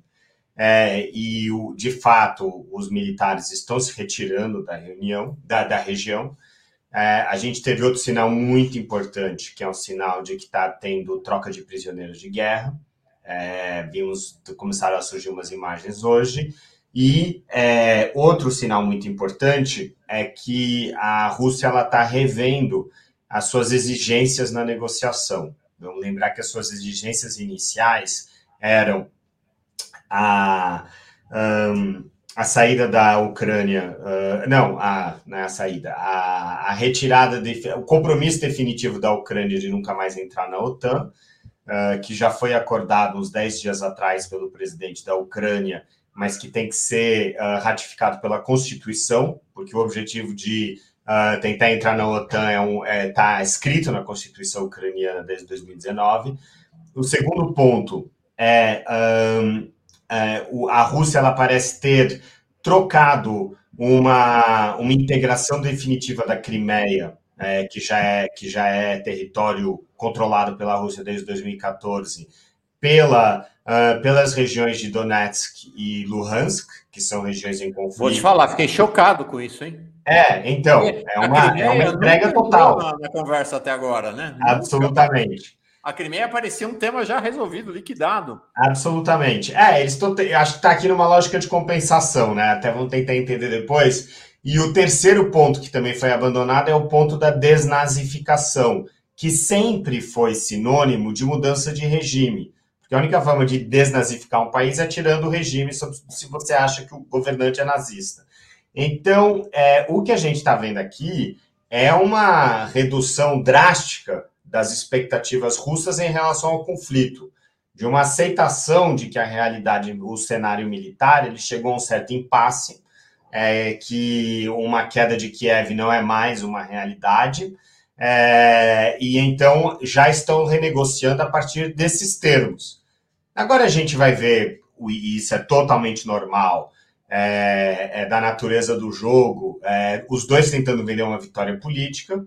é, e o, de fato os militares estão se retirando da reunião, da, da região. É, a gente teve outro sinal muito importante, que é um sinal de que está tendo troca de prisioneiros de guerra. É, vimos, começaram a surgir umas imagens hoje. E é, outro sinal muito importante é que a Rússia está revendo as suas exigências na negociação. Vamos lembrar que as suas exigências iniciais eram a, um, a saída da Ucrânia, uh, não, a, não é a saída, a, a retirada, de, o compromisso definitivo da Ucrânia de nunca mais entrar na OTAN, uh, que já foi acordado uns 10 dias atrás pelo presidente da Ucrânia, mas que tem que ser uh, ratificado pela Constituição, porque o objetivo de tentar entrar na OTAN é um, é, tá escrito na Constituição ucraniana desde 2019. O segundo ponto é, um, é a Rússia ela parece ter trocado uma, uma integração definitiva da Crimeia, é, que, já é, que já é território controlado pela Rússia desde 2014, pela, uh, pelas regiões de Donetsk e Luhansk, que são regiões em conflito. Vou te falar, fiquei chocado com isso, hein? É, então, é uma, é uma entrega total. Na, na, conversa até agora, né? Absolutamente. A Crimeia parecia um tema já resolvido, liquidado. Absolutamente. É, eles estão. Acho que está aqui numa lógica de compensação, né? Até vamos tentar entender depois. E o terceiro ponto que também foi abandonado é o ponto da desnazificação, que sempre foi sinônimo de mudança de regime. Porque a única forma de desnazificar um país é tirando o regime se você acha que o governante é nazista. Então, é, o que a gente está vendo aqui é uma redução drástica das expectativas russas em relação ao conflito, de uma aceitação de que a realidade, o cenário militar, ele chegou a um certo impasse, é, que uma queda de Kiev não é mais uma realidade, é, e então já estão renegociando a partir desses termos. Agora a gente vai ver, e isso é totalmente normal, é, é da natureza do jogo, é, os dois tentando vender uma vitória política,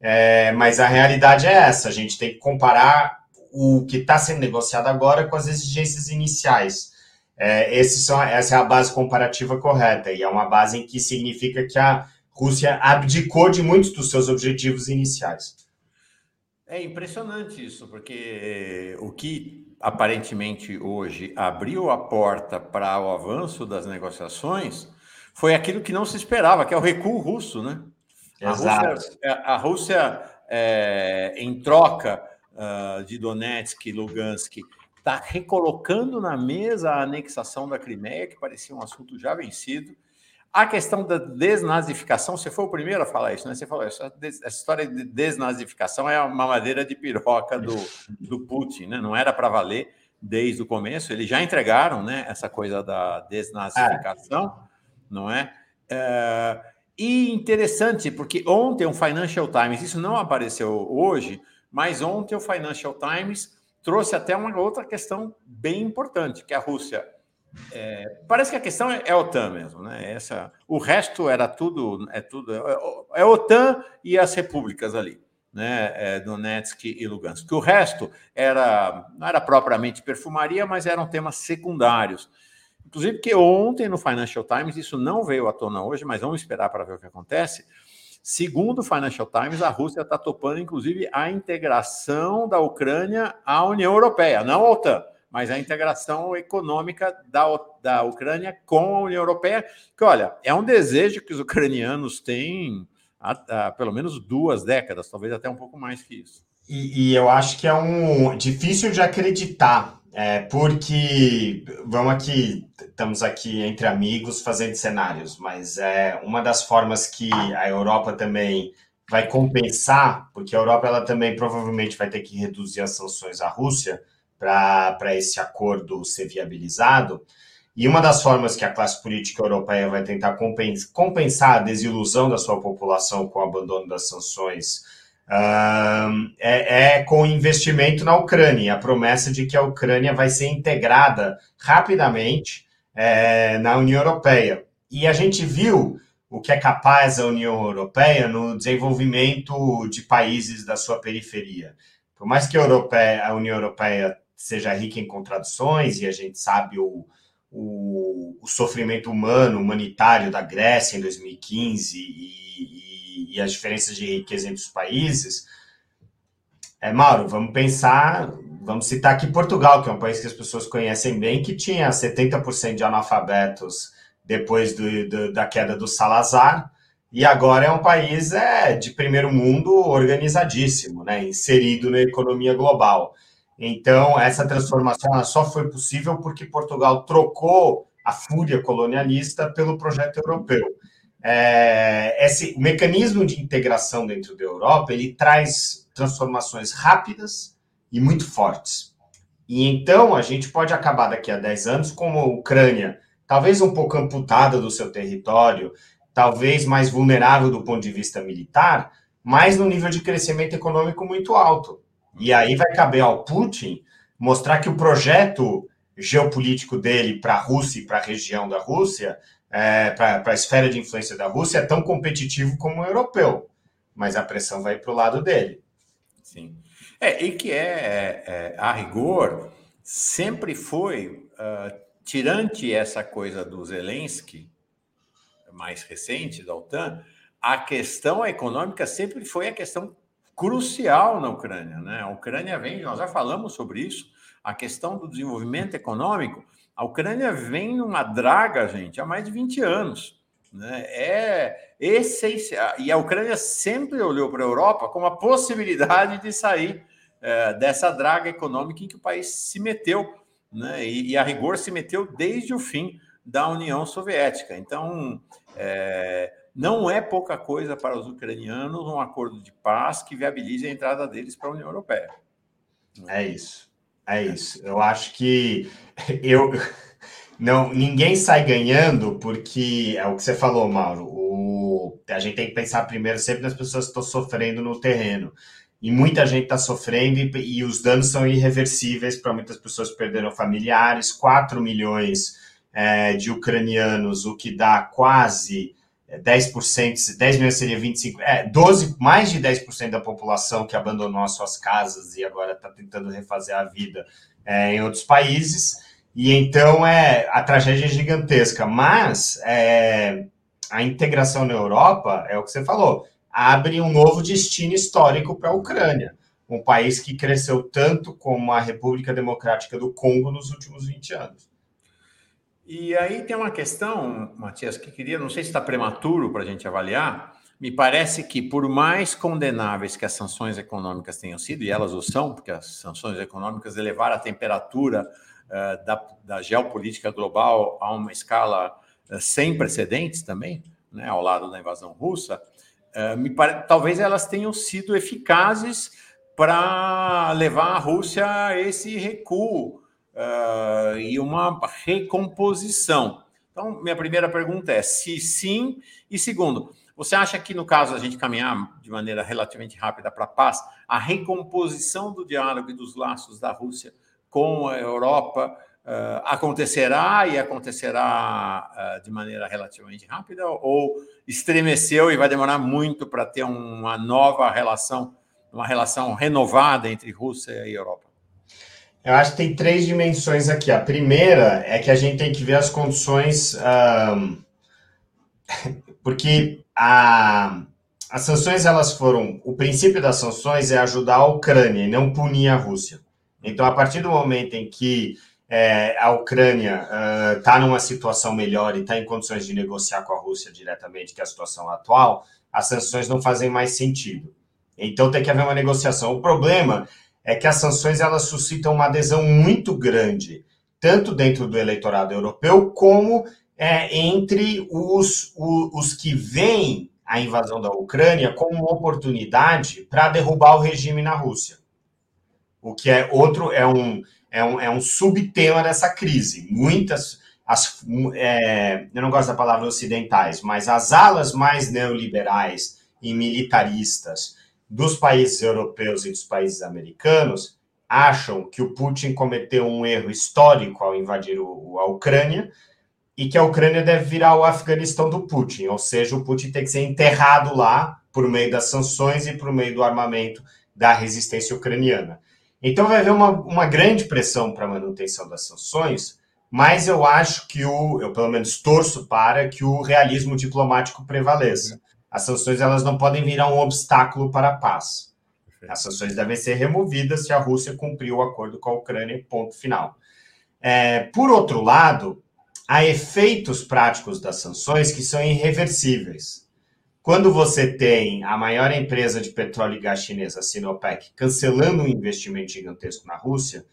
é, mas a realidade é essa: a gente tem que comparar o que está sendo negociado agora com as exigências iniciais. É, essa é a base comparativa correta, e é uma base em que significa que a Rússia abdicou de muitos dos seus objetivos iniciais. É impressionante isso, porque o que aparentemente hoje abriu a porta para o avanço das negociações foi aquilo que não se esperava, que é o recuo russo, né? Exato. A Rússia, a Rússia é, em troca uh, de Donetsk e Lugansk, está recolocando na mesa a anexação da Crimeia, que parecia um assunto já vencido. A questão da desnazificação, você foi o primeiro a falar isso, né? Você falou, essa, essa história de desnazificação é uma madeira de piroca do, do Putin, né? Não era para valer desde o começo. Eles já entregaram, né? Essa coisa da desnazificação, é. não é? é? E interessante, porque ontem o Financial Times, isso não apareceu hoje, mas ontem o Financial Times trouxe até uma outra questão bem importante, que a Rússia. É, parece que a questão é, é a OTAN mesmo, né? Essa, o resto era tudo, é tudo, é, é a OTAN e as repúblicas ali, né? É, Donetsk e Lugansk. O resto era não era propriamente perfumaria, mas eram temas secundários. Inclusive que ontem no Financial Times isso não veio à tona hoje, mas vamos esperar para ver o que acontece. Segundo o Financial Times, a Rússia está topando, inclusive, a integração da Ucrânia à União Europeia, não à OTAN, mas a integração econômica da, da Ucrânia com a União Europeia, que, olha, é um desejo que os ucranianos têm há, há pelo menos duas décadas, talvez até um pouco mais que isso. E, e eu acho que é um difícil de acreditar é, porque vamos aqui, estamos aqui entre amigos fazendo cenários, mas é uma das formas que a Europa também vai compensar, porque a Europa ela também provavelmente vai ter que reduzir as sanções à Rússia para esse acordo ser viabilizado. E uma das formas que a classe política europeia vai tentar compensar a desilusão da sua população com o abandono das sanções uh, é, é, com investimento na Ucrânia, a promessa de que a Ucrânia vai ser integrada rapidamente é, na União Europeia. E a gente viu o que é capaz a União Europeia no desenvolvimento de países da sua periferia. Por mais que a, Europeia, a União Europeia seja rica em contradições, e a gente sabe o, o, o sofrimento humano, humanitário da Grécia em 2015 e, e, as diferenças de riqueza entre os países. É, Mauro, vamos pensar, vamos citar aqui Portugal, que é um país que as pessoas conhecem bem, que tinha 70% de analfabetos depois do, do, da queda do Salazar, e agora é um país é, de primeiro mundo organizadíssimo, né, inserido na economia global. Então, essa transformação só foi possível porque Portugal trocou a fúria colonialista pelo projeto europeu é, esse o mecanismo de integração dentro da Europa ele traz transformações rápidas e muito fortes. E então a gente pode acabar daqui a 10 anos com a Ucrânia talvez um pouco amputada do seu território, talvez mais vulnerável do ponto de vista militar, mas no nível de crescimento econômico muito alto. E aí vai caber ao Putin mostrar que o projeto geopolítico dele para a Rússia e para a região da Rússia é, para a esfera de influência da Rússia é tão competitivo como o europeu, mas a pressão vai para o lado dele. Sim. É, e que é, é, a rigor, sempre foi, uh, tirante essa coisa do Zelensky, mais recente, da OTAN, a questão econômica sempre foi a questão crucial na Ucrânia. Né? A Ucrânia vem, nós já falamos sobre isso, a questão do desenvolvimento econômico a Ucrânia vem numa draga, gente, há mais de 20 anos. Né? É essencial. E a Ucrânia sempre olhou para a Europa como a possibilidade de sair é, dessa draga econômica em que o país se meteu. Né? E, e, a rigor se meteu desde o fim da União Soviética. Então, é, não é pouca coisa para os ucranianos um acordo de paz que viabilize a entrada deles para a União Europeia. É isso. É isso. Eu acho que eu não ninguém sai ganhando porque é o que você falou, Mauro. O, a gente tem que pensar primeiro sempre nas pessoas que estão sofrendo no terreno. E muita gente está sofrendo e, e, os danos são irreversíveis para muitas pessoas perderam familiares. 4 milhões é, de ucranianos, o que dá quase 10%, 10 milhões seria 25, é, 12, mais de 10% da população que abandonou as suas casas e agora está tentando refazer a vida é, em outros países. E então é a tragédia é gigantesca, mas é, a integração na Europa é o que você falou, abre um novo destino histórico para a Ucrânia, um país que cresceu tanto como a República Democrática do Congo nos últimos 20 anos. E aí tem uma questão, Matias, que queria, não sei se está prematuro para a gente avaliar. Me parece que, por mais condenáveis que as sanções econômicas tenham sido, e elas o são, porque as sanções econômicas elevaram a temperatura da, da, geopolítica global a uma escala uh, sem precedentes também, né, ao lado da invasão russa, uh, me pare... talvez elas tenham sido eficazes para levar a Rússia a esse recuo uh, e uma recomposição. Então, minha primeira pergunta é se sim, e segundo, você acha que no caso a gente caminhar de maneira relativamente rápida para a paz, a recomposição do diálogo e dos laços da Rússia com a Europa uh, acontecerá e acontecerá uh, de maneira relativamente rápida ou estremeceu e vai demorar muito para ter uma nova relação, uma relação renovada entre Rússia e Europa? Eu acho que tem três dimensões aqui. A primeira é que a gente tem que ver as condições, um, porque a, as sanções elas foram, o princípio das sanções é ajudar a Ucrânia e não punir a Rússia. Então, a partir do momento em que é, a Ucrânia está uh, numa situação melhor e está em condições de negociar com a Rússia diretamente, que é a situação atual, as sanções não fazem mais sentido. Então, tem que haver uma negociação. O problema é que as sanções elas suscitam uma adesão muito grande, tanto dentro do eleitorado europeu, como é, entre os, os, os que veem a invasão da Ucrânia como uma oportunidade para derrubar o regime na Rússia. O que é outro, é um, é um, é um subtema dessa crise. Muitas, as, é, eu não gosto da palavra ocidentais, mas as alas mais neoliberais e militaristas dos países europeus e dos países americanos acham que o Putin cometeu um erro histórico ao invadir o, a Ucrânia e que a Ucrânia deve virar o Afeganistão do Putin, ou seja, o Putin tem que ser enterrado lá por meio das sanções e por meio do armamento da resistência ucraniana. Então vai haver uma, uma grande pressão para a manutenção das sanções, mas eu acho que o, eu pelo menos torço para que o realismo diplomático prevaleça. As sanções elas não podem virar um obstáculo para a paz. As sanções devem ser removidas se a Rússia cumprir o acordo com a Ucrânia, ponto final. É, por outro lado, há efeitos práticos das sanções que são irreversíveis. Quando você tem a maior empresa de petróleo e gás chinesa, a Sinopec, cancelando um investimento gigantesco na Rússia,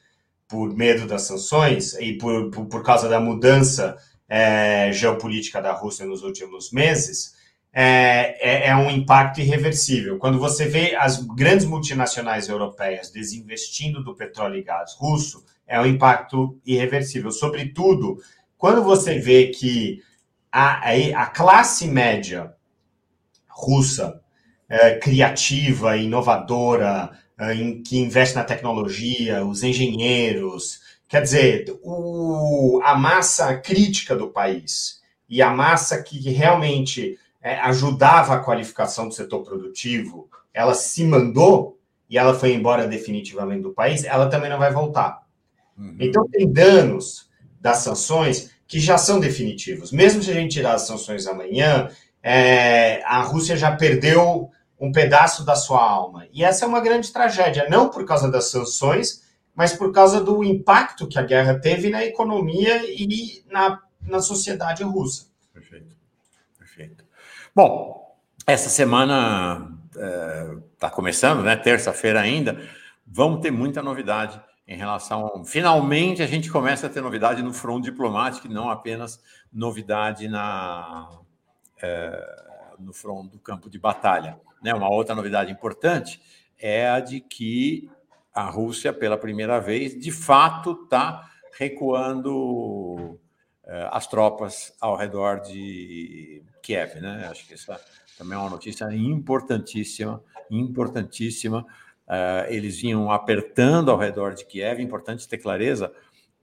por medo das sanções e por, por, por causa da mudança é, geopolítica da Rússia nos últimos meses, é, é, é, um impacto irreversível. Quando você vê as grandes multinacionais europeias desinvestindo do petróleo e gás russo, é um impacto irreversível. Sobretudo, quando você vê que a, a classe média russa, é, criativa, inovadora, é, em, que investe na tecnologia, os engenheiros, quer dizer, o, a massa crítica do país e a massa que realmente é, ajudava a qualificação do setor produtivo, ela se mandou e ela foi embora definitivamente do país, ela também não vai voltar. Uhum. Então, tem danos das sanções que já são definitivos. Mesmo se a gente tirar as sanções amanhã, é, a Rússia já perdeu um pedaço da sua alma. E essa é uma grande tragédia, não por causa das sanções, mas por causa do impacto que a guerra teve na economia e na, na sociedade russa. Perfeito. Perfeito. Bom, essa semana está é, começando, né? Terça-feira ainda. Vamos ter muita novidade em relação. Finalmente a gente começa a ter novidade no front diplomático, e não apenas novidade na, no front do campo de batalha. Né? Uma outra novidade importante é a de que a Rússia, pela primeira vez, de fato está recuando é, as tropas ao redor de Kiev, né? Acho que essa também é uma notícia importantíssima, importantíssima. Uh, eles vinham apertando ao redor de Kiev, importante ter clareza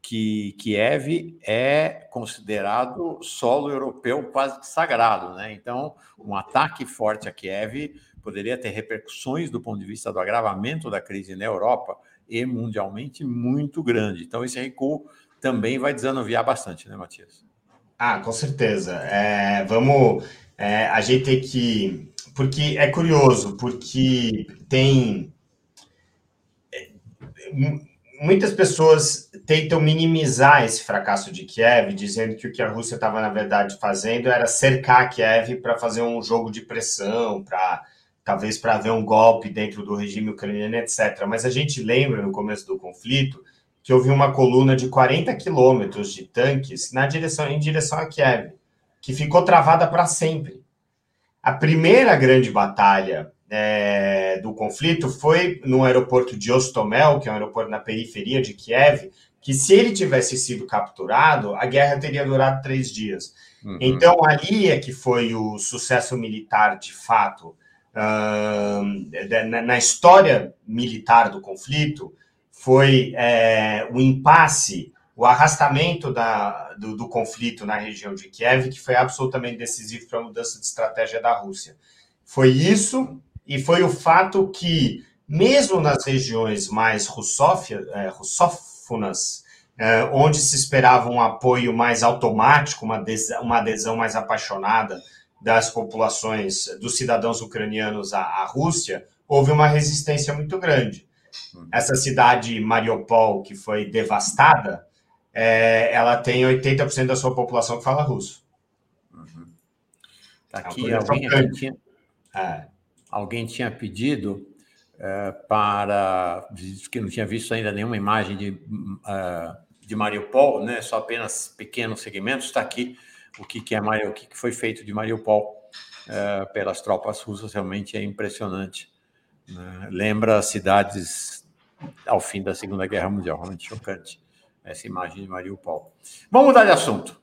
que Kiev é considerado solo europeu quase sagrado, né? Então, um ataque forte a Kiev poderia ter repercussões do ponto de vista do agravamento da crise na Europa e mundialmente muito grande. Então, esse recuo também vai desanuviar bastante, né, Matias? Ah, com certeza. É, vamos. É, a gente tem que. Porque é curioso, porque tem. É, muitas pessoas tentam minimizar esse fracasso de Kiev, dizendo que o que a Rússia estava, na verdade, fazendo era cercar Kiev para fazer um jogo de pressão, para talvez para haver um golpe dentro do regime ucraniano, etc. Mas a gente lembra, no começo do conflito, que houve uma coluna de 40 quilômetros de tanques na direção, em direção a Kiev, que ficou travada para sempre. A primeira grande batalha é, do conflito foi no aeroporto de Ostomel, que é um aeroporto na periferia de Kiev, que se ele tivesse sido capturado, a guerra teria durado três dias. Uhum. Então, ali é que foi o sucesso militar de fato. Uh, na, na, história militar do conflito, foi é, o impasse, o arrastamento da, do, do, conflito na região de Kiev, que foi absolutamente decisivo para a mudança de estratégia da Rússia. Foi isso, e foi o fato que, mesmo nas regiões mais russófia, é, russófonas, é, onde se esperava um apoio mais automático, uma adesão, uma adesão mais apaixonada das populações, dos cidadãos ucranianos à, à Rússia, houve uma resistência muito grande. Essa cidade Mariupol, que foi devastada, é, ela tem 80% da sua população que fala russo. Uhum. Tá aqui, é alguém, aqui é. Alguém tinha pedido é, para. que não tinha visto ainda nenhuma imagem de, uh, de Mariupol, né? só apenas pequenos segmentos. Está aqui o que, que, é, o que, que foi feito de Mariupol uh, pelas tropas russas, realmente é impressionante. Né? Lembra cidades ao fim da Segunda Guerra Mundial, realmente chocante essa imagem de Mariupol. Vamos mudar de assunto.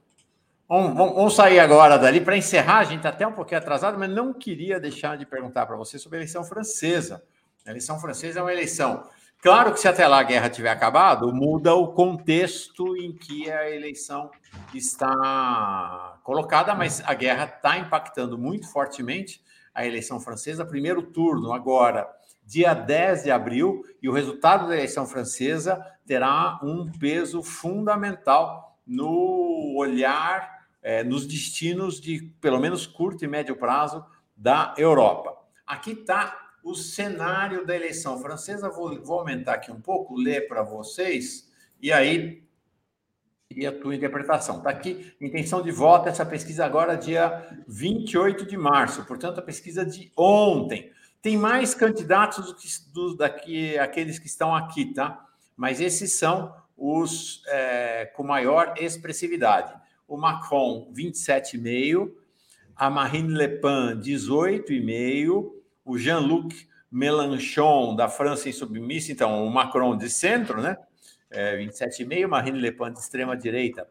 Vamos, vamos, vamos sair agora dali para encerrar. A gente está até um pouquinho atrasado, mas não queria deixar de perguntar para você sobre a eleição francesa. A eleição francesa é uma eleição. Claro que se até lá a guerra tiver acabado, muda o contexto em que a eleição está colocada, mas a guerra está impactando muito fortemente a eleição francesa, primeiro turno agora, dia 10 de abril, e o resultado da eleição francesa terá um peso fundamental no olhar, é, nos destinos de pelo menos curto e médio prazo da Europa. Aqui está o cenário da eleição francesa. Vou, vou aumentar aqui um pouco, ler para vocês, e aí e a tua interpretação. Está aqui, intenção de voto, essa pesquisa agora, dia 28 de março, portanto, a pesquisa de ontem. Tem mais candidatos do que do, daqui, aqueles que estão aqui, tá? Mas esses são os é, com maior expressividade. O Macron, 27,5%, a Marine Le Pen, 18,5%, o Jean-Luc Mélenchon, da França Insubmissa, então, o Macron de centro, né? é, 27,5%, Marine Le Pen de extrema-direita,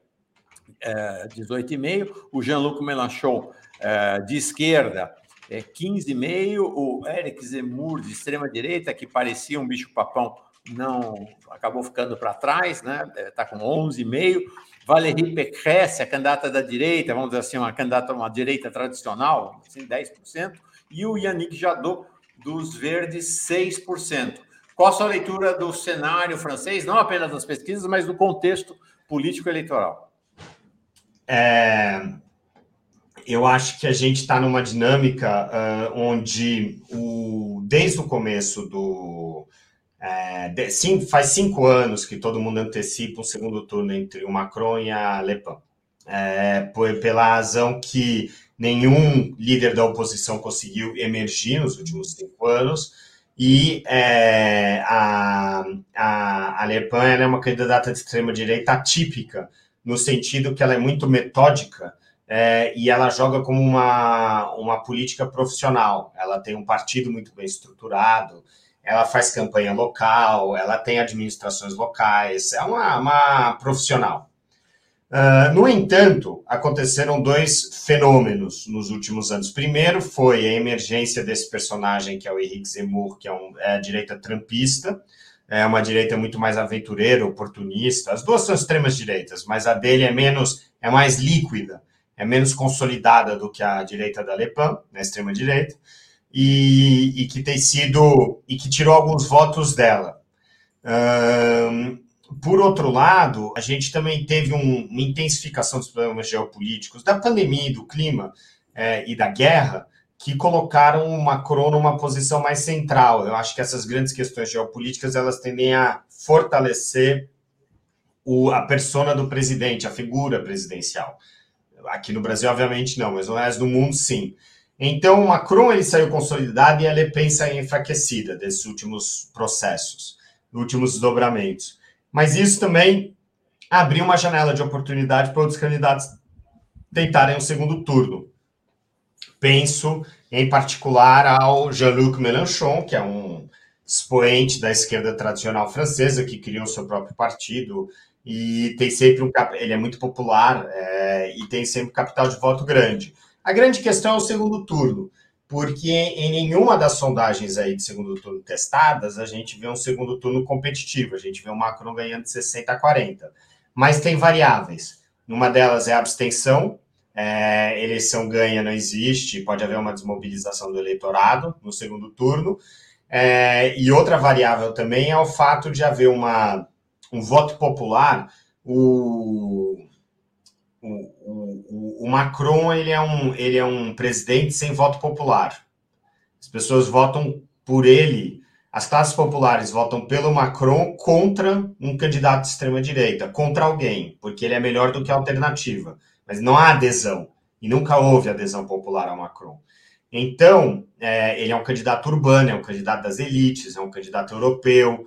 é, 18,5%, o Jean-Luc Mélenchon é, de esquerda, é, 15,5%, o Eric Zemmour de extrema-direita, que parecia um bicho-papão, não acabou ficando para trás, né? Está é, com 11,5%. Valérie Pécresse, a candidata da direita, vamos dizer assim, uma candidata uma direita tradicional, assim, 10%, e o Yannick Jadot dos Verdes, 6%. Qual a sua leitura do cenário francês, não apenas das pesquisas, mas do contexto político-eleitoral? É, eu acho que a gente está numa dinâmica uh, onde, o, desde o começo do. É, de, sim, faz cinco anos que todo mundo antecipa um segundo turno entre o Macron e a Le Pen. É, por, pela razão que nenhum líder da oposição conseguiu emergir nos últimos cinco anos e é, a, a, a Le Pen é uma candidata de extrema-direita atípica, no sentido que ela é muito metódica é, e ela joga como uma, uma política profissional. Ela tem um partido muito bem estruturado, ela faz campanha local, ela tem administrações locais, é uma, uma profissional. Uh, no entanto, aconteceram dois fenômenos nos últimos anos. Primeiro foi a emergência desse personagem, que é o Henrique Zemmour, que é, um, é a direita trampista, é uma direita muito mais aventureira, oportunista. As duas são extremas direitas, mas a dele é menos, é mais líquida, é menos consolidada do que a direita da Le Pen, na extrema direita, e, e que tem sido e que tirou alguns votos dela. Um, por outro lado, a gente também teve um, uma intensificação dos problemas geopolíticos, da pandemia, do clima é, e da guerra, que colocaram o Macron numa posição mais central. Eu acho que essas grandes questões geopolíticas elas tendem a fortalecer o, a persona do presidente, a figura presidencial. Aqui no Brasil, obviamente, não, mas no resto do mundo, sim. Então, o Macron ele saiu consolidado e a Le Pen saiu enfraquecida desses últimos processos, últimos desdobramentos. Mas isso também abriu uma janela de oportunidade para outros candidatos tentarem um segundo turno. Penso, em particular, ao Jean-Luc Mélenchon, que é um expoente da esquerda tradicional francesa, que criou seu próprio partido e tem sempre um ele é muito popular é, e tem sempre capital de voto grande. A grande questão é o segundo turno porque em nenhuma das sondagens aí de segundo turno testadas a gente vê um segundo turno competitivo, a gente vê o Macron ganhando de 60 a 40. Mas tem variáveis. Uma delas é a abstenção, é, eleição ganha não existe, pode haver uma desmobilização do eleitorado no segundo turno. É, e outra variável também é o fato de haver uma, um voto popular. O, o, o, Macron ele é, um, ele é um presidente sem voto popular. As pessoas votam por ele, as classes populares votam pelo Macron contra um candidato de extrema-direita, contra alguém, porque ele é melhor do que a alternativa. Mas não há adesão, e nunca houve adesão popular ao Macron. Então, é, ele é um candidato urbano, é um candidato das elites, é um candidato europeu.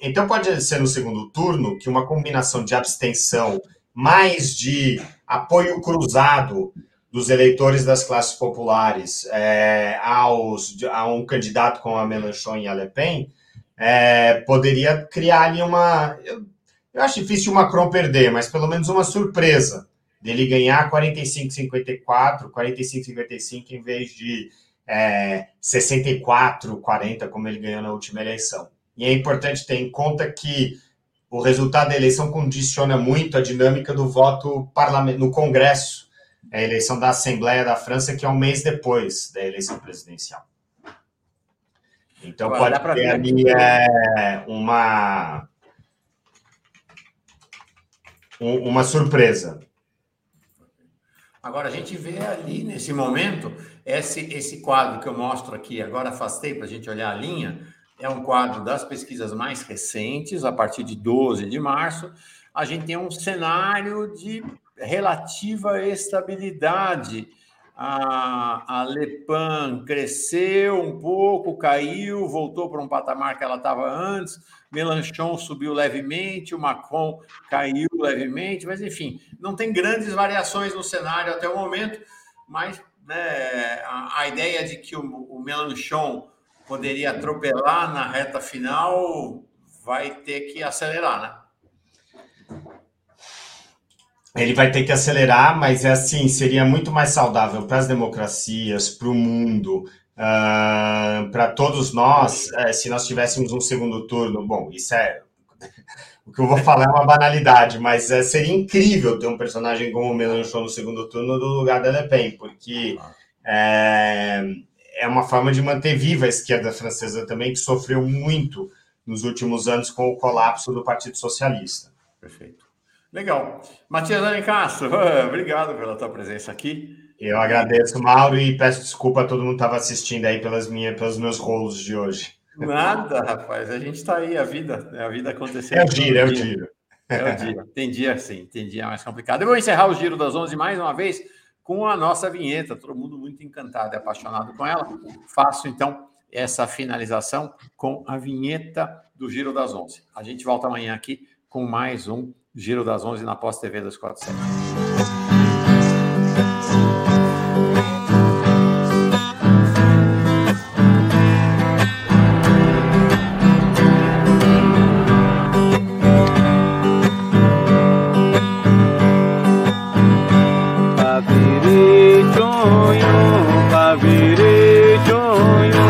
Então, pode ser no segundo turno que uma combinação de abstenção mais de apoio cruzado dos eleitores das classes populares é, aos, a um candidato como a Mélenchon e a Le Pen, é, poderia criar ali uma. Eu, eu, acho difícil o Macron perder, mas pelo menos uma surpresa dele ganhar 45-54, 45-55 em vez de é, 64-40, como ele ganhou na última eleição. E é importante ter em conta que o resultado da eleição condiciona muito a dinâmica do voto no Congresso, a eleição da Assembleia da França, que é um mês depois da eleição presidencial. Então Agora, pode ter ali é, uma uma surpresa. Agora a gente vê ali nesse momento esse esse quadro que eu mostro aqui. Agora afastei para a gente olhar a linha é um quadro das pesquisas mais recentes, a partir de 12 de março. A gente tem um cenário de relativa estabilidade. A, a Lepan cresceu um pouco, caiu, voltou para um patamar que ela estava antes. Melanchon subiu levemente, o Macron caiu levemente, mas enfim, não tem grandes variações no cenário até o momento. Mas né, a, a, ideia de que o, o Melanchon poderia atropelar na reta final, vai ter que acelerar, né? Ele vai ter que acelerar, mas é assim, seria muito mais saudável para as democracias, para o mundo, uh, para todos nós, uh, se nós tivéssemos um segundo turno. Bom, isso é o que eu vou falar é uma banalidade, mas uh, seria incrível ter um personagem como o Melanchon no segundo turno no lugar da Le Pen, porque é, é uma forma de manter viva a esquerda francesa também, que sofreu muito nos últimos anos com o colapso do Partido Socialista. Perfeito. Legal. Matias Alencastro, obrigado pela tua presença aqui. Eu agradeço, Mauro, e peço desculpa a todo mundo que estava assistindo aí pelas minhas, pelos meus rolos de hoje. Nada, rapaz. A gente está aí, a vida, a vida acontecendo. É o giro, é o giro. É o dia. Tem dia sim, tem dia mais complicado. Eu vou encerrar o giro das 11 mais uma vez com a nossa vinheta. Todo mundo muito encantado e apaixonado com ela. Faço então essa finalização com a vinheta do Giro das Onze. A gente volta amanhã aqui com mais um Giro das Onze na Pós TV 247.